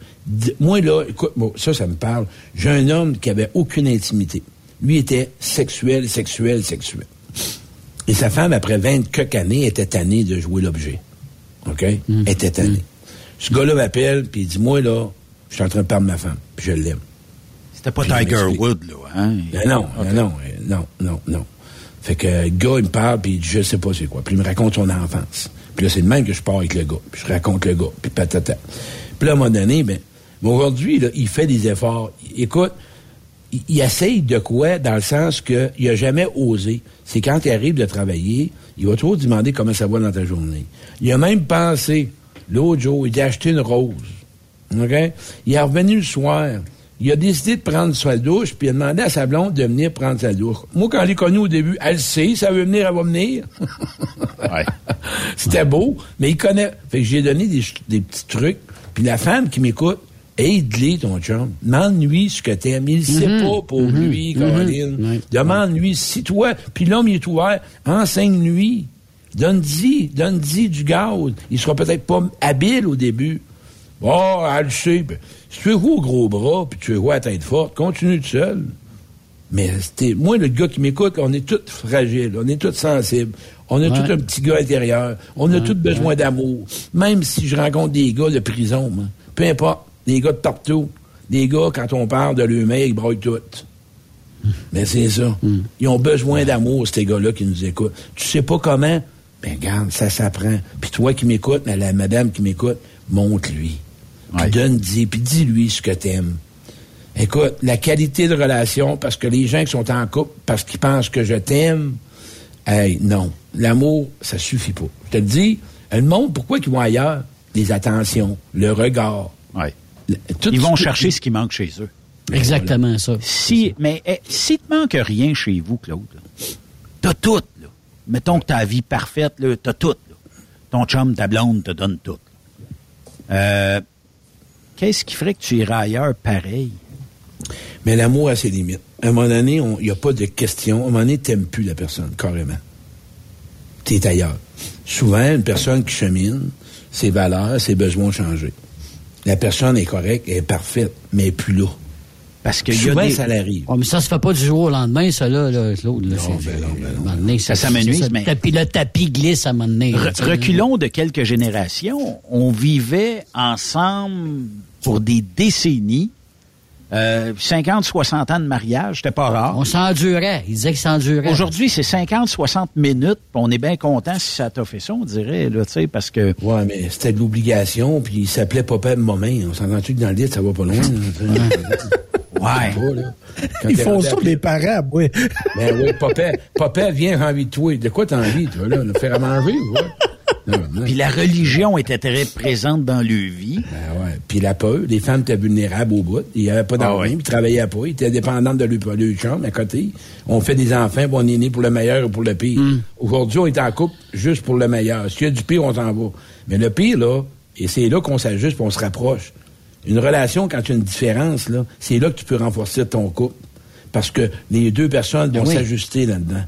Moi, là, écoute, bon, ça, ça me parle. J'ai un homme qui avait aucune intimité. Lui était sexuel, sexuel, sexuel. Et sa femme, après 20 quelques années, était tannée de jouer l'objet. OK? Elle était tannée. Ce gars-là m'appelle, puis il dit, moi, là, je suis en train de perdre ma femme, puis je l'aime.
C'était pas Tiger. Wood, là, hein?
Ben non, ben non, non, non, non. Fait que le gars, il me parle, puis il dit, je sais pas c'est quoi. Puis il me raconte son enfance. Puis là, c'est le même que je pars avec le gars. Puis je raconte le gars, puis patata. Puis là, à un moment donné, ben, aujourd'hui, il fait des efforts. Écoute, il, il essaye de quoi, dans le sens qu'il n'a jamais osé. C'est quand il arrive de travailler, il va toujours demander comment ça va dans ta journée. Il a même pensé L'autre jour, il a acheté une rose. OK? Il est revenu le soir. Il a décidé de prendre sa douche, puis il a demandé à sa blonde de venir prendre sa douche. Moi, quand je l'ai connu au début, elle sait, ça veut venir, elle va venir. C'était beau, mais il connaît. Fait que j'ai donné des, petits trucs. Puis la femme qui m'écoute, aide-les, ton chum. Demande-lui ce que t'aimes. Il sait
Mhm.
pas pour
Mhm.
lui,
Mhm.
Caroline. Demande-lui si toi, puis l'homme il est ouvert, enseigne-lui. Donne-y, donne-y du gaz. Il sera peut-être pas habile au début. Oh, elle le sait. Si tu veux jouer au gros bras, puis tu veux jouer à tête forte, continue tout seul. Mais c'était, moi, le gars qui m'écoute, on est tous fragiles, on est tous sensibles. On a
Ouais.
tout un petit gars intérieur. On a tous besoin d'amour. Même si je rencontre des gars de prison, moi. peu importe, des gars de partout. Des gars, quand on parle de l'humain, ils broient tout. Mais c'est ça. Ils ont besoin d'amour, ces gars-là qui nous écoutent. Tu sais pas comment? Ben, regarde, ça s'apprend. Puis toi qui m'écoutes, mais la madame qui m'écoute, montre-lui. Puis donne-lui, puis dis-lui ce que t'aimes. Écoute, la qualité de relation, parce que les gens qui sont en couple, parce qu'ils pensent que je t'aime, hey, non. L'amour, ça suffit pas. Je te le dis, le monde, pourquoi ils vont ailleurs? Les attentions, le regard. Le- tout-
Ils vont chercher ce qui manque chez eux.
Exactement ça.
Si, mais eh, s'il te manque rien chez vous, Claude, t'as tout. Là. Mettons que t'as la vie parfaite, là, t'as tout. là. Ton chum, ta blonde te donne tout. Euh, Qu'est-ce qui ferait que tu irais ailleurs pareil?
Mais l'amour a ses limites. À un moment donné, il n'y a pas de question. À un moment donné, t'aimes plus la personne, carrément. T'es ailleurs. Souvent, une personne qui chemine, ses valeurs, ses besoins ont changé. La personne est correcte, elle est parfaite, mais elle n'est plus là.
Parce
que
Souvent,
y a des-
ça l'arrive.
Oh, mais ça se fait pas du jour au lendemain, ça, là, là, Claude. Là, c'est- à un moment donné,
Ça s'amenuise, mais-
Puis le tapis glisse à un moment donné.
Re- reculons de quelques générations. On vivait ensemble pour des décennies. Euh, 50, 60 ans de mariage, c'était pas rare.
On s'endurait. Il disait qu'il s'endurait.
Aujourd'hui, c'est 50, 60 minutes. On est bien content si ça t'a fait ça, on dirait, là, tu sais, parce que...
Ouais, mais c'était de l'obligation, puis il s'appelait Papa Moment. On s'entend-tu que dans le lit, ça va pas loin? là?
Ouais.
Ils font ça, les parents, oui.
Ben oui, papa, papa vient, j'ai envie de toi. De quoi t'as envie, toi, là? De faire à manger, ou quoi? Non, non.
Puis la religion était très présente dans leur vie.
Ben ouais. Puis la peur, les femmes étaient vulnérables au bout. Il n'y avait pas d'argent,
Ah ouais.
ils ne travaillaient pas. Ils étaient dépendantes de leur, leur chum à côté. On fait des enfants, puis on est né pour le meilleur ou pour le pire.
Hmm.
Aujourd'hui, on est en couple juste pour le meilleur. S'il y a du pire, on s'en va. Mais le pire, là, et c'est là qu'on s'ajuste, on se rapproche. Une relation, quand tu as une différence, là, c'est là que tu peux renforcer ton couple. Parce que les deux personnes vont
Ben oui.
s'ajuster là-dedans.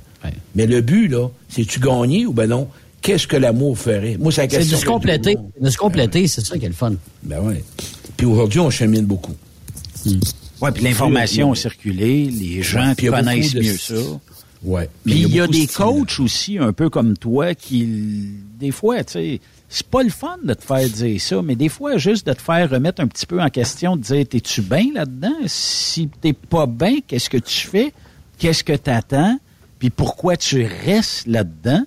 Mais le but, là, c'est tu gagner ou ben non? Qu'est-ce que l'amour ferait? Moi, c'est la
C'est
question.
de se compléter.
pose.
De se compléter, c'est ça qui est le fun.
Ben oui. Puis aujourd'hui, on chemine beaucoup.
Ouais, puis l'information a circulé, les gens
beaucoup
connaissent
de-
mieux ça.
Ouais.
Puis il y a des
de
coachs aussi, un peu comme toi, qui, des fois, tu sais, c'est pas le fun de te faire dire ça, mais des fois, juste de te faire remettre un petit peu en question, de dire, t'es-tu bien là-dedans? Si t'es pas bien, qu'est-ce que tu fais? Qu'est-ce que t'attends? Puis pourquoi tu restes là-dedans?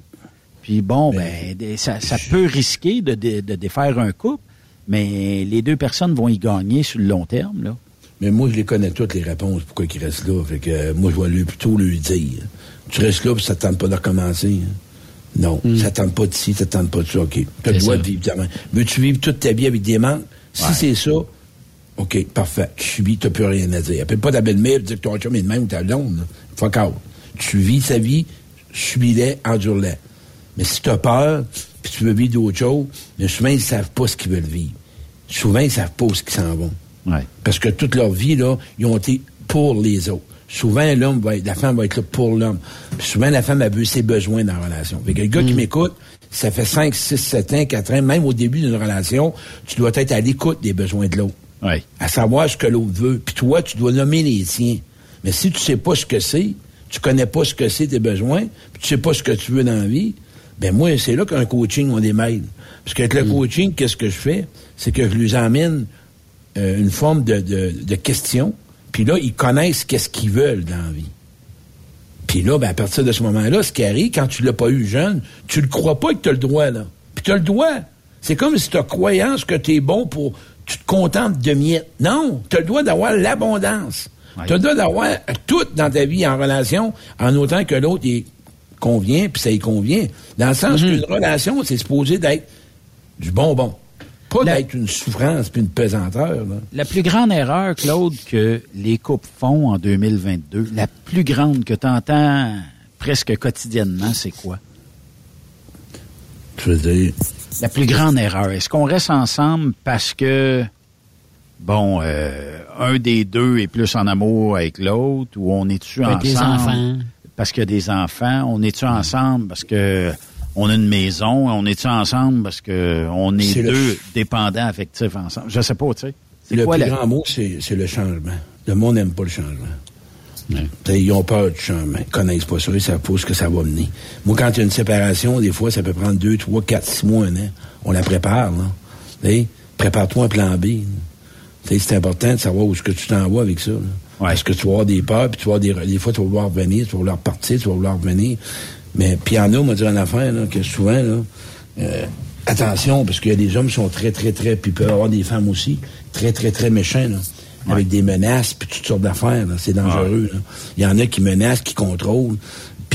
Puis bon, ben, des- ça, ça peut risquer de, dé- de défaire un couple, mais les deux personnes vont y gagner sur le long terme, là.
Mais moi, je les connais toutes les réponses, pourquoi ils restent là. Fait que euh, moi, je vais lui, plutôt lui dire. Tu restes là, puis ça te tente pas de recommencer. hein. Non, ça te tente pas de ci, ça te tente pas de ça, OK. Tu as le droit
ça.
de vivre ta. Veux-tu vivre toute ta vie avec des manques? Si
Ouais.
c'est ça, OK, parfait. Tu subis, t'as plus rien à dire. Appelle pas ta belle-mère et dire que ton chum est de même ou ta blonde. Fuck out. Tu vis sa vie, subis-les, endure-les. Mais si tu as peur, puis tu veux vivre d'autres choses, mais souvent, ils savent pas ce qu'ils veulent vivre. Souvent, ils savent pas où ils s'en vont.
Ouais.
Parce que toute leur vie, là, ils ont été pour les autres. Souvent, l'homme va être, la femme va être là pour l'homme. Puis souvent, la femme a vu ses besoins dans la relation. Fait que le gars qui m'écoute, ça fait 5, 6, 7 ans, 4 ans, même au début d'une relation, tu dois être à l'écoute des besoins de l'autre.
Ouais.
À savoir ce que l'autre veut. Puis toi, tu dois nommer les tiens. Mais si tu sais pas ce que c'est, tu connais pas ce que c'est tes besoins, puis tu sais pas ce que tu veux dans la vie, ben moi, c'est là qu'un coaching, on démêle. Parce qu'avec le coaching, qu'est-ce que je fais? C'est que je lui emmène euh, une forme de, de, de question, puis là, ils connaissent qu'est-ce qu'ils veulent dans la vie. Puis là, ben, à partir de ce moment-là, ce qui arrive, quand tu l'as pas eu jeune, tu le crois pas que tu as le droit, là. Puis tu as le droit. C'est comme si tu as croyance que tu es bon pour... Tu te contentes de miettes. Non, tu as le droit d'avoir l'abondance. Tu as le droit d'avoir tout dans ta vie en relation, en autant que l'autre y convient, puis ça y convient. Dans le sens qu'une relation, c'est supposé d'être du bonbon. Pas d'être une souffrance puis une pesanteur. Là.
La plus grande erreur, Claude, que les couples font en 2022, la plus grande que tu entends presque quotidiennement, c'est quoi?
Je veux dire...
La plus grande erreur. Est-ce qu'on reste ensemble parce que, bon, euh, un des deux est plus en amour avec l'autre, ou on est-tu ensemble?
Avec des enfants.
Parce qu'il y a des enfants? On est-tu ensemble parce que on a une maison? On est-tu ensemble parce que on est, deux dépendants affectifs ensemble? Je sais pas, tu sais. C'est
Le
quoi
plus
la-
grand mot, c'est le changement. Le monde n'aime pas le changement. Ils ont peur du changement. Ils connaissent pas ça. Ils savent pas ce que ça va mener. Moi, quand il y a une séparation, des fois, ça peut prendre deux, trois, quatre, six mois, un an. On la prépare, là. Prépare-toi un plan B. C'est important de savoir où est-ce que tu t'en vas avec ça. là. Parce que tu vas avoir des peurs, puis tu vas avoir des, des fois, tu vas vouloir revenir, tu vas vouloir partir, tu vas vouloir revenir. Mais, en on m'a dit une affaire, là, que souvent, là, euh, attention, parce qu'il y a des hommes qui sont très, très, très, puis y avoir des femmes aussi, très, très, très méchants, là, avec des menaces, puis toutes sortes d'affaires. C'est dangereux, là. Il y en a qui menacent, qui contrôlent,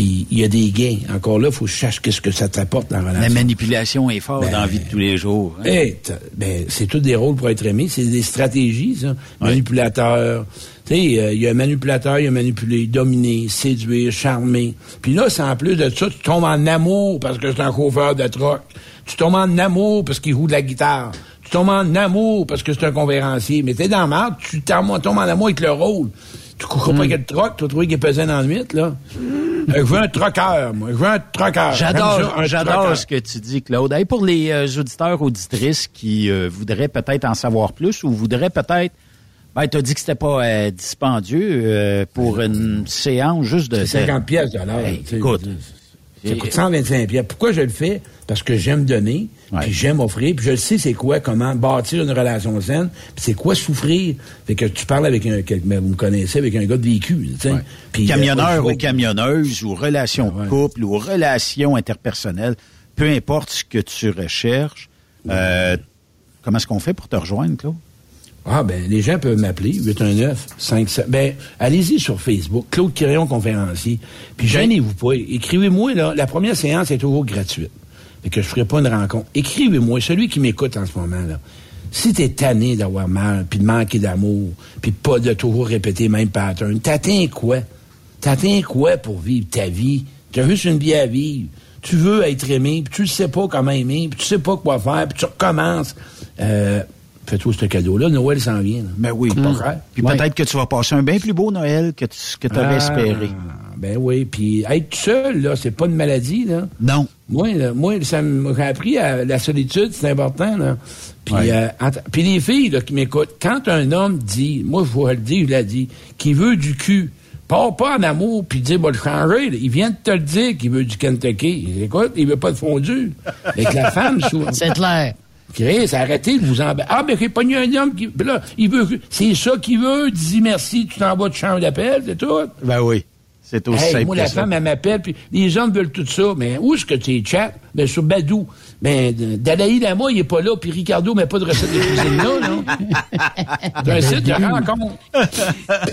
puis il y a des gains. Encore là, il faut que je cherche qu'est-ce que ça t'apporte dans la relation.
La manipulation est forte
Ben,
dans la vie de tous les jours. hein.
Hey, ben, c'est tous des rôles pour être aimé. C'est des stratégies, ça. Manipulateur. Tu sais, euh, il y a un manipulateur, il y a manipulé, dominer, séduire, charmer. Puis là, c'est en plus de ça, tu tombes en amour parce que c'est un chauffeur de truck. Tu tombes en amour parce qu'il joue de la guitare. Tu tombes en amour parce que c'est un conférencier. Mais t'es dans la merde, tu tombes en amour avec le rôle. Tu cours pas avec le truck, tu vas trouver qu'il est pesé dans la nuit, là. Euh, je veux un trucker, moi. Je veux un. J'aime
J'adore, j'adore ce que tu dis, Claude. Hey, pour les euh, auditeurs, auditrices qui euh, voudraient peut-être en savoir plus ou voudraient peut-être, ben, t'as dit que c'était pas euh, dispendieux euh, pour une séance juste de.
C'est 50 pièces de l'heure.
Hey, écoute.
Ça coûte 125 pièces. Pourquoi je le fais? Parce que j'aime donner, puis j'aime offrir, puis je sais c'est quoi, comment bâtir une relation saine, puis c'est quoi souffrir. Fait que tu parles avec un, quel- ben, vous me connaissez, avec un gars de véhicule, tu sais. Puis,
Camionneur
euh,
ou camionneuse ou relation de couple ou relation interpersonnelle, peu importe ce que tu recherches, euh, comment est-ce qu'on fait pour te rejoindre, Claude?
Ah, ben, les gens peuvent m'appeler, 819 57 Ben, allez-y sur Facebook, Claude Quirion, conférencier. Puis gênez-vous pas. Écrivez-moi, là. La première séance est toujours gratuite. Fait que je ferai pas une rencontre. Écrivez-moi, celui qui m'écoute en ce moment, là. Si t'es tanné d'avoir mal, puis de manquer d'amour, puis pas de toujours répéter le même pattern, t'atteins quoi? T'atteins quoi pour vivre ta vie? T'as juste une vie à vivre. Tu veux être aimé, puis tu ne sais pas comment aimer, puis tu sais pas quoi faire, puis tu recommences. Euh, fais-toi ce cadeau-là. Noël s'en vient. là.
Ben oui.
Pas grave.
Puis
Ouais.
peut-être que tu vas passer un bien plus beau Noël que tu que avais
Ah,
espéré.
Ben oui, puis être seul, là, c'est pas une maladie, là.
Non.
Moi, là, moi ça m'a appris à la solitude, c'est important, là. Puis,
Ouais.
euh, puis les filles, là, qui m'écoutent, quand un homme dit, moi, je vais le dire, je l'ai dit, qu'il veut du cul, part pas en amour, puis dit, va le changer, là. il vient de te le dire qu'il veut du Kentucky. Écoute, il veut pas de fondu. Avec la femme, souvent.
C'est clair.
Chris, arrêtez de vous embêter. Ah, ben, j'ai pogné un homme qui. puis là, il veut. C'est ça qu'il veut. Dis merci, tu t'en vas de chambre d'appel, c'est tout.
Ben oui. C'est aussi
Hey,
simple
moi,
que
la
ça.
femme, elle m'appelle, puis les hommes veulent tout ça. Mais où est-ce que tu es chat? Ben, sur Badou. Ben, Dalaï Lama, il est pas là, puis Ricardo met pas de recette de cuisine là, non? C'est un site de rencontre.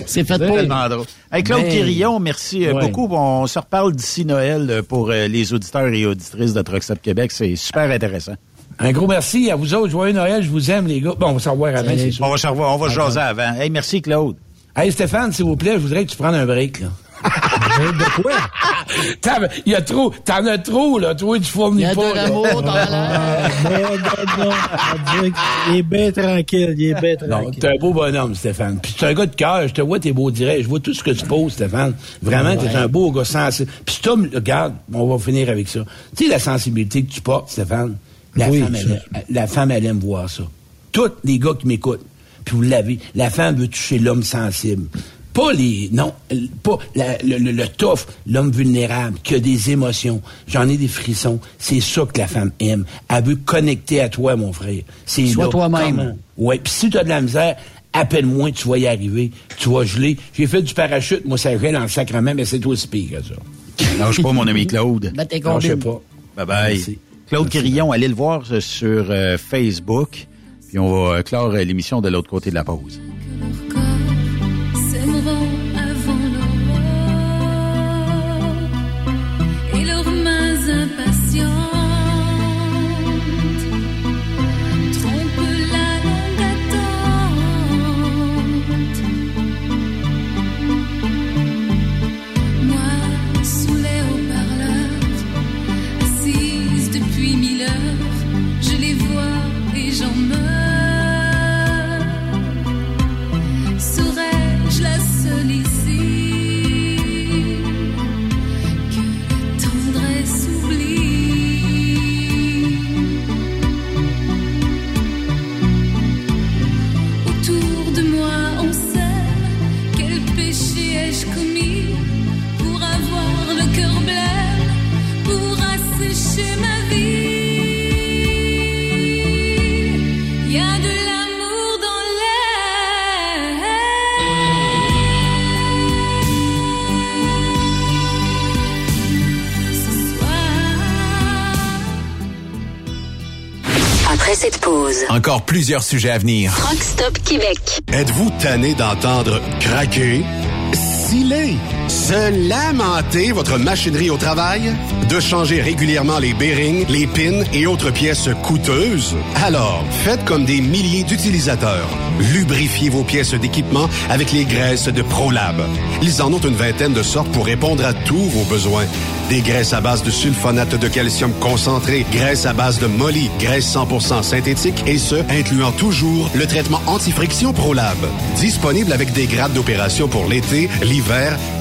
C'est fait pour.
tellement drôle. Hey, Claude
Ben,
Quirillon, merci euh,
ouais.
beaucoup. On se reparle d'ici Noël euh, pour euh, les auditeurs et auditrices de Truck Stop Québec. C'est super intéressant.
Un gros merci à vous autres. Joyeux Noël, je vous aime, les gars. Bon, on va se revoir avant, c'est sûr.
On va se revoir, on va se jaser avant. Hey, merci Claude.
Hey, Stéphane, s'il vous plaît, je voudrais que tu prennes un break, là.
De quoi?
T'as- Il y a trop, t'en as trop, là. Toi, tu fournis
Il y a
pas,
de l'amour dans l'air.
Ah, non, non, non. Qu'il est bien tranquille. Il est bien
Non,
tranquille.
t'es un beau bonhomme, Stéphane. Puis t'es un gars de cœur. Je te vois, t'es beau direct. Je vois tout ce que tu poses, Stéphane. Vraiment, t'es un beau gars sensible. Puis homme, regarde, on va finir avec ça. Tu sais, la sensibilité que tu portes, Stéphane, la,
Oui,
femme, elle, la femme, elle aime voir ça. Tous les gars qui m'écoutent, puis vous l'avez, la femme veut toucher l'homme sensible. Pas les, non, pas la- le, le, le tough, l'homme vulnérable, qui a des émotions. J'en ai des frissons. C'est ça que la femme aime. Elle veut connecter à toi, mon frère. C'est
Sois toi-même.
Ouais, puis si tu as de la misère, appelle-moi, tu vas y arriver, tu vas geler. J'ai fait du parachute, moi ça gèle en le sacrement, mais c'est aussi pire que ça.
Lâche pas, mon ami Claude.
Mets tes combines.
pas.
Bye bye.
Merci.
Claude. Quirillon, allez le voir euh, sur euh, Facebook. Puis on va euh, clore l'émission de l'autre côté de la pause.
Cette pause.
Encore plusieurs sujets à venir.
Truck Stop Québec.
Êtes-vous tanné d'entendre craquer, siler, se lamenter votre machinerie au travail? De changer régulièrement les bearings, les pins et autres pièces coûteuses? Alors, faites comme des milliers d'utilisateurs. Lubrifiez vos pièces d'équipement avec les graisses de ProLab. Ils en ont une vingtaine de sortes pour répondre à tous vos besoins. Des graisses à base de sulfonate de calcium concentré, graisses à base de molly, graisse 100% synthétique et ce, incluant toujours le traitement anti-friction ProLab. Disponible avec des grades d'opération pour l'été, l'hiver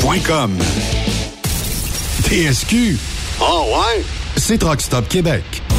Saint-Michel.com. TSQ. Oh ouais? C'est Truck Stop Québec.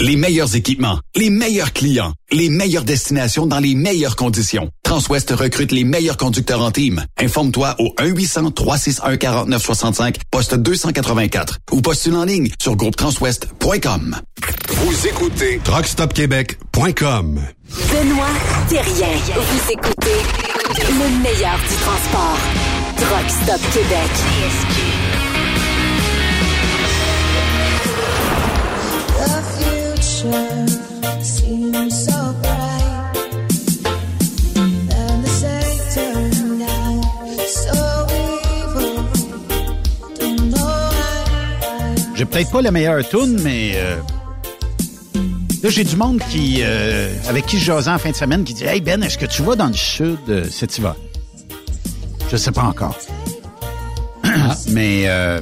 Les meilleurs équipements, les meilleurs clients, les meilleures destinations dans les meilleures conditions. Transwest recrute les meilleurs conducteurs en team. Informe-toi au 1-800-361-4965, poste 284 ou postule en ligne sur groupetranswest.com.
Vous écoutez TruckStopQuébec.com.
Benoît Thérien. Vous écoutez le meilleur du transport. Truck Stop Québec.
J'ai peut-être pas la meilleure tune, mais euh, là j'ai du monde qui euh, avec qui je jasais en fin de semaine qui dit Hey Ben, est-ce que tu vas dans le sud euh, cet hiver? Je sais pas encore. mais euh,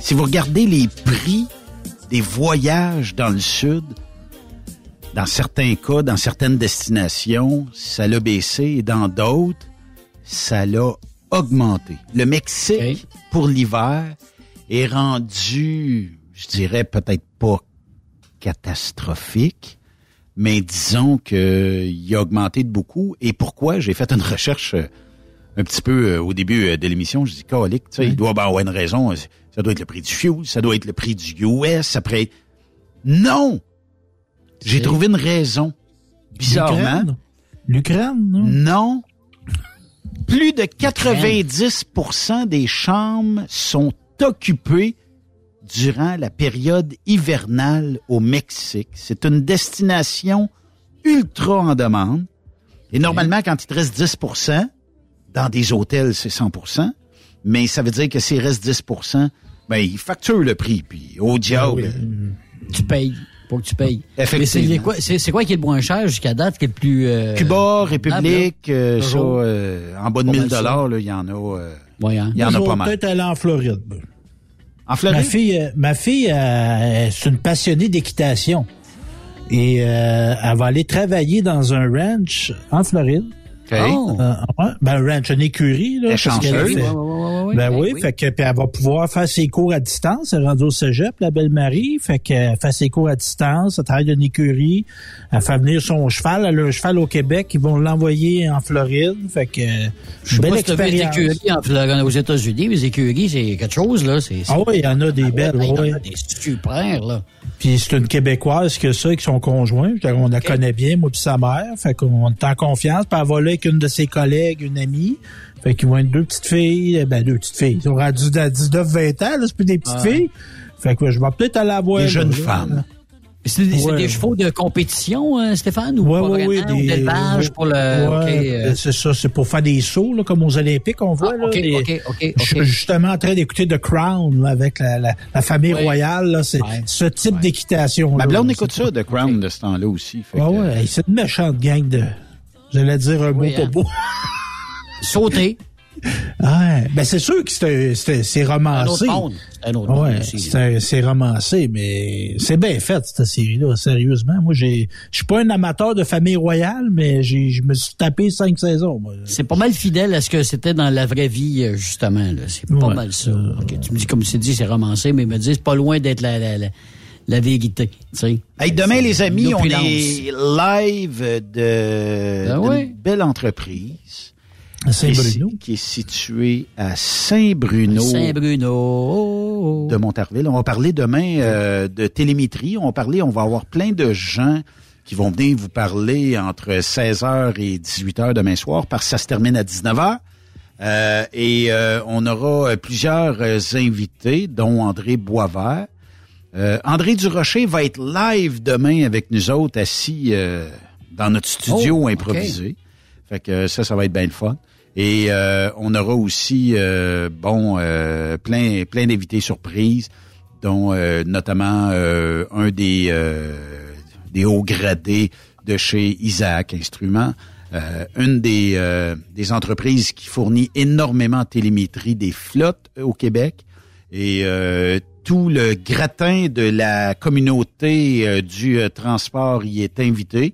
si vous regardez les prix des voyages dans le sud, dans certains cas, dans certaines destinations, ça l'a baissé et dans d'autres, ça l'a augmenté. Le Mexique, pour l'hiver, est rendu, je dirais peut-être pas catastrophique, mais disons qu'il a augmenté de beaucoup. Et pourquoi? J'ai fait une recherche euh, un petit peu euh, au début euh, de l'émission. Je dis, calique, tu sais, il doit avoir une raison. Ça doit être le prix du fuel, ça doit être le prix du US, après... Non! J'ai trouvé une raison. Bizarrement.
L'Ukraine, non?
Non. Plus de 90% des chambres sont occupées durant la période hivernale au Mexique. C'est une destination ultra en demande. Et normalement, quand il te reste 10% dans des hôtels, c'est 100% mais ça veut dire que s'il reste 10 ben, ils facturent le prix, puis au diable.
Tu payes. Faut que tu payes.
Effectivement.
Mais c'est quoi, c'est, c'est quoi qui est le moins cher jusqu'à date, qui est le plus... euh,
Cuba, République, euh, ça, euh, en bas de
Pas
1000
mal ça.
dollars, là, il y en a, euh,
Ouais, hein.
il y en a pas mal.
peut-être aller en Floride.
En Floride?
Ma fille, euh, ma fille euh, c'est une passionnée d'équitation. Et euh, elle va aller travailler dans un ranch en Floride.
Oh.
Euh, ben, un ranch, une écurie. Là,
chanceuse.
fait-
Ouais, ouais, ouais, ouais,
Ben
ouais,
oui,
oui.
fait que puis elle va pouvoir faire ses cours à distance. Elle est rendue au cégep, la belle Marie. Fait qu'elle fait ses cours à distance. Elle travaille dans une écurie. Elle fait venir son cheval. Elle a un cheval au Québec. Ils vont l'envoyer en Floride. Fait que
Je sais
belle
pas si vu les
expérience.
écuries en Floride, aux États-Unis. Les écuries, c'est quelque chose, là.
Ah oui, il y en a des belles.
Il y en a des super, là.
Puis c'est une Québécoise que ça, avec son conjoint. On la connaît bien, moi puis sa mère. Fait qu'on est en confiance. Puis elle va là avec une de ses collègues, une amie. Fait qu'ils vont être deux petites filles. Ben, deux petites filles. Ils sont à 19-20 ans, là. C'est plus des petites
Ah ouais.
filles. Fait que je vais peut-être aller la voir.
Des jeunes
là,
femmes.
là.
C'est des, c'est
Ouais.
des chevaux de compétition, hein, Stéphane, ou
Ouais,
pas
ouais,
vraiment,
des-
d'élevage pour le...
ouais,
ok, euh,
C'est ça, c'est pour faire des sauts, là, comme aux Olympiques, on voit.
Ah,
là,
ok,
des-
ok, ok,
Je suis justement en train d'écouter The Crown là, avec la, la, la famille
Ouais.
royale. C'est ce type d'équitation.
Ma blonde écoute ça, The Crown, de ce temps-là aussi. Fait
Ouais,
que,
ouais, c'est une méchante gang de. J'allais dire un mot
Oui,
pas
hein.
beau.
Sauter.
Ouais, ben c'est sûr que c'est c'est- c'est
Un
romancé.
autre monde. C'est un autre monde
Ouais, c'est c'est romancé, mais c'est bien fait cette série-là, sérieusement. Moi, j'ai, je suis pas un amateur de famille royale, mais j'ai, je me suis tapé cinq saisons.
C'est pas mal fidèle à ce que c'était dans la vraie vie, euh, justement. C'est pas
Ouais.
mal ça. Ok, Tu me dis, comme tu dis, c'est romancé, mais me dis, c'est pas loin d'être la, la, la, la vérité.
Hey, demain, les amis, on est live de
Ah
d'une belle entreprise.
À Saint-Bruno.
Qui est, qui est située à Saint-Bruno.
Saint-Bruno.
De Montarville. On va parler demain euh, de télémétrie. On va parler, on va avoir plein de gens qui vont venir vous parler entre 16h et 18h demain soir parce que ça se termine à 19h. Euh, et euh, on aura euh, plusieurs euh, invités, dont André Boisvert. Euh, André Durocher va être live demain avec nous autres, assis euh, dans notre studio
Oh,
improvisé. Fait que euh, ça, ça va être bien le fun. Et euh, on aura aussi, euh, bon, euh, plein, plein d'invités surprises, dont euh, notamment euh, un des, euh, des hauts gradés de chez Isaac Instruments, euh, une des, euh, des entreprises qui fournit énormément de télémétrie des flottes au Québec. Et euh, tout le gratin de la communauté euh, du euh, transport y est invité.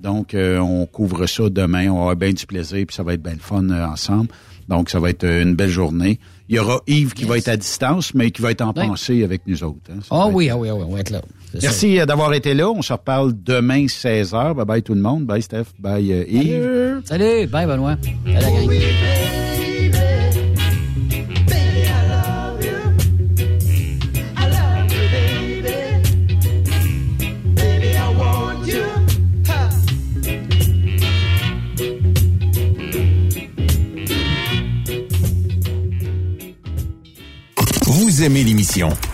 Donc, on couvre ça demain. On avoir bien du plaisir, puis ça va être bien le fun ensemble. Donc, ça va être une belle journée. Il y aura Yves qui va être à distance, mais qui va être en
Oui.
pensée avec nous autres. hein.
Ah oui,
être-
ah oui, ah oui, on va être là.
Merci d'avoir été là. On se reparle demain 16h. Bye bye tout le monde. Bye Steph. Bye Yves.
Salut, bye Benoît. Salut la gang.
Aimez l'émission?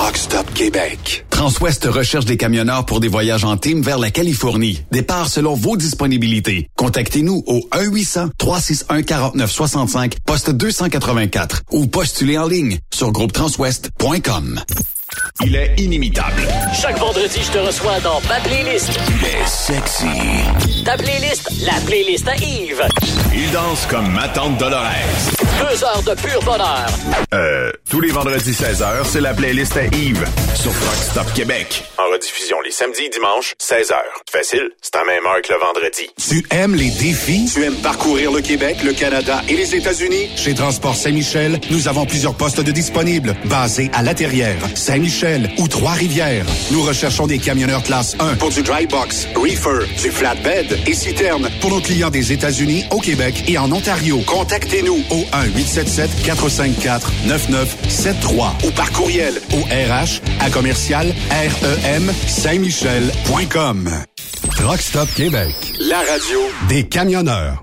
Truck Stop Québec. Transwest recherche des camionneurs pour des voyages en team vers la Californie. Départ selon vos disponibilités. Contactez-nous au 1-800-361-4965, poste 284 ou postulez en ligne sur groupetranswest.com.
Il est inimitable.
Chaque vendredi, je te reçois dans ma playlist.
Il est sexy.
Ta playlist, la playlist à Yves.
Il danse comme ma tante Dolores.
Deux heures de pur bonheur.
Euh, tous les vendredis 16h, c'est la playlist à Yves sur Truck Stop Québec. En rediffusion les samedis et dimanches, 16h. Facile, c'est à même heure que le vendredi.
Tu aimes les défis? Tu aimes parcourir le Québec, le Canada et les États-Unis? Chez Transport Saint-Michel, nous avons plusieurs postes de disponibles, basés à La Terrière, Saint-Michel ou Trois-Rivières. Nous recherchons des camionneurs classe 1 pour du dry box, reefer, du flatbed et citerne pour nos clients des États-Unis, au Québec et en Ontario. Contactez-nous au 1-877-454-9973 ou par courriel au RH à commercial REM Saint-Michel.com. Truck Stop Québec. La radio des camionneurs.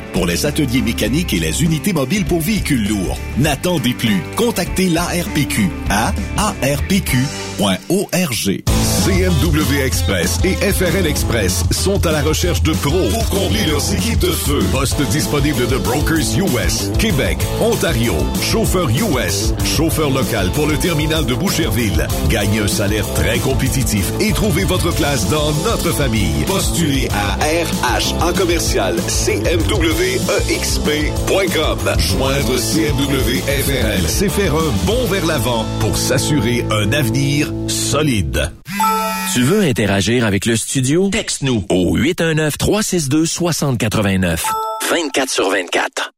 pour les ateliers mécaniques et les unités mobiles pour véhicules lourds. N'attendez plus. Contactez l'ARPQ à arpq.org. CMW Express et FRL Express sont à la recherche de pros pour combler leurs équipes de feu. Poste disponible de Brokers US, Québec, Ontario, chauffeur US, chauffeur local pour le terminal de Boucherville. Gagnez un salaire très compétitif et trouvez votre place dans notre famille. Postulez à RH en commercial CMWEXP.com. Joindre CMW FRL, c'est faire un bond vers l'avant pour s'assurer un avenir solide.
Tu veux interagir avec le studio? Texte-nous au 819-362-6089. 24 sur 24.